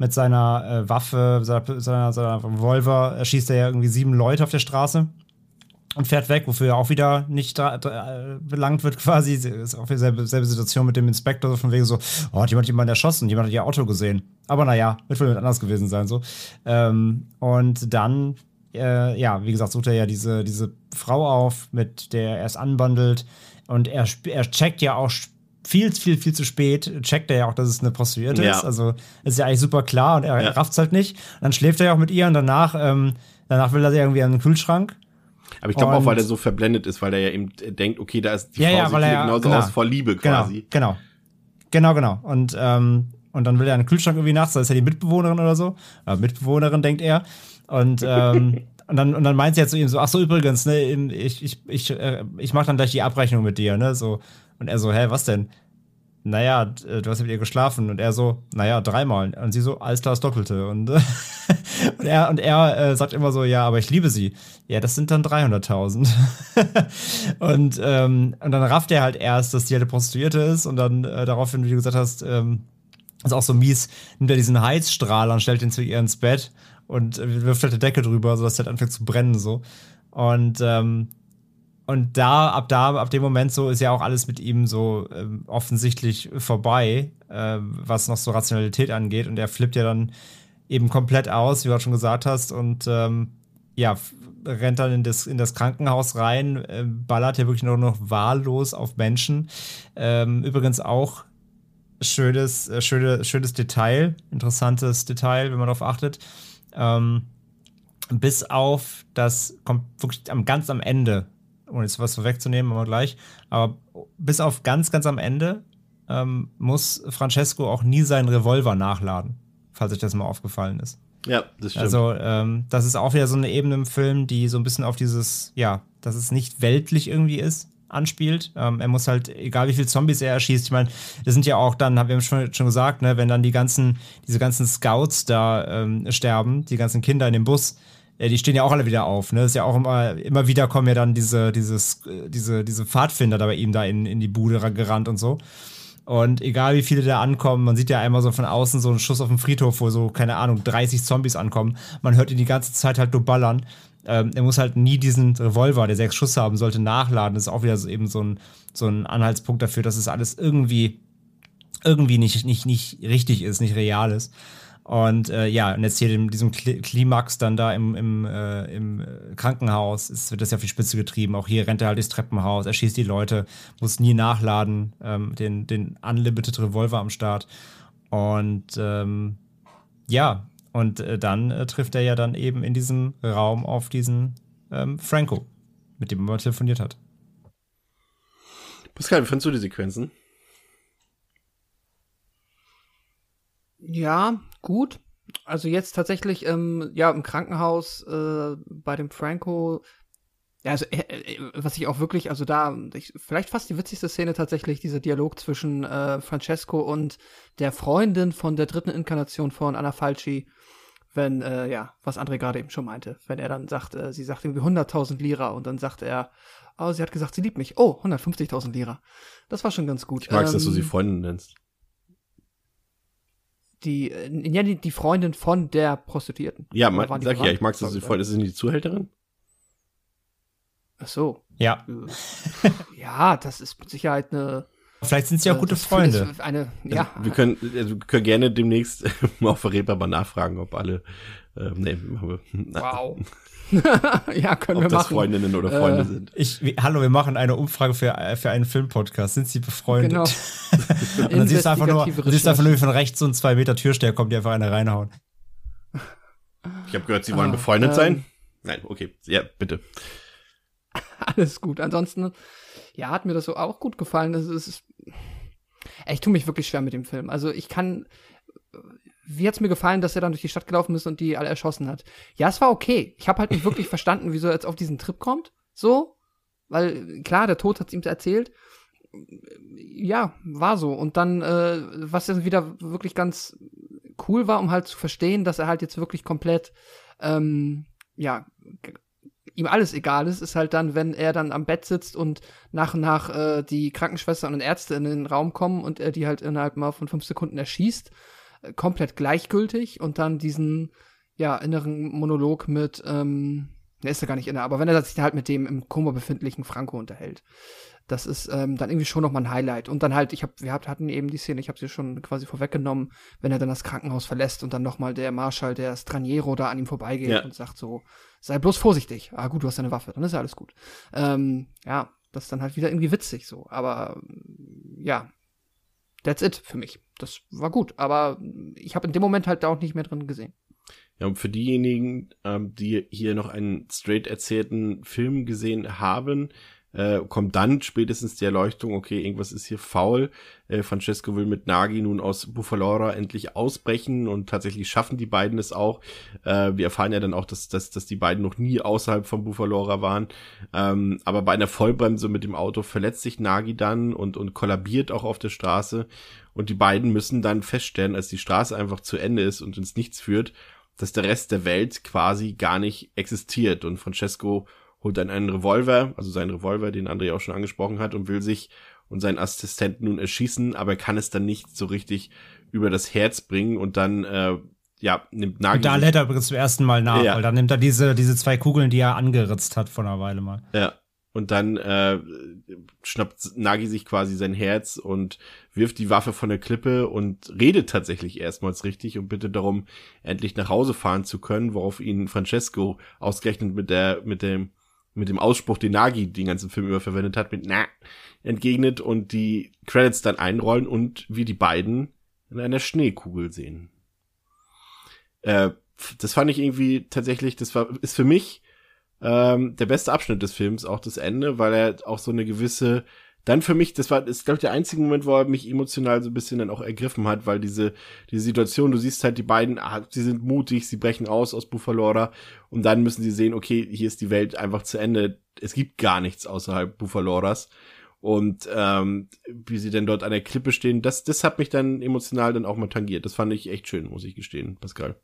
mit seiner äh, Waffe, seiner, seiner, seiner Revolver, erschießt er ja irgendwie sieben Leute auf der Straße und fährt weg, wofür er auch wieder nicht belangt wird quasi. Ist auch dieselbe selbe Situation mit dem Inspektor, so von wegen so, oh, hat jemand jemanden erschossen, jemand hat ihr Auto gesehen. Aber naja, wird wohl anders gewesen sein, so. Ähm, und dann, äh, ja, wie gesagt, sucht er ja diese, diese Frau auf, mit der er es anbandelt. Und er, er checkt ja auch viel, viel, viel zu spät checkt er ja auch, dass es eine Prostituierte Ja. ist. Also ist ja eigentlich super klar und er Ja. rafft's halt nicht. Und dann schläft er ja auch mit ihr und danach, ähm, danach will er sie irgendwie an den Kühlschrank. Aber ich glaube auch, weil er so verblendet ist, weil er ja eben denkt, okay, da ist die Ja, Frau, ja, sieht er genauso genau. aus vor Liebe quasi. Genau, genau. Genau, genau. Und, ähm, und dann will er den Kühlschrank irgendwie nachts, da ist ja die Mitbewohnerin oder so. Äh, Mitbewohnerin, denkt er. Und, ähm, und, dann, und dann meint sie ja zu ihm so, ach so, übrigens, ne, ich, ich, ich, äh, ich mach dann gleich die Abrechnung mit dir, ne? So. Und er so, hä, was denn? Naja, äh, du hast mit ihr geschlafen. Und er so, naja, dreimal. Und sie so, alles klar, das Doppelte. Und, äh, und er, und er äh, sagt immer so, ja, aber ich liebe sie. Ja, das sind dann 300.000. und, ähm, und dann rafft er halt erst, dass die halt eine Prostituierte ist. Und dann äh, daraufhin, wie du gesagt hast, ähm, ist auch so mies, nimmt er diesen Heizstrahler und stellt ihn zu ihr ins Bett und äh, wirft halt eine Decke drüber, sodass er halt anfängt zu brennen so. Und ähm, und da, ab da, ab dem Moment so ist ja auch alles mit ihm so ähm, offensichtlich vorbei, ähm, was noch so Rationalität angeht. Und er flippt ja dann eben komplett aus, wie du schon gesagt hast, und ähm, ja, rennt dann in das, in das Krankenhaus rein, äh, ballert ja wirklich nur noch wahllos auf Menschen. Ähm, übrigens auch schönes, äh, schöne, schönes Detail, interessantes Detail, wenn man darauf achtet. Ähm, bis auf das kommt wirklich am ganz am Ende, ohne jetzt was vorwegzunehmen, aber gleich, aber bis auf ganz, ganz am Ende ähm, muss Francesco auch nie seinen Revolver nachladen, falls euch das mal aufgefallen ist. Ja, das stimmt. Also, ähm, das ist auch wieder so eine Ebene im Film, die so ein bisschen auf dieses, ja, dass es nicht weltlich irgendwie ist, anspielt. Ähm, er muss halt, egal wie viele Zombies er erschießt, ich meine, das sind ja auch dann, haben wir schon, schon gesagt, ne, wenn dann die ganzen, diese ganzen Scouts da ähm, sterben, die ganzen Kinder in dem Bus, die stehen ja auch alle wieder auf, ne? Ist ja auch immer, immer wieder kommen ja dann diese, dieses, äh, diese, diese Pfadfinder da bei ihm da in, in die Bude ra- gerannt und so. Und egal wie viele da ankommen, man sieht ja einmal so von außen so einen Schuss auf dem Friedhof, wo so, keine Ahnung, 30 Zombies ankommen. Man hört ihn die ganze Zeit halt nur ballern. Ähm, er muss halt nie diesen Revolver, der sechs Schuss haben sollte, nachladen. Das ist auch wieder so eben so ein, so ein Anhaltspunkt dafür, dass es alles irgendwie, irgendwie nicht, nicht, nicht richtig ist, nicht real ist. Und äh, ja, und jetzt hier in diesem Kli- Klimax dann da im, im, äh, im Krankenhaus ist, wird das ja auf die Spitze getrieben. Auch hier rennt er halt durchs Treppenhaus, er schießt die Leute, muss nie nachladen, ähm, den, den Unlimited Revolver am Start. Und ähm, ja, und äh, dann äh, trifft er ja dann eben in diesem Raum auf diesen ähm, Franco, mit dem er mal telefoniert hat. Pascal, wie fandst du die Sequenzen? Ja, gut. Also jetzt tatsächlich, ähm, ja, im Krankenhaus äh, bei dem Franco. Ja, also äh, äh, was ich auch wirklich, also da, ich, vielleicht fast die witzigste Szene tatsächlich, dieser Dialog zwischen äh, Francesco und der Freundin von der dritten Inkarnation von Anna Falci, wenn, äh, ja, was André gerade eben schon meinte, wenn er dann sagt, äh, sie sagt irgendwie 100.000 Lira und dann sagt er, oh, sie hat gesagt, sie liebt mich. Oh, 150.000 Lira. Das war schon ganz gut. Ich mag's, dass du sie Ähm, Freundin nennst. Die, äh, ja, die, die Freundin von der Prostituierten. Ja, man, die sag ich ja, ich mag's, dass du sie Freundin, ist sie nicht die Zuhälterin? Ach so. Ja, Äh, ja, das ist mit Sicherheit eine. vielleicht sind sie auch äh, gute Freunde. Eine, ja, Also, wir können, also, wir können gerne demnächst mal auf Verräter mal nachfragen, ob alle, äh, nee, aber, wow. ja, können ob wir das machen. Freundinnen oder Freunde Äh, sind. Ich, wie, hallo, wir machen eine Umfrage für, äh, für einen Filmpodcast. Sind sie befreundet? Genau. Und dann siehst du einfach nur, siehst du einfach nur, wie von rechts so ein zwei Meter Türsteher kommt, die einfach eine reinhauen. Ich habe gehört, sie wollen Ah, befreundet ähm, sein. Nein, okay, ja, bitte. Alles gut. Ansonsten, ja, hat mir das so auch gut gefallen. Es ist, ich tue mich wirklich schwer mit dem Film. Also ich kann, wie hat's mir gefallen, dass er dann durch die Stadt gelaufen ist und die alle erschossen hat? Ja, es war okay. Ich habe halt nicht wirklich verstanden, wieso er jetzt auf diesen Trip kommt. So, weil klar, der Tod hat's ihm erzählt. Ja, war so. Und dann, äh, was dann wieder wirklich ganz cool war, um halt zu verstehen, dass er halt jetzt wirklich komplett, ähm, ja, ihm alles egal ist, ist halt dann, wenn er dann am Bett sitzt und nach und nach äh, die Krankenschwestern und Ärzte in den Raum kommen und er die halt innerhalb mal von fünf Sekunden erschießt, komplett gleichgültig und dann diesen, ja, inneren Monolog mit, ähm, der ist ja gar nicht inner, aber wenn er sich da halt mit dem im Koma befindlichen Franco unterhält. Das ist ähm, dann irgendwie schon nochmal ein Highlight. Und dann halt, ich hab, wir hatten eben die Szene, ich habe sie schon quasi vorweggenommen, wenn er dann das Krankenhaus verlässt und dann nochmal der Marschall, der Straniero, da an ihm vorbeigeht Ja. und sagt so, sei bloß vorsichtig. Ah, gut, du hast eine Waffe, dann ist ja alles gut. Ähm, ja, das ist dann halt wieder irgendwie witzig so. Aber ja, that's it für mich. Das war gut, aber ich habe in dem Moment halt auch nicht mehr drin gesehen. Ja, und für diejenigen, ähm, die hier noch einen straight erzählten Film gesehen haben, äh, kommt dann spätestens die Erleuchtung, okay, irgendwas ist hier faul. Äh, Francesco will mit Nagi nun aus Buffalora endlich ausbrechen und tatsächlich schaffen die beiden es auch. Äh, wir erfahren ja dann auch, dass, dass, dass die beiden noch nie außerhalb von Buffalora waren. Ähm, aber bei einer Vollbremse mit dem Auto verletzt sich Nagi dann und, und kollabiert auch auf der Straße. Und die beiden müssen dann feststellen, als die Straße einfach zu Ende ist und ins Nichts führt, dass der Rest der Welt quasi gar nicht existiert. Und Francesco holt dann einen Revolver, also seinen Revolver, den André auch schon angesprochen hat, und will sich und seinen Assistenten nun erschießen, aber er kann es dann nicht so richtig über das Herz bringen und dann äh, ja, nimmt Nagi. Und da lädt er übrigens zum ersten Mal nach, ja. weil dann nimmt er diese, diese zwei Kugeln, die er angeritzt hat vor einer Weile mal. Ja. Und dann äh, schnappt Nagi sich quasi sein Herz und wirft die Waffe von der Klippe und redet tatsächlich erstmals richtig und bittet darum, endlich nach Hause fahren zu können, worauf ihn Francesco ausgerechnet mit der, mit dem mit dem Ausspruch, den Nagi den ganzen Film über verwendet hat, mit na entgegnet und die Credits dann einrollen und wir die beiden in einer Schneekugel sehen. Äh, das fand ich irgendwie tatsächlich, das war, ist für mich ähm, der beste Abschnitt des Films, auch das Ende, weil er auch so eine gewisse dann für mich, das war, ist, glaube ich, der einzige Moment, wo er mich emotional so ein bisschen dann auch ergriffen hat, weil diese, diese Situation, du siehst halt die beiden, ah, sie sind mutig, sie brechen aus aus Buffalora und dann müssen sie sehen, okay, hier ist die Welt einfach zu Ende. Es gibt gar nichts außerhalb Buffaloras. Und ähm, wie sie denn dort an der Klippe stehen, das, das hat mich dann emotional dann auch mal tangiert. Das fand ich echt schön, muss ich gestehen, Pascal.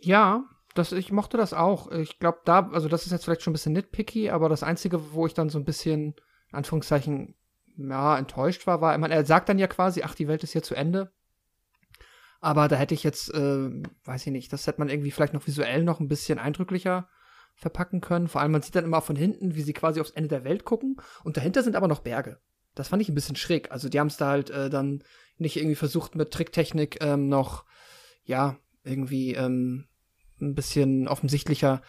Ja, das, ich mochte das auch. Ich glaube, da, also das ist jetzt vielleicht schon ein bisschen nitpicky, aber das Einzige, wo ich dann so ein bisschen, Anführungszeichen, ja, enttäuscht war, war, ich meine, er sagt dann ja quasi, ach, die Welt ist hier zu Ende. Aber da hätte ich jetzt, äh, weiß ich nicht, das hätte man irgendwie vielleicht noch visuell noch ein bisschen eindrücklicher verpacken können. Vor allem, man sieht dann immer von hinten, wie sie quasi aufs Ende der Welt gucken. Und dahinter sind aber noch Berge. Das fand ich ein bisschen schräg. Also die haben es da halt äh, dann nicht irgendwie versucht mit Tricktechnik ähm, noch, ja, irgendwie ähm, ein bisschen offensichtlicher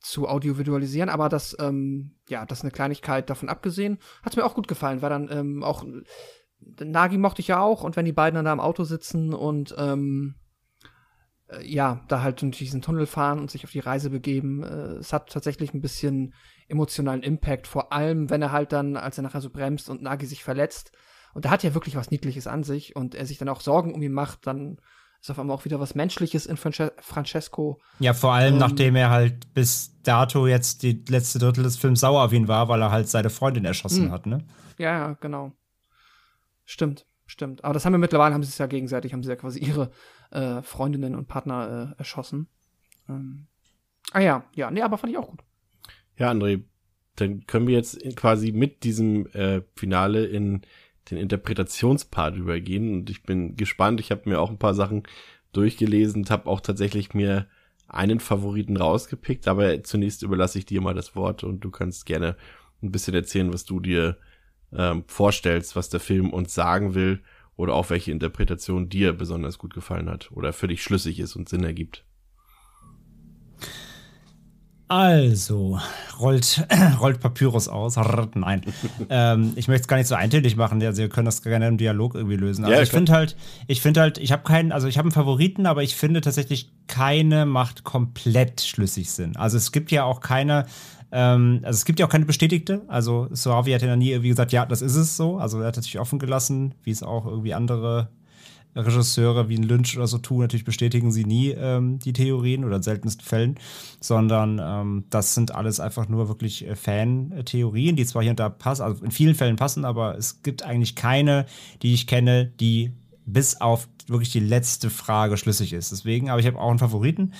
zu audiovisualisieren, aber das, ähm, ja, das ist eine Kleinigkeit davon abgesehen. Hat es mir auch gut gefallen, weil dann ähm, auch Nagi mochte ich ja auch und wenn die beiden dann da im Auto sitzen und ähm, äh, ja, da halt durch diesen Tunnel fahren und sich auf die Reise begeben, äh, es hat tatsächlich ein bisschen emotionalen Impact, vor allem wenn er halt dann, als er nachher so bremst und Nagi sich verletzt, und da hat ja wirklich was Niedliches an sich und er sich dann auch Sorgen um ihn macht, dann ist auf einmal auch wieder was Menschliches in Frances Francesco. Ja, vor allem ähm, nachdem er halt bis dato jetzt die letzte Drittel des Films sauer auf ihn war, weil er halt seine Freundin erschossen mh. Hm. hat, ne? Ja, ja, genau. Stimmt, stimmt. Aber das haben wir mittlerweile, haben sie es ja gegenseitig, haben sie ja quasi ihre äh, Freundinnen und Partner äh, erschossen. Ähm. Ah ja, ja, nee, aber fand ich auch gut. Ja, André, dann können wir jetzt quasi mit diesem äh, Finale in den Interpretationspart übergehen und ich bin gespannt. Ich habe mir auch ein paar Sachen durchgelesen und habe auch tatsächlich mir einen Favoriten rausgepickt, aber zunächst überlasse ich dir mal das Wort und du kannst gerne ein bisschen erzählen, was du dir ähm, vorstellst, was der Film uns sagen will oder auch welche Interpretation dir besonders gut gefallen hat oder für dich schlüssig ist und Sinn ergibt. Also, rollt, rollt Papyrus aus. Nein. ähm, ich möchte es gar nicht so eintönig machen. Also, wir können das gerne im Dialog irgendwie lösen. Also, ja, ich finde halt, ich finde halt, ich habe keinen, also ich habe einen Favoriten, aber ich finde tatsächlich, keine macht komplett schlüssig Sinn. Also, es gibt ja auch keine, ähm, also es gibt ja auch keine bestätigte. Also, Soavi hat ja nie irgendwie gesagt, ja, das ist es so. Also, er hat natürlich offen gelassen, wie es auch irgendwie andere Regisseure wie ein Lynch oder so tun, natürlich bestätigen sie nie ähm, die Theorien oder in seltensten Fällen, sondern ähm, das sind alles einfach nur wirklich äh, Fan-Theorien, die zwar hier und da passen, also in vielen Fällen passen, aber es gibt eigentlich keine, die ich kenne, die bis auf wirklich die letzte Frage schlüssig ist. Deswegen, aber ich habe auch einen Favoriten.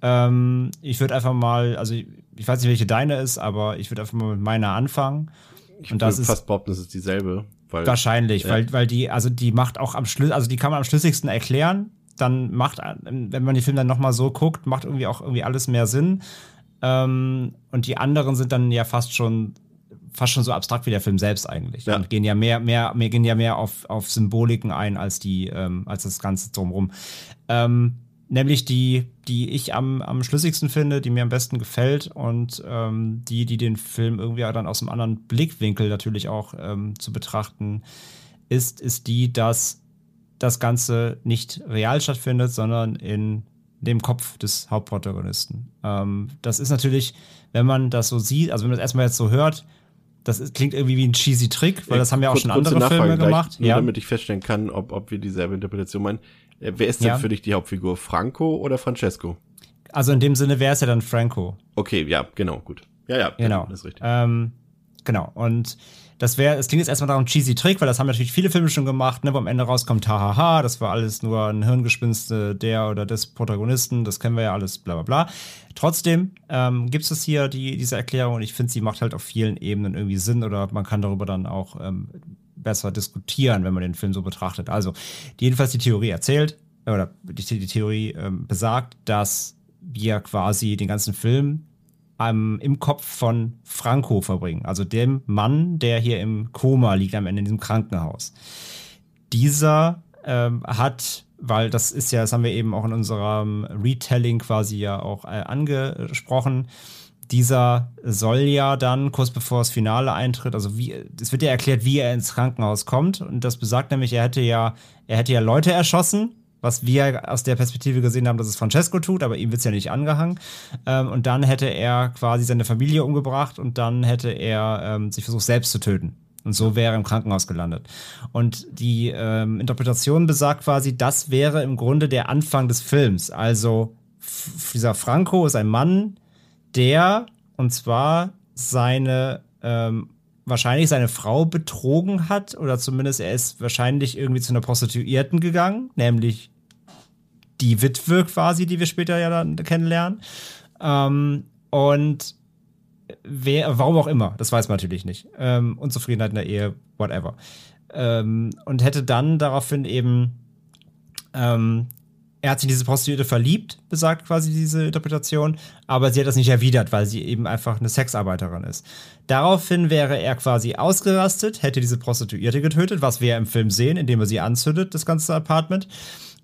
Ähm, ich würde einfach mal, also ich, ich, weiß nicht, welche deine ist, aber ich würde einfach mal mit meiner anfangen. Ich und das fast behaupten, das ist dieselbe. Weil, Wahrscheinlich, ja. weil, weil die, also die macht auch am Schluss, also die kann man am schlüssigsten erklären. Dann macht, wenn man den Film dann nochmal so guckt, macht irgendwie auch irgendwie alles mehr Sinn. Ähm, und die anderen sind dann ja fast schon fast schon so abstrakt wie der Film selbst eigentlich. Ja. Und gehen ja mehr, mehr, mehr gehen ja mehr auf, auf Symboliken ein als die, ähm, als das Ganze drumherum. Ähm, nämlich die, die ich am, am schlüssigsten finde, die mir am besten gefällt und ähm, die, die den Film irgendwie dann aus einem anderen Blickwinkel natürlich auch ähm, zu betrachten ist, ist die, dass das Ganze nicht real stattfindet, sondern in dem Kopf des Hauptprotagonisten. Ähm, das ist natürlich, wenn man das so sieht, also wenn man das erstmal jetzt so hört, das ist, klingt irgendwie wie ein cheesy Trick, weil das haben ja auch schon andere Filme gemacht. Nur ja. damit ich feststellen kann, ob, ob wir dieselbe Interpretation meinen. Äh, wer ist denn ja. für dich die Hauptfigur? Franco oder Francesco? Also in dem Sinne wäre es ja dann Franco. Okay, ja, genau, gut. Ja, ja, genau. Das ist richtig. Ähm, genau. Und das wäre, es klingt jetzt erstmal nach einem cheesy Trick, weil das haben natürlich viele Filme schon gemacht, ne, wo am Ende rauskommt, hahaha, das war alles nur ein Hirngespinste der oder des Protagonisten, das kennen wir ja alles, bla bla bla. Trotzdem ähm, gibt es hier die, diese Erklärung und ich finde, sie macht halt auf vielen Ebenen irgendwie Sinn oder man kann darüber dann auch ähm, besser diskutieren, wenn man den Film so betrachtet. Also, jedenfalls die Theorie erzählt, oder die, die Theorie ähm, besagt, dass wir quasi den ganzen Film ähm, im Kopf von Franco verbringen, also dem Mann, der hier im Koma liegt am Ende in diesem Krankenhaus. Dieser ähm, hat, weil das ist ja, das haben wir eben auch in unserem Retelling quasi ja auch äh, angesprochen, dieser soll ja dann kurz bevor das Finale eintritt, also wie, es wird ja erklärt, wie er ins Krankenhaus kommt und das besagt nämlich, er hätte ja, er hätte ja Leute erschossen was wir aus der Perspektive gesehen haben, dass es Francesco tut, aber ihm wird es ja nicht angehangen. Ähm, und dann hätte er quasi seine Familie umgebracht und dann hätte er ähm, sich versucht, selbst zu töten. Und so wäre er im Krankenhaus gelandet. Und die ähm, Interpretation besagt quasi, das wäre im Grunde der Anfang des Films. Also dieser Franco ist ein Mann, der, und zwar seine ähm, wahrscheinlich seine Frau betrogen hat oder zumindest er ist wahrscheinlich irgendwie zu einer Prostituierten gegangen, nämlich die Witwe quasi, die wir später ja dann kennenlernen. Ähm, und wer, warum auch immer, das weiß man natürlich nicht. Ähm, Unzufriedenheit in der Ehe, whatever. Ähm, und hätte dann daraufhin eben, ähm, er hat sich in diese Prostituierte verliebt, besagt quasi diese Interpretation, aber sie hat das nicht erwidert, weil sie eben einfach eine Sexarbeiterin ist. Daraufhin wäre er quasi ausgerastet, hätte diese Prostituierte getötet, was wir im Film sehen, indem er sie anzündet, das ganze Apartment.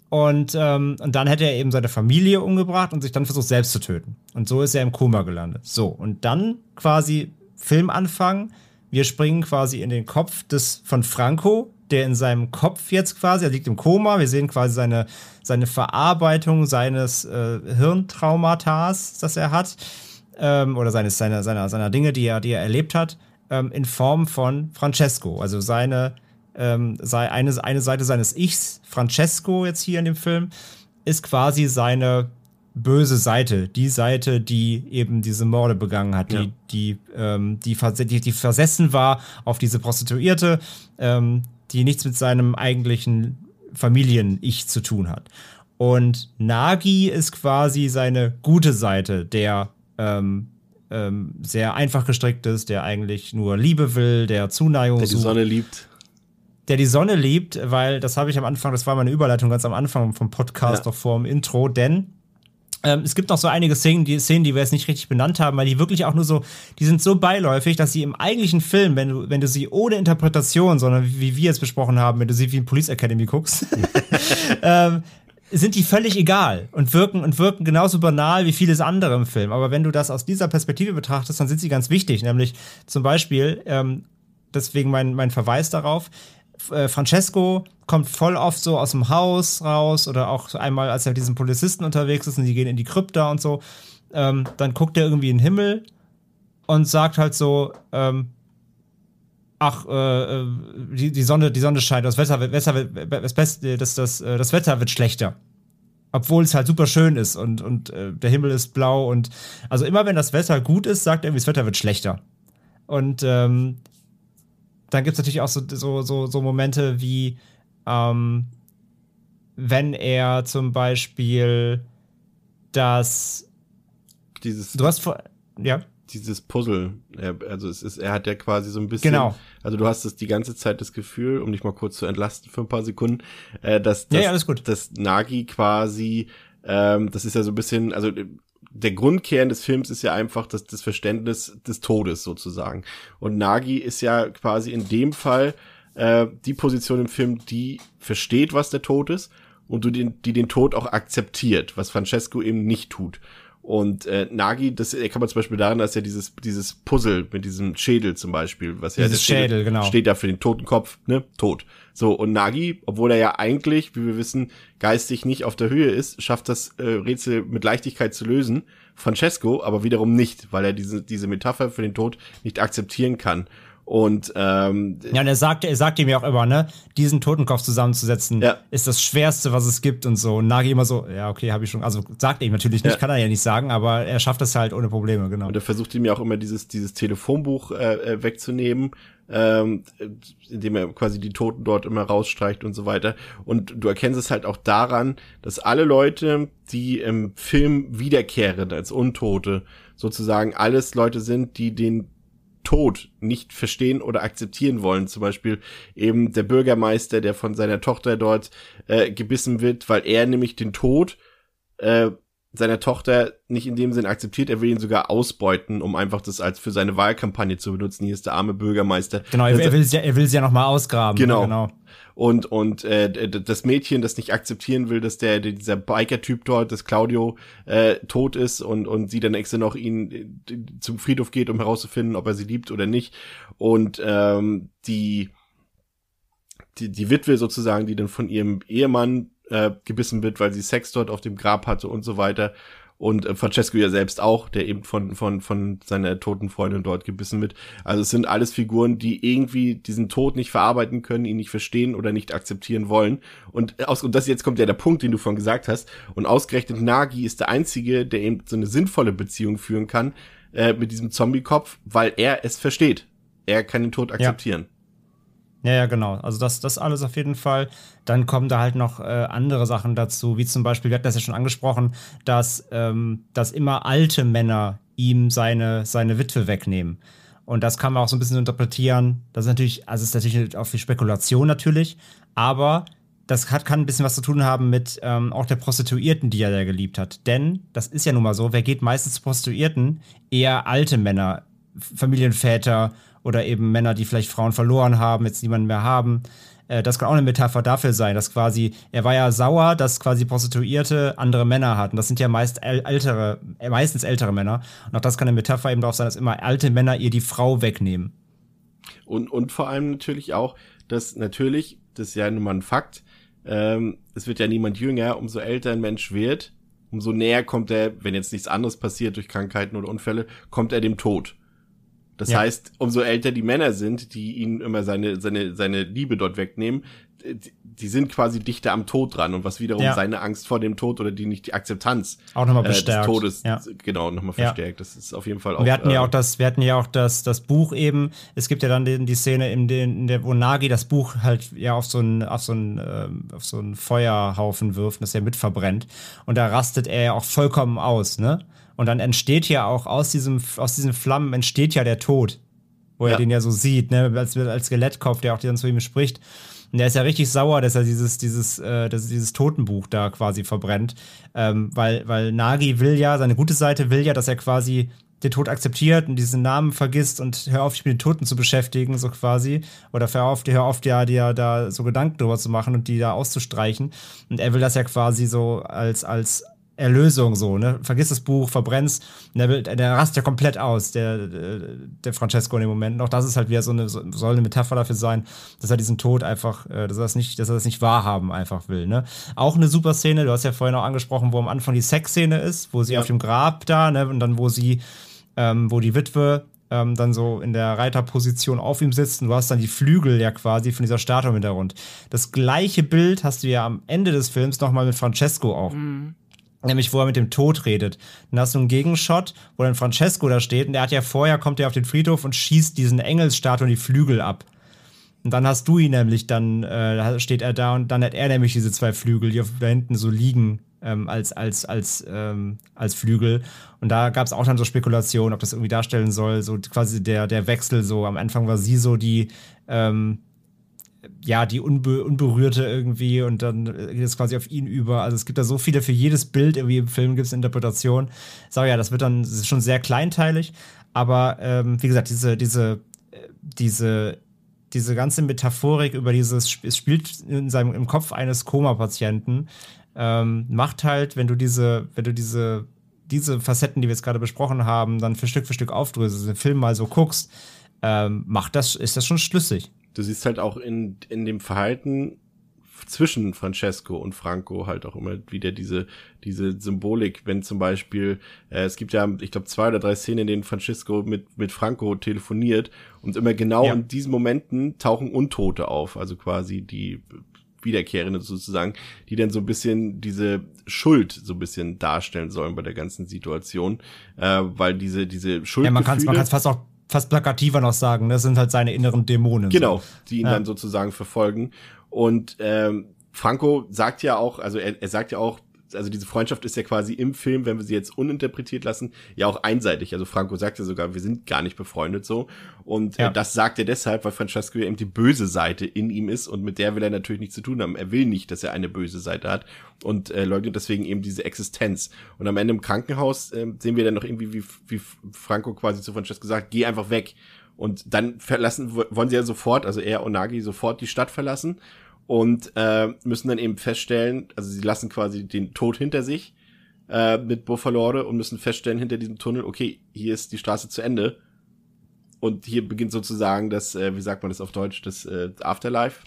Und, ähm, und dann hätte er eben seine Familie umgebracht und sich dann versucht, selbst zu töten. Und so ist er im Koma gelandet. So, und dann quasi Filmanfang. Wir springen quasi in den Kopf des von Franco, der in seinem Kopf jetzt quasi, er liegt im Koma. Wir sehen quasi seine, seine Verarbeitung seines äh, Hirntraumatas, das er hat, ähm, oder seines, seiner, seiner, seiner Dinge, die er, die er erlebt hat, ähm, in Form von Francesco. Also seine ähm, sei eine, eine Seite seines Ichs, Francesco jetzt hier in dem Film, ist quasi seine böse Seite, die Seite, die eben diese Morde begangen hat, ja. die, die, ähm, die, die, die, versessen war auf diese Prostituierte, ähm, die nichts mit seinem eigentlichen Familien-Ich zu tun hat. Und Nagi ist quasi seine gute Seite, der ähm, ähm, sehr einfach gestrickt ist, der eigentlich nur Liebe will, der Zuneigung der die Sonne liebt der die Sonne liebt, weil das habe ich am Anfang, das war meine Überleitung ganz am Anfang vom Podcast, ja. doch vor dem Intro, denn ähm, es gibt noch so einige Szenen die, Szenen, die wir jetzt nicht richtig benannt haben, weil die wirklich auch nur so, die sind so beiläufig, dass sie im eigentlichen Film, wenn du, wenn du sie ohne Interpretation, sondern wie, wie wir jetzt besprochen haben, wenn du sie wie in Police Academy guckst, ähm, sind die völlig egal und wirken und wirken genauso banal wie vieles andere im Film. Aber wenn du das aus dieser Perspektive betrachtest, dann sind sie ganz wichtig. Nämlich zum Beispiel, ähm, deswegen mein, mein Verweis darauf, äh, Francesco kommt voll oft so aus dem Haus raus oder auch einmal, als er mit diesen Polizisten unterwegs ist und die gehen in die Krypta und so, ähm, dann guckt er irgendwie in den Himmel und sagt halt so, ähm, ach, äh, äh die, die, Sonne, die Sonne scheint, das Wetter, Wetter das, Beste, das, das, äh, das Wetter wird schlechter. Obwohl es halt super schön ist und, und äh, der Himmel ist blau und also immer wenn das Wetter gut ist, sagt er, das Wetter wird schlechter. Und ähm, dann gibt es natürlich auch so, so, so, so Momente wie, ähm, wenn er zum Beispiel das. Dieses. Du hast vor. Ja. Dieses Puzzle. Er, also es ist, er hat ja quasi so ein bisschen. Genau. Also du hast es die ganze Zeit das Gefühl, um dich mal kurz zu entlasten für ein paar Sekunden, äh, dass, dass, ja, ja, dass Nagi quasi, ähm, das ist ja so ein bisschen, also der Grundkern des Films ist ja einfach das, das Verständnis des Todes sozusagen. Und Nagi ist ja quasi in dem Fall äh, die Position im Film, die versteht, was der Tod ist und die den Tod auch akzeptiert, was Francesco eben nicht tut. Und äh, Nagi, das kann man zum Beispiel daran, dass er dieses, dieses Puzzle mit diesem Schädel zum Beispiel, was ja Dieses Schädel, genau. steht da für den toten Kopf, ne? Tot. So, und Nagi, obwohl er ja eigentlich, wie wir wissen, geistig nicht auf der Höhe ist, schafft das äh, Rätsel mit Leichtigkeit zu lösen. Francesco aber wiederum nicht, weil er diese, diese Metapher für den Tod nicht akzeptieren kann. Und ähm, Ja, und er sagt, er sagt ihm ja auch immer, ne, diesen Totenkopf zusammenzusetzen, Ja. ist das Schwerste, was es gibt und so. Und Nagi immer so, ja, okay, habe ich schon, also sagt er ihm natürlich nicht, Ja. kann er ja nicht sagen, aber er schafft es halt ohne Probleme, genau. Und er versucht ihm ja auch immer dieses, dieses Telefonbuch äh, äh, wegzunehmen, ähm, äh, indem er quasi die Toten dort immer rausstreicht und so weiter. Und du erkennst es halt auch daran, dass alle Leute, die im Film wiederkehren als Untote, sozusagen alles Leute sind, die den Tod nicht verstehen oder akzeptieren wollen. Zum Beispiel eben der Bürgermeister, der von seiner Tochter dort äh, gebissen wird, weil er nämlich den Tod äh, seiner Tochter nicht in dem Sinn akzeptiert, er will ihn sogar ausbeuten, um einfach das als für seine Wahlkampagne zu benutzen. Hier ist der arme Bürgermeister. Genau, er, er will sie ja, er will sie ja noch mal ausgraben. Genau. Ne? genau. und und äh, das Mädchen, das nicht akzeptieren will, dass der dieser Biker-Typ dort, dass Claudio äh, tot ist und und sie dann extra noch ihn äh, zum Friedhof geht, um herauszufinden, ob er sie liebt oder nicht. Und ähm, die die die Witwe sozusagen, die dann von ihrem Ehemann äh, gebissen wird, weil sie Sex dort auf dem Grab hatte und so weiter. Und äh, Francesco ja selbst auch, der eben von, von, von seiner toten Freundin dort gebissen wird. Also es sind alles Figuren, die irgendwie diesen Tod nicht verarbeiten können, ihn nicht verstehen oder nicht akzeptieren wollen. Und, äh, aus, und das jetzt kommt ja der Punkt, den du vorhin gesagt hast. Und ausgerechnet Nagi ist der Einzige, der eben so eine sinnvolle Beziehung führen kann äh, mit diesem Zombie-Kopf, weil er es versteht. Er kann den Tod akzeptieren. Ja, ja, genau. Also das, das alles auf jeden Fall. Dann kommen da halt noch äh, andere Sachen dazu, wie zum Beispiel, wir hatten das ja schon angesprochen, dass, ähm, dass immer alte Männer ihm seine, seine Witwe wegnehmen. Und das kann man auch so ein bisschen interpretieren. Das ist natürlich, also ist natürlich auch viel Spekulation natürlich, aber das hat, kann ein bisschen was zu tun haben mit ähm, auch der Prostituierten, die er da geliebt hat. Denn das ist ja nun mal so, wer geht meistens zu Prostituierten? Eher alte Männer, Familienväter oder eben Männer, die vielleicht Frauen verloren haben, jetzt niemanden mehr haben. Äh, das kann auch eine Metapher dafür sein, dass quasi, er war ja sauer, dass quasi Prostituierte andere Männer hatten. Das sind ja meist äl ältere, äh, meistens ältere Männer. Und auch das kann eine Metapher eben darauf sein, dass immer alte Männer ihr die Frau wegnehmen. Und, und vor allem natürlich auch, dass natürlich, das ist ja nun mal ein Fakt, ähm, es wird ja niemand jünger, umso älter ein Mensch wird, umso näher kommt er, wenn jetzt nichts anderes passiert durch Krankheiten oder Unfälle, kommt er dem Tod. Das Ja. heißt, umso älter die Männer sind, die ihn immer seine, seine, seine Liebe dort wegnehmen, die, die sind quasi dichter am Tod dran und was wiederum Ja. seine Angst vor dem Tod oder die nicht die Akzeptanz Auch nochmal äh, des bestärkt. Todes Ja. genau nochmal Ja. verstärkt. Das ist auf jeden Fall auch. Wir hatten ja äh, auch das, wir hatten ja auch das, das Buch eben. Es gibt ja dann die, die Szene, in, den, in der wo Nagi das Buch halt ja auf so einen, auf so einen, ähm, auf so einen Feuerhaufen wirft, das er mit verbrennt. Und da rastet er ja auch vollkommen aus, ne? Und dann entsteht ja auch aus diesem, aus diesen Flammen entsteht ja der Tod. Wo er Ja. den ja so sieht, ne? Als, als Skelettkopf, der auch dann zu ihm spricht. Und der ist ja richtig sauer, dass er dieses, dieses, äh, dass er dieses Totenbuch da quasi verbrennt. Ähm, weil, weil Nagi will ja, seine gute Seite will ja, dass er quasi den Tod akzeptiert und diesen Namen vergisst und hör auf, dich mit den Toten zu beschäftigen, so quasi. Oder hör auf, hör auf, dir, dir da so Gedanken drüber zu machen und die da auszustreichen. Und er will das ja quasi so als, als Erlösung so, ne? Vergiss das Buch, verbrennst. Der, der rast ja komplett aus, der, der Francesco in dem Moment. Und auch das ist halt wieder so eine, so- soll eine Metapher dafür sein, dass er diesen Tod einfach, äh, dass er das nicht, dass er das nicht wahrhaben einfach will, ne? Auch eine super Szene, du hast ja vorhin auch angesprochen, wo am Anfang die Sexszene ist, wo sie Ja. auf dem Grab da, ne? Und dann, wo sie, ähm, wo die Witwe ähm, dann so in der Reiterposition auf ihm sitzt und du hast dann die Flügel ja quasi von dieser Statue im Hintergrund. Das gleiche Bild hast du ja am Ende des Films nochmal mit Francesco auch. Nämlich, wo er mit dem Tod redet. Dann hast du einen Gegenshot, wo dann Francesco da steht und der hat ja vorher, kommt er auf den Friedhof und schießt diesen Engelsstatuen die Flügel ab. Und dann hast du ihn nämlich, dann äh, steht er da und dann hat er nämlich diese zwei Flügel, die auf, da hinten so liegen, ähm, als, als, als, ähm, als Flügel. Und da gab es auch dann so Spekulationen, ob das irgendwie darstellen soll, so quasi der, der Wechsel, so am Anfang war sie so die, ähm, ja, die unbe Unberührte irgendwie und dann geht es quasi auf ihn über. Also es gibt da so viele, für jedes Bild irgendwie im Film gibt es Interpretation. Ich sage ja, das wird dann das ist schon sehr kleinteilig, aber ähm, wie gesagt, diese, diese, äh, diese diese ganze Metaphorik über dieses, es spielt in seinem, im Kopf eines Koma-Patienten, ähm, macht halt, wenn du diese, wenn du diese, diese Facetten, die wir jetzt gerade besprochen haben, dann für Stück für Stück aufdröselst, den Film mal so guckst, ähm, macht das, ist das schon schlüssig. Du siehst halt auch in, in dem Verhalten zwischen Francesco und Franco halt auch immer wieder diese, diese Symbolik, wenn zum Beispiel, äh, es gibt ja, ich glaube, zwei oder drei Szenen, in denen Francesco mit, mit Franco telefoniert und immer genau ja. in diesen Momenten tauchen Untote auf, also quasi die Wiederkehrende sozusagen, die dann so ein bisschen diese Schuld so ein bisschen darstellen sollen bei der ganzen Situation, äh, weil diese, diese Schuld. Ja, man kann es man kann's fast auch fast plakativer noch sagen, das sind halt seine inneren Dämonen. Genau, die ihn ja. dann sozusagen verfolgen. Und ähm, Franco sagt ja auch, also er, er sagt ja auch, also diese Freundschaft ist ja quasi im Film, wenn wir sie jetzt uninterpretiert lassen, ja auch einseitig. Also Franco sagt ja sogar, wir sind gar nicht befreundet so. Und äh, ja. äh, das sagt er deshalb, weil Francesco ja eben die böse Seite in ihm ist und mit der will er natürlich nichts zu tun haben. Er will nicht, dass er eine böse Seite hat und äh, leugnet deswegen eben diese Existenz. Und am Ende im Krankenhaus äh, sehen wir dann noch irgendwie, wie, wie Franco quasi zu Francesco sagt, geh einfach weg. Und dann verlassen, wollen sie ja sofort, also er und Nagi sofort die Stadt verlassen und äh, müssen dann eben feststellen, also sie lassen quasi den Tod hinter sich äh, mit Buffalore und müssen feststellen hinter diesem Tunnel, okay, hier ist die Straße zu Ende. Und hier beginnt sozusagen das, äh, wie sagt man das auf Deutsch, das äh, Afterlife.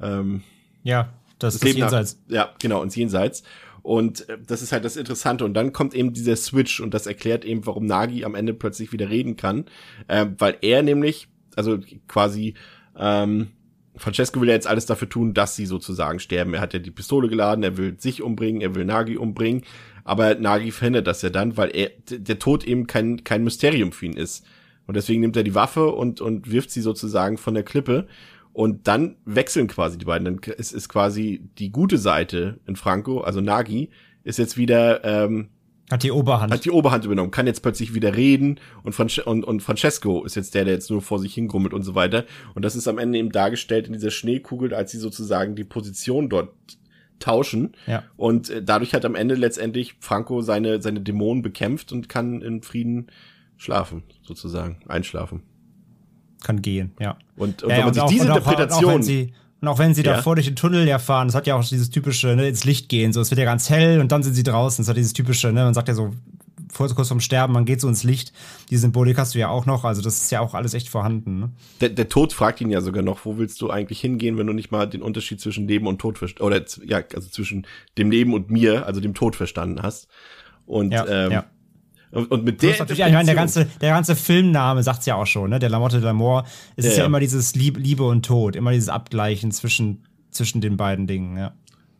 Ähm, ja, das, das, das Jenseits. Nach, ja, genau, ins Jenseits. Und äh, das ist halt das Interessante. Und dann kommt eben dieser Switch und das erklärt eben, warum Nagi am Ende plötzlich wieder reden kann. Äh, weil er nämlich, also quasi, ähm, Francesco will ja jetzt alles dafür tun, dass sie sozusagen sterben. Er hat ja die Pistole geladen, er will sich umbringen, er will Nagi umbringen, aber Nagi verhindert das ja dann, weil er der Tod eben kein kein Mysterium für ihn ist. Und deswegen nimmt er die Waffe und und wirft sie sozusagen von der Klippe und dann wechseln quasi die beiden. Dann ist, ist quasi die gute Seite in Franco, also Nagi, ist jetzt wieder ähm, hat die Oberhand. Hat die Oberhand übernommen, kann jetzt plötzlich wieder reden und, Fran und, und Francesco ist jetzt der, der jetzt nur vor sich hingrummelt und so weiter. Und das ist am Ende eben dargestellt in dieser Schneekugel, als sie sozusagen die Position dort tauschen. Ja. Und äh, dadurch hat am Ende letztendlich Franco seine, seine Dämonen bekämpft und kann in Frieden schlafen, sozusagen, einschlafen. Kann gehen, ja. Und, und ja, wenn man sich auch, diese Interpretation. Auch, auch und auch wenn sie ja. davor durch den Tunnel ja fahren, das hat ja auch dieses typische, ne, ins Licht gehen, so, es wird ja ganz hell und dann sind sie draußen. Das hat dieses typische, ne, man sagt ja so, vor kurz vorm Sterben, man geht so ins Licht. Die Symbolik hast du ja auch noch, also das ist ja auch alles echt vorhanden. Ne? Der, der Tod fragt ihn ja sogar noch, wo willst du eigentlich hingehen, wenn du nicht mal den Unterschied zwischen Leben und Tod oder ja, also zwischen dem Leben und mir, also dem Tod verstanden hast. Und ja, ähm, ja. Und, und mit der natürlich, ich meine, der ganze, der ganze Filmname sagt's ja auch schon, ne? Der Lamotte de l'Amour. Es ja, ist ja, ja, immer dieses Lieb, Liebe und Tod, immer dieses Abgleichen zwischen zwischen den beiden Dingen, ja.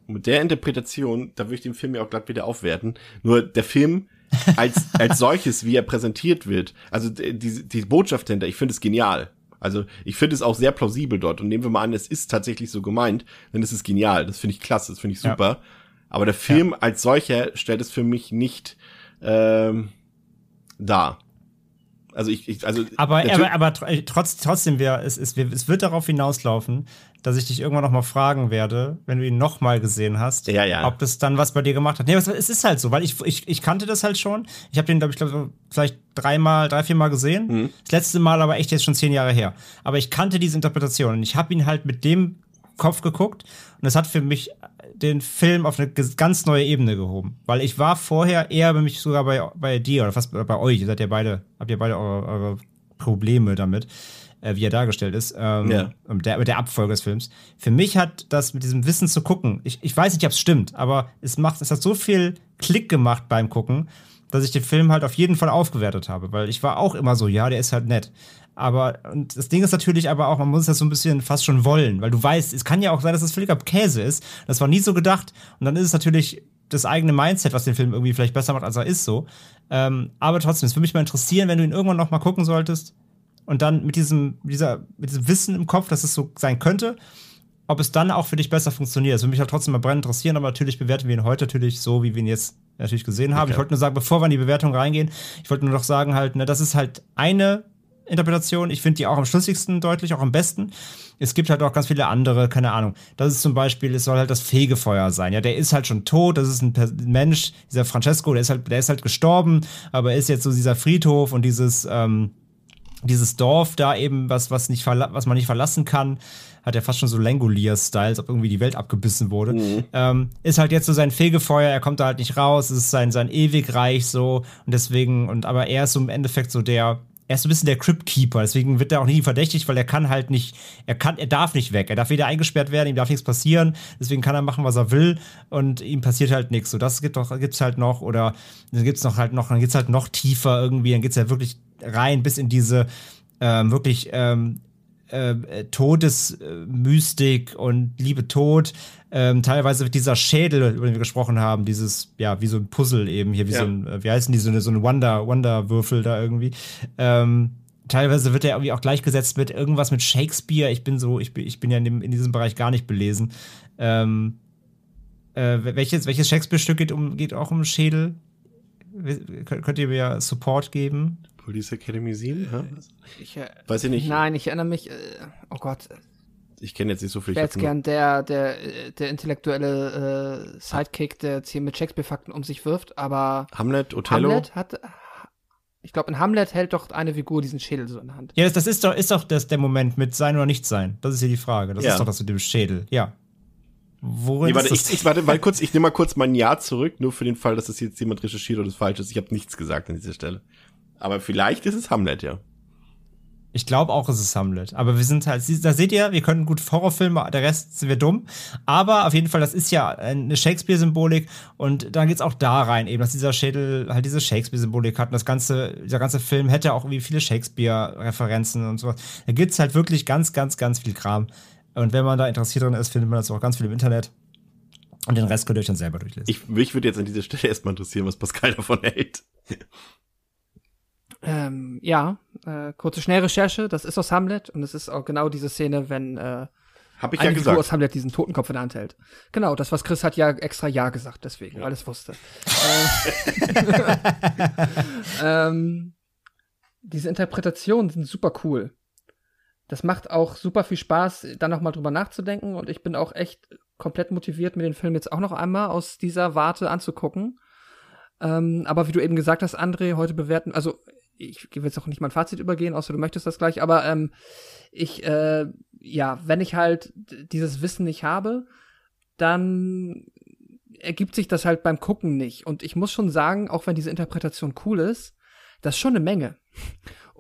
Mit der Interpretation, da würde ich den Film ja auch glatt wieder aufwerten. Nur der Film als, als solches, wie er präsentiert wird, also die, die Botschaft hinter, ich finde es genial. Also ich finde es auch sehr plausibel dort. Und nehmen wir mal an, es ist tatsächlich so gemeint, dann ist es genial. Das finde ich klasse, das finde ich super. Ja. Aber der Film ja. als solcher stellt es für mich nicht ähm, dar. Also ich, ich also aber aber, aber trotz, trotzdem wir es, es, es wird darauf hinauslaufen, dass ich dich irgendwann noch mal fragen werde, wenn du ihn noch mal gesehen hast, ja, ja. ob das dann was bei dir gemacht hat. Nee, es ist halt so, weil ich, ich, ich kannte das halt schon. Ich habe den, glaube ich, glaub, vielleicht dreimal, drei, vier Mal gesehen. Mhm. Das letzte Mal aber echt jetzt schon zehn Jahre her. Aber ich kannte diese Interpretation und ich habe ihn halt mit dem Kopf geguckt und das hat für mich den Film auf eine ganz neue Ebene gehoben. Weil ich war vorher eher bei mich sogar bei, bei dir oder fast bei euch. Ihr seid ja beide, habt ihr beide eure, eure Probleme damit äh, wie er dargestellt ist, ähm, ja. mit, der, mit der Abfolge des Films. Für mich hat das mit diesem Wissen zu gucken, ich, ich weiß nicht, ob es stimmt, aber es macht, es hat so viel Klick gemacht beim Gucken, dass ich den Film halt auf jeden Fall aufgewertet habe, weil ich war auch immer so, ja, der ist halt nett. Aber, und das Ding ist natürlich aber auch, man muss das so ein bisschen fast schon wollen, weil du weißt, es kann ja auch sein, dass es das völliger Käse ist. Das war nie so gedacht. Und dann ist es natürlich das eigene Mindset, was den Film irgendwie vielleicht besser macht, als er ist so. Ähm, aber trotzdem, es würde mich mal interessieren, wenn du ihn irgendwann noch mal gucken solltest, und dann mit diesem, dieser, mit diesem Wissen im Kopf, dass es so sein könnte, ob es dann auch für dich besser funktioniert. Das würde mich halt trotzdem mal brennend interessieren, aber natürlich bewerten wir ihn heute natürlich so, wie wir ihn jetzt natürlich gesehen haben. Okay. Ich wollte nur sagen, bevor wir in die Bewertung reingehen, ich wollte nur noch sagen halt, ne, das ist halt eine Interpretation. Ich finde die auch am schlüssigsten deutlich, auch am besten. Es gibt halt auch ganz viele andere, keine Ahnung. Das ist zum Beispiel, es soll halt das Fegefeuer sein. Ja, der ist halt schon tot. Das ist ein Mensch, dieser Francesco, der ist halt, der ist halt gestorben, aber er ist jetzt so dieser Friedhof und dieses, ähm, dieses Dorf da eben, was, was, nicht was man nicht verlassen kann, hat ja fast schon so Langolier-Style, als ob irgendwie die Welt abgebissen wurde. Mhm. Ähm, ist halt jetzt so sein Fegefeuer, er kommt da halt nicht raus, es ist sein, sein Ewigreich so und deswegen, und aber er ist so im Endeffekt so der, er ist ein bisschen der Crypt Keeper, deswegen wird er auch nie verdächtigt, weil er kann halt nicht, er kann, er darf nicht weg, er darf weder eingesperrt werden, ihm darf nichts passieren, deswegen kann er machen, was er will und ihm passiert halt nichts. So, das gibt doch, gibt's halt noch, oder dann gibt's noch halt noch, dann geht's halt noch tiefer irgendwie, dann geht's ja wirklich rein bis in diese ähm, wirklich ähm, äh, Todesmystik und Liebe Tod. Ähm, teilweise wird dieser Schädel, über den wir gesprochen haben, dieses, ja, wie so ein Puzzle eben hier, wie ja. so ein, äh, wie heißen die, so, eine, so ein Wonder, Wonder-Würfel da irgendwie. Ähm, teilweise wird er irgendwie auch gleichgesetzt mit irgendwas mit Shakespeare. Ich bin so, ich bin, ich bin ja in, dem, in diesem Bereich gar nicht belesen. Ähm, äh, welches, welches Shakespeare-Stück geht, um, geht auch um Schädel? Könnt ihr mir Support geben? Police Academy 7? Ja? Ich, äh, Weiß ich nicht. Nein, ich erinnere mich, äh, oh Gott. Ich kenne jetzt nicht so viel. Ich wäre jetzt gern der, der, der intellektuelle äh, Sidekick, der jetzt hier mit Shakespeare-Fakten um sich wirft, aber. Hamlet, Othello? Hamlet hat. Ich glaube, in Hamlet hält doch eine Figur diesen Schädel so in der Hand. Ja, das, das ist doch, ist doch das, der Moment mit sein oder nicht sein. Das ist hier die Frage. Das ja. ist doch das mit dem Schädel. Ja. Worin nee, warte, ich, ich warte mal kurz, ich nehme mal kurz mein Ja zurück, nur für den Fall, dass das jetzt jemand recherchiert oder das falsch ist. Ich habe nichts gesagt an dieser Stelle. Aber vielleicht ist es Hamlet, ja. Ich glaube auch, es ist Hamlet. Aber wir sind halt, da seht ihr, wir können gut Horrorfilme, der Rest sind wir dumm. Aber auf jeden Fall, das ist ja eine Shakespeare-Symbolik und dann geht's auch da rein, eben, dass dieser Schädel halt diese Shakespeare-Symbolik hat. Und das ganze, dieser ganze Film hätte auch irgendwie viele Shakespeare-Referenzen und sowas. Da gibt's halt wirklich ganz, ganz, ganz viel Kram. Und wenn man da interessiert drin ist, findet man das auch ganz viel im Internet. Und den Rest könnt ihr euch dann selber durchlesen. Ich, mich würde jetzt an dieser Stelle erstmal interessieren, was Pascal davon hält. Ähm, ja, äh, kurze Schnellrecherche, das ist aus Hamlet und es ist auch genau diese Szene, wenn äh, Hab ich eine ja gesagt. aus Hamlet diesen Totenkopf in der Hand hält. Genau, das, was Chris hat ja extra Ja gesagt, deswegen, ja. alles wusste. ähm, diese Interpretationen sind super cool. Das macht auch super viel Spaß, da nochmal drüber nachzudenken und ich bin auch echt komplett motiviert, mir den Film jetzt auch noch einmal aus dieser Warte anzugucken. Ähm, aber wie du eben gesagt hast, André, heute bewerten, also ich will jetzt auch nicht mein Fazit übergehen, außer du möchtest das gleich, aber ähm, ich, äh, ja, wenn ich halt dieses Wissen nicht habe, dann ergibt sich das halt beim Gucken nicht. Und ich muss schon sagen, auch wenn diese Interpretation cool ist, das ist schon eine Menge.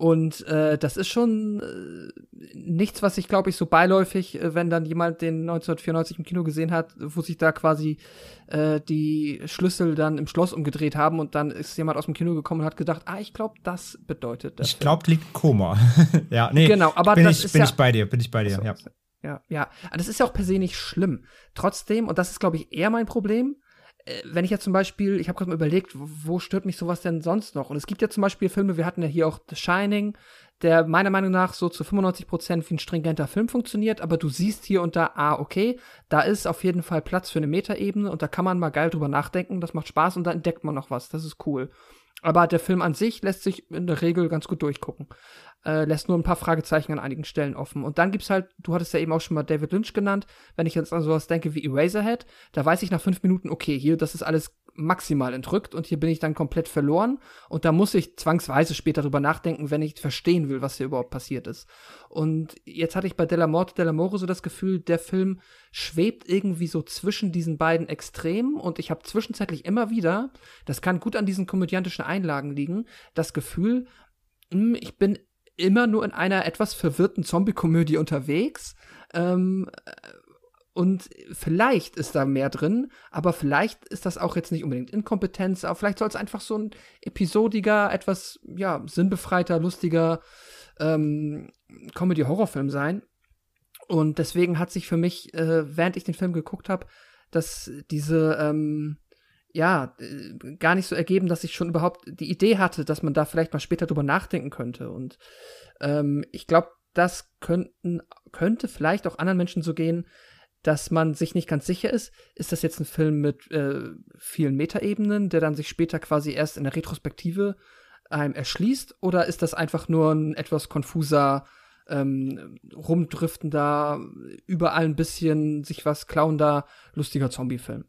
Und äh, das ist schon äh, nichts, was ich glaube ich so beiläufig, äh, wenn dann jemand den 1994 im Kino gesehen hat, wo sich da quasi äh, die Schlüssel dann im Schloss umgedreht haben und dann ist jemand aus dem Kino gekommen und hat gedacht, ah, ich glaube, das bedeutet das. Ich glaube, liegt Koma. ja, nee. Genau, aber bin das ich, ist bin ja, ich bei dir, bin ich bei dir. So, ja. ja, ja. Aber das ist ja auch per se nicht schlimm. Trotzdem, und das ist glaube ich eher mein Problem, wenn ich jetzt zum Beispiel, ich habe gerade mal überlegt, wo stört mich sowas denn sonst noch? Und es gibt ja zum Beispiel Filme, wir hatten ja hier auch The Shining, der meiner Meinung nach so zu 95 Prozent wie ein stringenter Film funktioniert, aber du siehst hier und da, ah, okay, da ist auf jeden Fall Platz für eine Metaebene und da kann man mal geil drüber nachdenken, das macht Spaß und da entdeckt man noch was, das ist cool. Aber der Film an sich lässt sich in der Regel ganz gut durchgucken äh, lässt nur ein paar Fragezeichen an einigen Stellen offen. Und dann gibt's halt, du hattest ja eben auch schon mal David Lynch genannt, wenn ich jetzt an sowas denke wie Eraserhead, da weiß ich nach fünf Minuten, okay, hier, das ist alles maximal entrückt und hier bin ich dann komplett verloren und da muss ich zwangsweise später drüber nachdenken, wenn ich verstehen will, was hier überhaupt passiert ist. Und jetzt hatte ich bei Della Morte Della More so das Gefühl, der Film schwebt irgendwie so zwischen diesen beiden Extremen und ich habe zwischenzeitlich immer wieder, das kann gut an diesen komödiantischen Einlagen liegen, das Gefühl, hm, ich bin immer nur in einer etwas verwirrten Zombie-Komödie unterwegs. Ähm, und vielleicht ist da mehr drin, aber vielleicht ist das auch jetzt nicht unbedingt Inkompetenz, aber vielleicht soll es einfach so ein episodiger, etwas, ja, sinnbefreiter, lustiger ähm, Comedy-Horrorfilm sein. Und deswegen hat sich für mich, äh, während ich den Film geguckt habe, dass diese, ähm, ja, äh, gar nicht so ergeben, dass ich schon überhaupt die Idee hatte, dass man da vielleicht mal später drüber nachdenken könnte. Und ähm, ich glaube, das könnten, könnte vielleicht auch anderen Menschen so gehen, dass man sich nicht ganz sicher ist, ist das jetzt ein Film mit äh, vielen Metaebenen, der dann sich später quasi erst in der Retrospektive einem erschließt, oder ist das einfach nur ein etwas konfuser, ähm, rumdriftender, überall ein bisschen sich was klauender, lustiger Zombie-Film?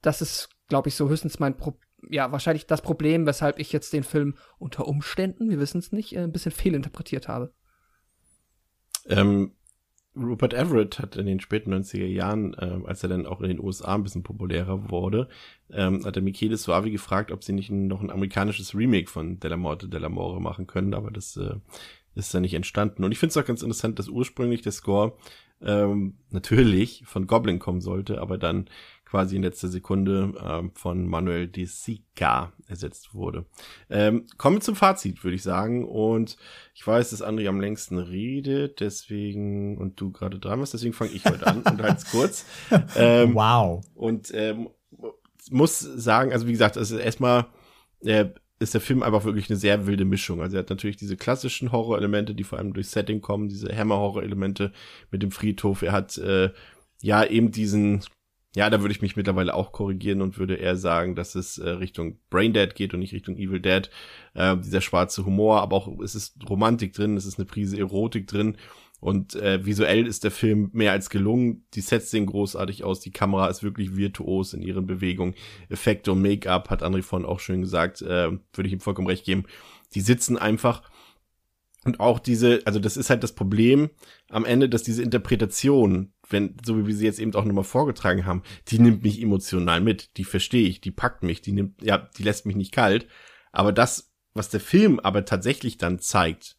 Das ist glaube ich, so höchstens mein Pro ja wahrscheinlich das Problem, weshalb ich jetzt den Film unter Umständen, wir wissen es nicht, äh, ein bisschen fehlinterpretiert habe. Ähm, Rupert Everett hat in den späten 90er Jahren, ähm, als er dann auch in den USA ein bisschen populärer wurde, ähm, hat er Michele Suavi gefragt, ob sie nicht noch ein amerikanisches Remake von Della Morte Della More machen können, aber das äh, ist dann nicht entstanden. Und ich finde es auch ganz interessant, dass ursprünglich der Score ähm, natürlich von Goblin kommen sollte, aber dann quasi in letzter Sekunde ähm, von Manuel de Sica ersetzt wurde. Ähm, kommen wir zum Fazit, würde ich sagen. Und ich weiß, dass André am längsten redet, deswegen, und du gerade dran bist, deswegen fange ich heute an und halt kurz. Ähm, wow. Und ähm, muss sagen, also wie gesagt, also erstmal äh, ist der Film einfach wirklich eine sehr wilde Mischung. Also er hat natürlich diese klassischen Horror-Elemente, die vor allem durch Setting kommen, diese Hammer-Horror-Elemente mit dem Friedhof. Er hat äh, ja eben diesen ja, da würde ich mich mittlerweile auch korrigieren und würde eher sagen, dass es äh, Richtung Braindead geht und nicht Richtung Evil Dead. Äh, dieser schwarze Humor, aber auch es ist Romantik drin, es ist eine Prise Erotik drin und äh, visuell ist der Film mehr als gelungen. Die Sets sehen großartig aus, die Kamera ist wirklich virtuos in ihren Bewegungen. Effekte und Make-up hat André von auch schön gesagt, äh, würde ich ihm vollkommen recht geben. Die sitzen einfach und auch diese, also das ist halt das Problem am Ende, dass diese Interpretation, wenn, so wie wir sie jetzt eben auch nochmal vorgetragen haben, die nimmt mich emotional mit, die verstehe ich, die packt mich, die nimmt, ja, die lässt mich nicht kalt. Aber das, was der Film aber tatsächlich dann zeigt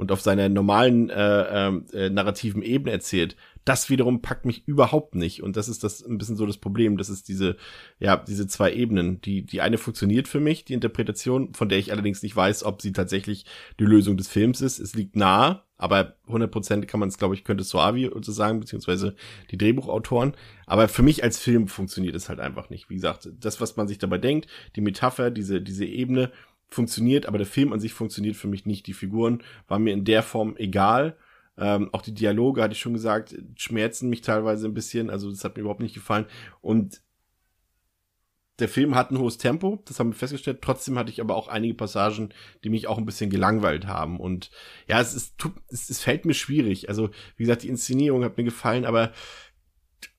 und auf seiner normalen äh, äh, narrativen Ebene erzählt, das wiederum packt mich überhaupt nicht. Und das ist das ein bisschen so das Problem. Das ist diese, ja, diese zwei Ebenen. Die, die eine funktioniert für mich, die Interpretation, von der ich allerdings nicht weiß, ob sie tatsächlich die Lösung des Films ist. Es liegt nahe, aber 100% kann man es, glaube ich, könnte Suavi sagen, beziehungsweise die Drehbuchautoren. Aber für mich als Film funktioniert es halt einfach nicht. Wie gesagt, das, was man sich dabei denkt, die Metapher, diese, diese Ebene funktioniert, aber der Film an sich funktioniert für mich nicht. Die Figuren waren mir in der Form egal. Ähm, auch die Dialoge, hatte ich schon gesagt, schmerzen mich teilweise ein bisschen. Also das hat mir überhaupt nicht gefallen. Und der Film hat ein hohes Tempo, das haben wir festgestellt. Trotzdem hatte ich aber auch einige Passagen, die mich auch ein bisschen gelangweilt haben. Und ja, es, ist, es, es fällt mir schwierig. Also, wie gesagt, die Inszenierung hat mir gefallen, aber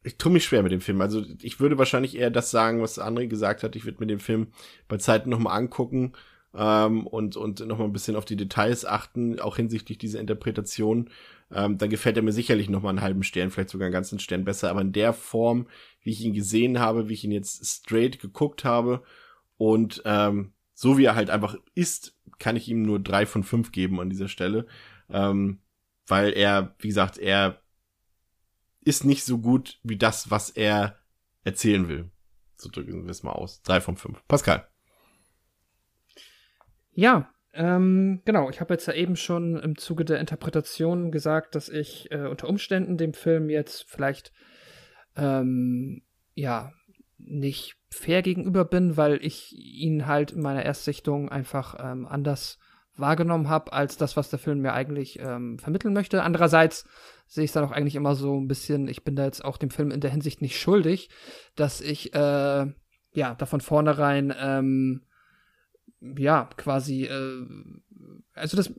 ich tue mich schwer mit dem Film. Also, ich würde wahrscheinlich eher das sagen, was André gesagt hat. Ich würde mir den Film bei Zeiten nochmal angucken ähm, und, und nochmal ein bisschen auf die Details achten, auch hinsichtlich dieser Interpretation, ähm, dann gefällt er mir sicherlich nochmal einen halben Stern, vielleicht sogar einen ganzen Stern besser. Aber in der Form, wie ich ihn gesehen habe, wie ich ihn jetzt straight geguckt habe und ähm, so wie er halt einfach ist, kann ich ihm nur drei von fünf geben an dieser Stelle. Ähm, weil er, wie gesagt, er ist nicht so gut wie das, was er erzählen will. So drücken wir es mal aus. Drei von fünf. Pascal. Ja, ähm, genau. Ich habe jetzt ja eben schon im Zuge der Interpretation gesagt, dass ich äh, unter Umständen dem Film jetzt vielleicht ähm, ja nicht fair gegenüber bin, weil ich ihn halt in meiner Erstsichtung einfach ähm, anders wahrgenommen habe als das, was der Film mir eigentlich ähm, vermitteln möchte. Andererseits sehe ich es dann auch eigentlich immer so ein bisschen, ich bin da jetzt auch dem Film in der Hinsicht nicht schuldig, dass ich äh, ja da von vornherein ähm, ja, quasi, äh, also dass,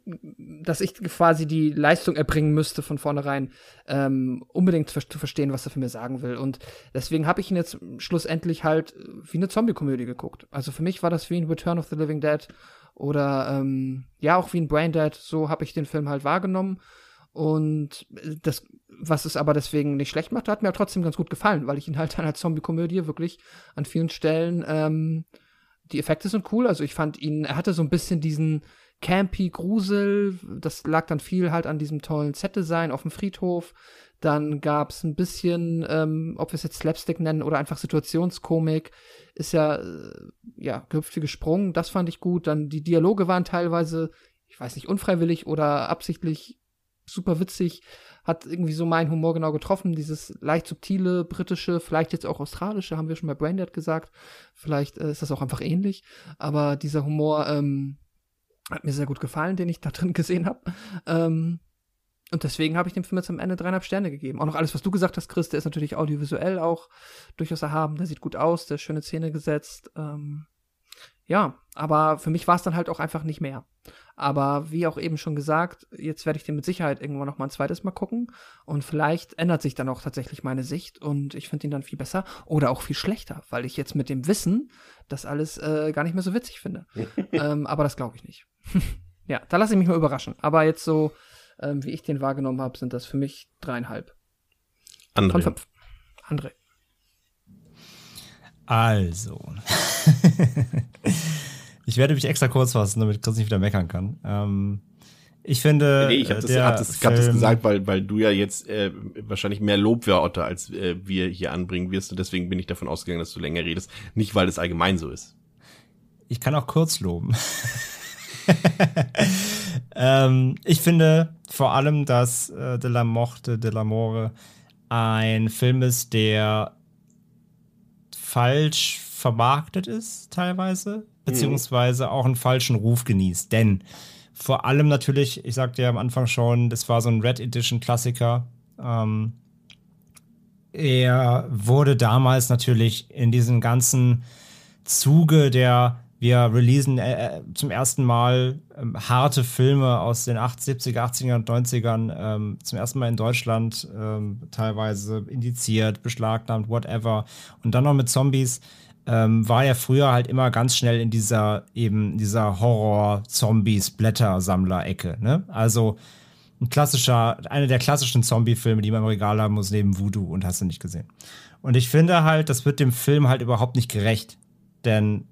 dass ich quasi die Leistung erbringen müsste von vornherein, ähm, unbedingt zu verstehen, was er für mir sagen will. Und deswegen habe ich ihn jetzt schlussendlich halt wie eine Zombie-Komödie geguckt. Also für mich war das wie ein Return of the Living Dead oder ähm, ja auch wie ein Brain Dead. So habe ich den Film halt wahrgenommen. Und das, was es aber deswegen nicht schlecht macht, hat mir trotzdem ganz gut gefallen, weil ich ihn halt dann als Zombie-Komödie wirklich an vielen Stellen ähm, die Effekte sind cool. Also ich fand ihn, er hatte so ein bisschen diesen campy Grusel. Das lag dann viel halt an diesem tollen Set-Design auf dem Friedhof. Dann gab es ein bisschen, ähm, ob wir es jetzt Slapstick nennen oder einfach Situationskomik, ist ja, äh, ja, gehüpft wie gesprungen. Das fand ich gut. Dann die Dialoge waren teilweise, ich weiß nicht, unfreiwillig oder absichtlich super witzig hat irgendwie so meinen Humor genau getroffen. Dieses leicht subtile britische, vielleicht jetzt auch australische, haben wir schon bei Braindead gesagt. Vielleicht äh, ist das auch einfach ähnlich. Aber dieser Humor ähm, hat mir sehr gut gefallen, den ich da drin gesehen habe. Ähm, und deswegen habe ich dem Film jetzt am Ende dreieinhalb Sterne gegeben. Auch noch alles, was du gesagt hast, Chris, der ist natürlich audiovisuell auch durchaus erhaben. Der sieht gut aus, der ist schöne Szene gesetzt. Ähm, ja, Aber für mich war es dann halt auch einfach nicht mehr. Aber wie auch eben schon gesagt, jetzt werde ich den mit Sicherheit irgendwann noch mal ein zweites Mal gucken. Und vielleicht ändert sich dann auch tatsächlich meine Sicht und ich finde ihn dann viel besser oder auch viel schlechter, weil ich jetzt mit dem Wissen das alles äh, gar nicht mehr so witzig finde. ähm, aber das glaube ich nicht. ja, da lasse ich mich mal überraschen. Aber jetzt so, ähm, wie ich den wahrgenommen habe, sind das für mich dreieinhalb. André. Von fünf. André. Also. ich werde mich extra kurz fassen, damit Chris nicht wieder meckern kann. Ähm, ich finde. Nee, ich habe das, hab das, hab das gesagt, weil, weil du ja jetzt äh, wahrscheinlich mehr Lobwörter als äh, wir hier anbringen wirst und deswegen bin ich davon ausgegangen, dass du länger redest. Nicht, weil es allgemein so ist. Ich kann auch kurz loben. ähm, ich finde vor allem, dass äh, De la Morte, De la More ein Film ist, der falsch vermarktet ist, teilweise, beziehungsweise auch einen falschen Ruf genießt. Denn vor allem natürlich, ich sagte ja am Anfang schon, das war so ein Red Edition Klassiker. Ähm, er wurde damals natürlich in diesem ganzen Zuge der wir releasen äh, äh, zum ersten Mal ähm, harte Filme aus den 80, 70er, 80er und 90ern ähm, zum ersten Mal in Deutschland ähm, teilweise indiziert, beschlagnahmt, whatever. Und dann noch mit Zombies ähm, war ja früher halt immer ganz schnell in dieser eben dieser Horror-Zombies-Blättersammler-Ecke. Ne? Also ein klassischer, einer der klassischen Zombie-Filme, die man im Regal haben muss, neben Voodoo und hast du nicht gesehen. Und ich finde halt, das wird dem Film halt überhaupt nicht gerecht. Denn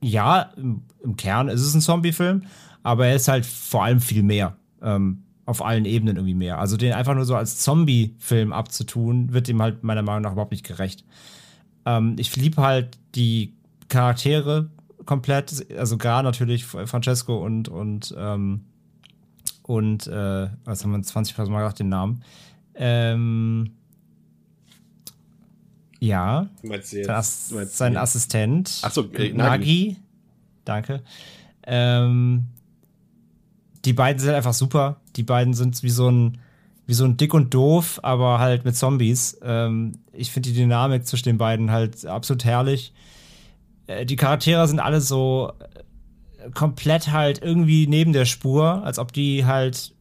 ja, im, Kern ist es ein Zombie-Film, aber er ist halt vor allem viel mehr. Ähm, auf allen Ebenen irgendwie mehr. Also den einfach nur so als Zombie-Film abzutun, wird ihm halt meiner Meinung nach überhaupt nicht gerecht. Ähm, ich liebe halt die Charaktere komplett, also gar natürlich Francesco und und ähm, und äh, was haben wir 20 Mal gesagt, den Namen. Ähm, ja, Du meinst jetzt, sein, Ass du meinst sein Assistent. Ach so, äh, Nagi. Nagi. Danke. Ähm, die beiden sind einfach super. Die beiden sind wie so ein, wie so ein dick und doof, aber halt mit Zombies. Ähm, ich finde die Dynamik zwischen den beiden halt absolut herrlich. Äh, die Charaktere sind alle so äh, komplett halt irgendwie neben der Spur, als ob die halt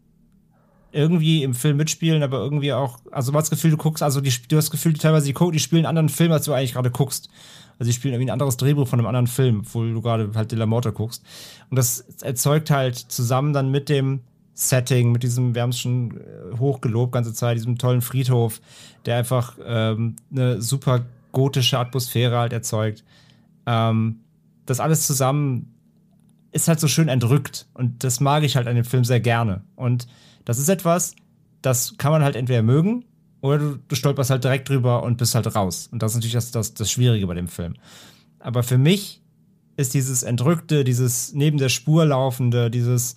irgendwie im Film mitspielen, aber irgendwie auch, also du hast das Gefühl, du guckst, also die, du hast das Gefühl, teilweise die, gucken, die spielen einen anderen Film, als du eigentlich gerade guckst. Also die spielen irgendwie ein anderes Drehbuch von einem anderen Film, obwohl du gerade halt De La Morte guckst. Und das erzeugt halt zusammen dann mit dem Setting, mit diesem, wir haben es schon äh, hochgelobt ganze Zeit, diesem tollen Friedhof, der einfach ähm, eine super gotische Atmosphäre halt erzeugt. Ähm, das alles zusammen ist halt so schön entrückt. Und das mag ich halt an dem Film sehr gerne. Und das ist etwas, das kann man halt entweder mögen oder du, du stolperst halt direkt drüber und bist halt raus. Und das ist natürlich das, das, das Schwierige bei dem Film. Aber für mich ist dieses Entrückte, dieses neben der Spur laufende, dieses,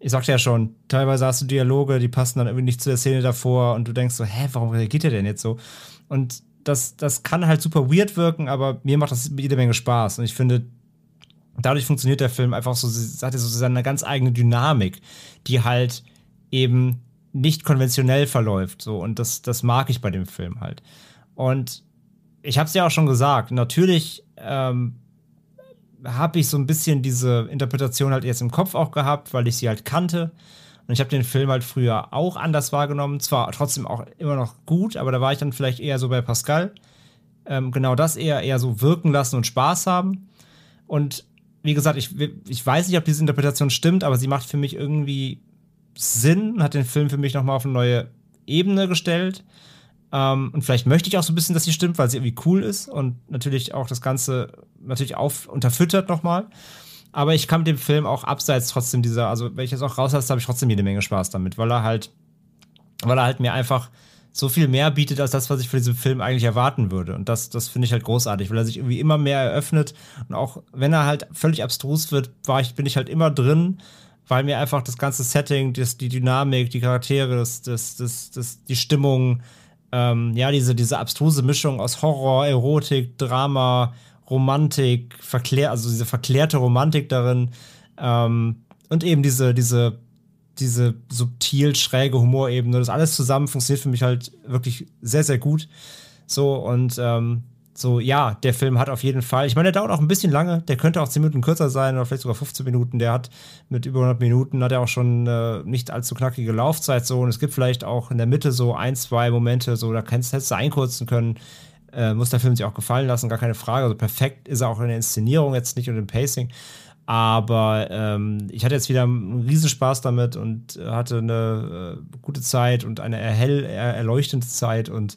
ich sagte ja schon, teilweise hast du Dialoge, die passen dann irgendwie nicht zu der Szene davor und du denkst so, hä, warum reagiert der denn jetzt so? Und das, das kann halt super weird wirken, aber mir macht das jede Menge Spaß. Und ich finde, dadurch funktioniert der Film einfach so, hat er so seine ganz eigene Dynamik, die halt eben nicht konventionell verläuft. So, und das, das mag ich bei dem Film halt. Und ich habe es ja auch schon gesagt, natürlich ähm, habe ich so ein bisschen diese Interpretation halt jetzt im Kopf auch gehabt, weil ich sie halt kannte. Und ich habe den Film halt früher auch anders wahrgenommen. Zwar trotzdem auch immer noch gut, aber da war ich dann vielleicht eher so bei Pascal. Ähm, genau das eher, eher so wirken lassen und Spaß haben. Und wie gesagt, ich, ich weiß nicht, ob diese Interpretation stimmt, aber sie macht für mich irgendwie Sinn hat den Film für mich nochmal auf eine neue Ebene gestellt. Ähm, und vielleicht möchte ich auch so ein bisschen, dass sie stimmt, weil sie irgendwie cool ist und natürlich auch das Ganze natürlich auf unterfüttert nochmal. Aber ich kann mit dem Film auch abseits trotzdem dieser, also wenn ich jetzt auch rauslasse, habe ich trotzdem jede Menge Spaß damit, weil er halt, weil er halt mir einfach so viel mehr bietet als das, was ich für diesen Film eigentlich erwarten würde. Und das, das finde ich halt großartig, weil er sich irgendwie immer mehr eröffnet. Und auch wenn er halt völlig abstrus wird, war ich, bin ich halt immer drin, weil mir einfach das ganze Setting, das, die Dynamik, die Charaktere, das, das, das, das, die Stimmung, ähm, ja, diese, diese abstruse Mischung aus Horror, Erotik, Drama, Romantik, verklär, also diese verklärte Romantik darin ähm, und eben diese, diese, diese subtil schräge Humorebene, das alles zusammen funktioniert für mich halt wirklich sehr, sehr gut. So und ähm, so, ja, der Film hat auf jeden Fall, ich meine, der dauert auch ein bisschen lange, der könnte auch 10 Minuten kürzer sein oder vielleicht sogar 15 Minuten. Der hat mit über 100 Minuten, hat er auch schon äh, nicht allzu knackige Laufzeit so und es gibt vielleicht auch in der Mitte so ein, zwei Momente, so, da kannst, hättest du einkürzen können. Äh, muss der Film sich auch gefallen lassen, gar keine Frage. Also perfekt ist er auch in der Inszenierung jetzt nicht und im Pacing. Aber ähm, ich hatte jetzt wieder einen Riesenspaß damit und hatte eine äh, gute Zeit und eine erhell, er, erleuchtende Zeit und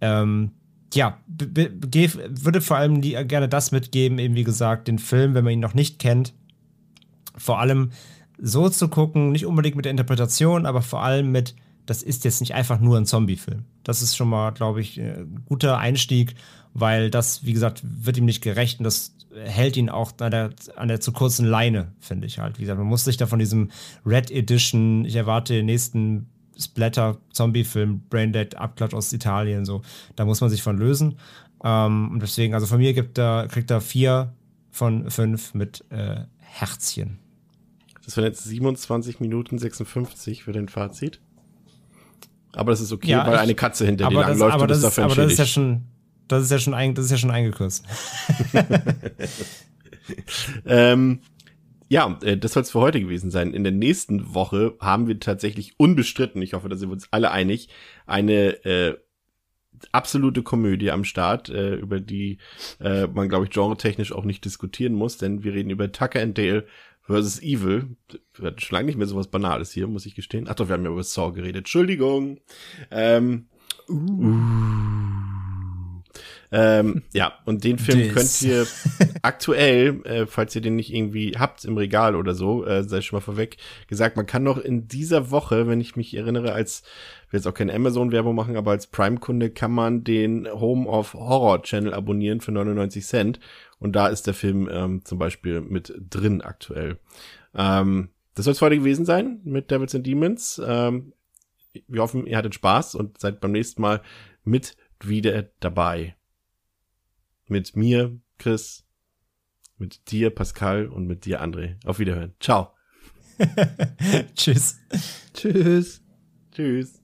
ähm, ja, würde vor allem die, gerne das mitgeben, eben wie gesagt, den Film, wenn man ihn noch nicht kennt, vor allem so zu gucken, nicht unbedingt mit der Interpretation, aber vor allem mit, das ist jetzt nicht einfach nur ein Zombie-Film. Das ist schon mal, glaube ich, ein guter Einstieg, weil das, wie gesagt, wird ihm nicht gerecht und das hält ihn auch an der, an der zu kurzen Leine, finde ich halt. Wie gesagt, man muss sich da von diesem Red Edition, ich erwarte den nächsten Splatter-Zombie-Film, Braindead, Abklatsch aus Italien, so. Da muss man sich von lösen. Ähm, und deswegen, also von mir gibt er, kriegt er vier von fünf mit äh, Herzchen. Das waren jetzt 27 Minuten 56 für den Fazit. Aber das ist okay, ja, weil ich, eine Katze hinter dir langläuft aber und das, ist dafür Aber das ist ja entschädigt. schon, das ist ja schon, ein, das ist ja schon eingekürzt. ähm, ja, äh, das soll es für heute gewesen sein. In der nächsten Woche haben wir tatsächlich unbestritten, ich hoffe, da sind wir uns alle einig, eine äh, absolute Komödie am Start, äh, über die äh, man, glaube ich, genretechnisch auch nicht diskutieren muss, denn wir reden über Tucker and Dale versus Evil. Wir hatten schon lange nicht mehr sowas Banales hier, muss ich gestehen. Ach doch, wir haben ja über Saw geredet. Entschuldigung. Ähm, uh. Ähm, ja, und den Film könnt ihr aktuell, äh, falls ihr den nicht irgendwie habt im Regal oder so, äh, sei schon mal vorweg gesagt, man kann noch in dieser Woche, wenn ich mich erinnere, als ich will jetzt auch keine Amazon-Werbung machen, aber als Prime-Kunde kann man den Home of Horror Channel abonnieren für 99 Cent. Und da ist der Film ähm, zum Beispiel mit drin aktuell. Ähm, das soll es heute gewesen sein mit Devils and Demons. Ähm, wir hoffen, ihr hattet Spaß und seid beim nächsten Mal mit wieder dabei. Mit mir, Chris, mit dir, Pascal und mit dir, André. Auf Wiederhören. Ciao. Tschüss. Tschüss. Tschüss.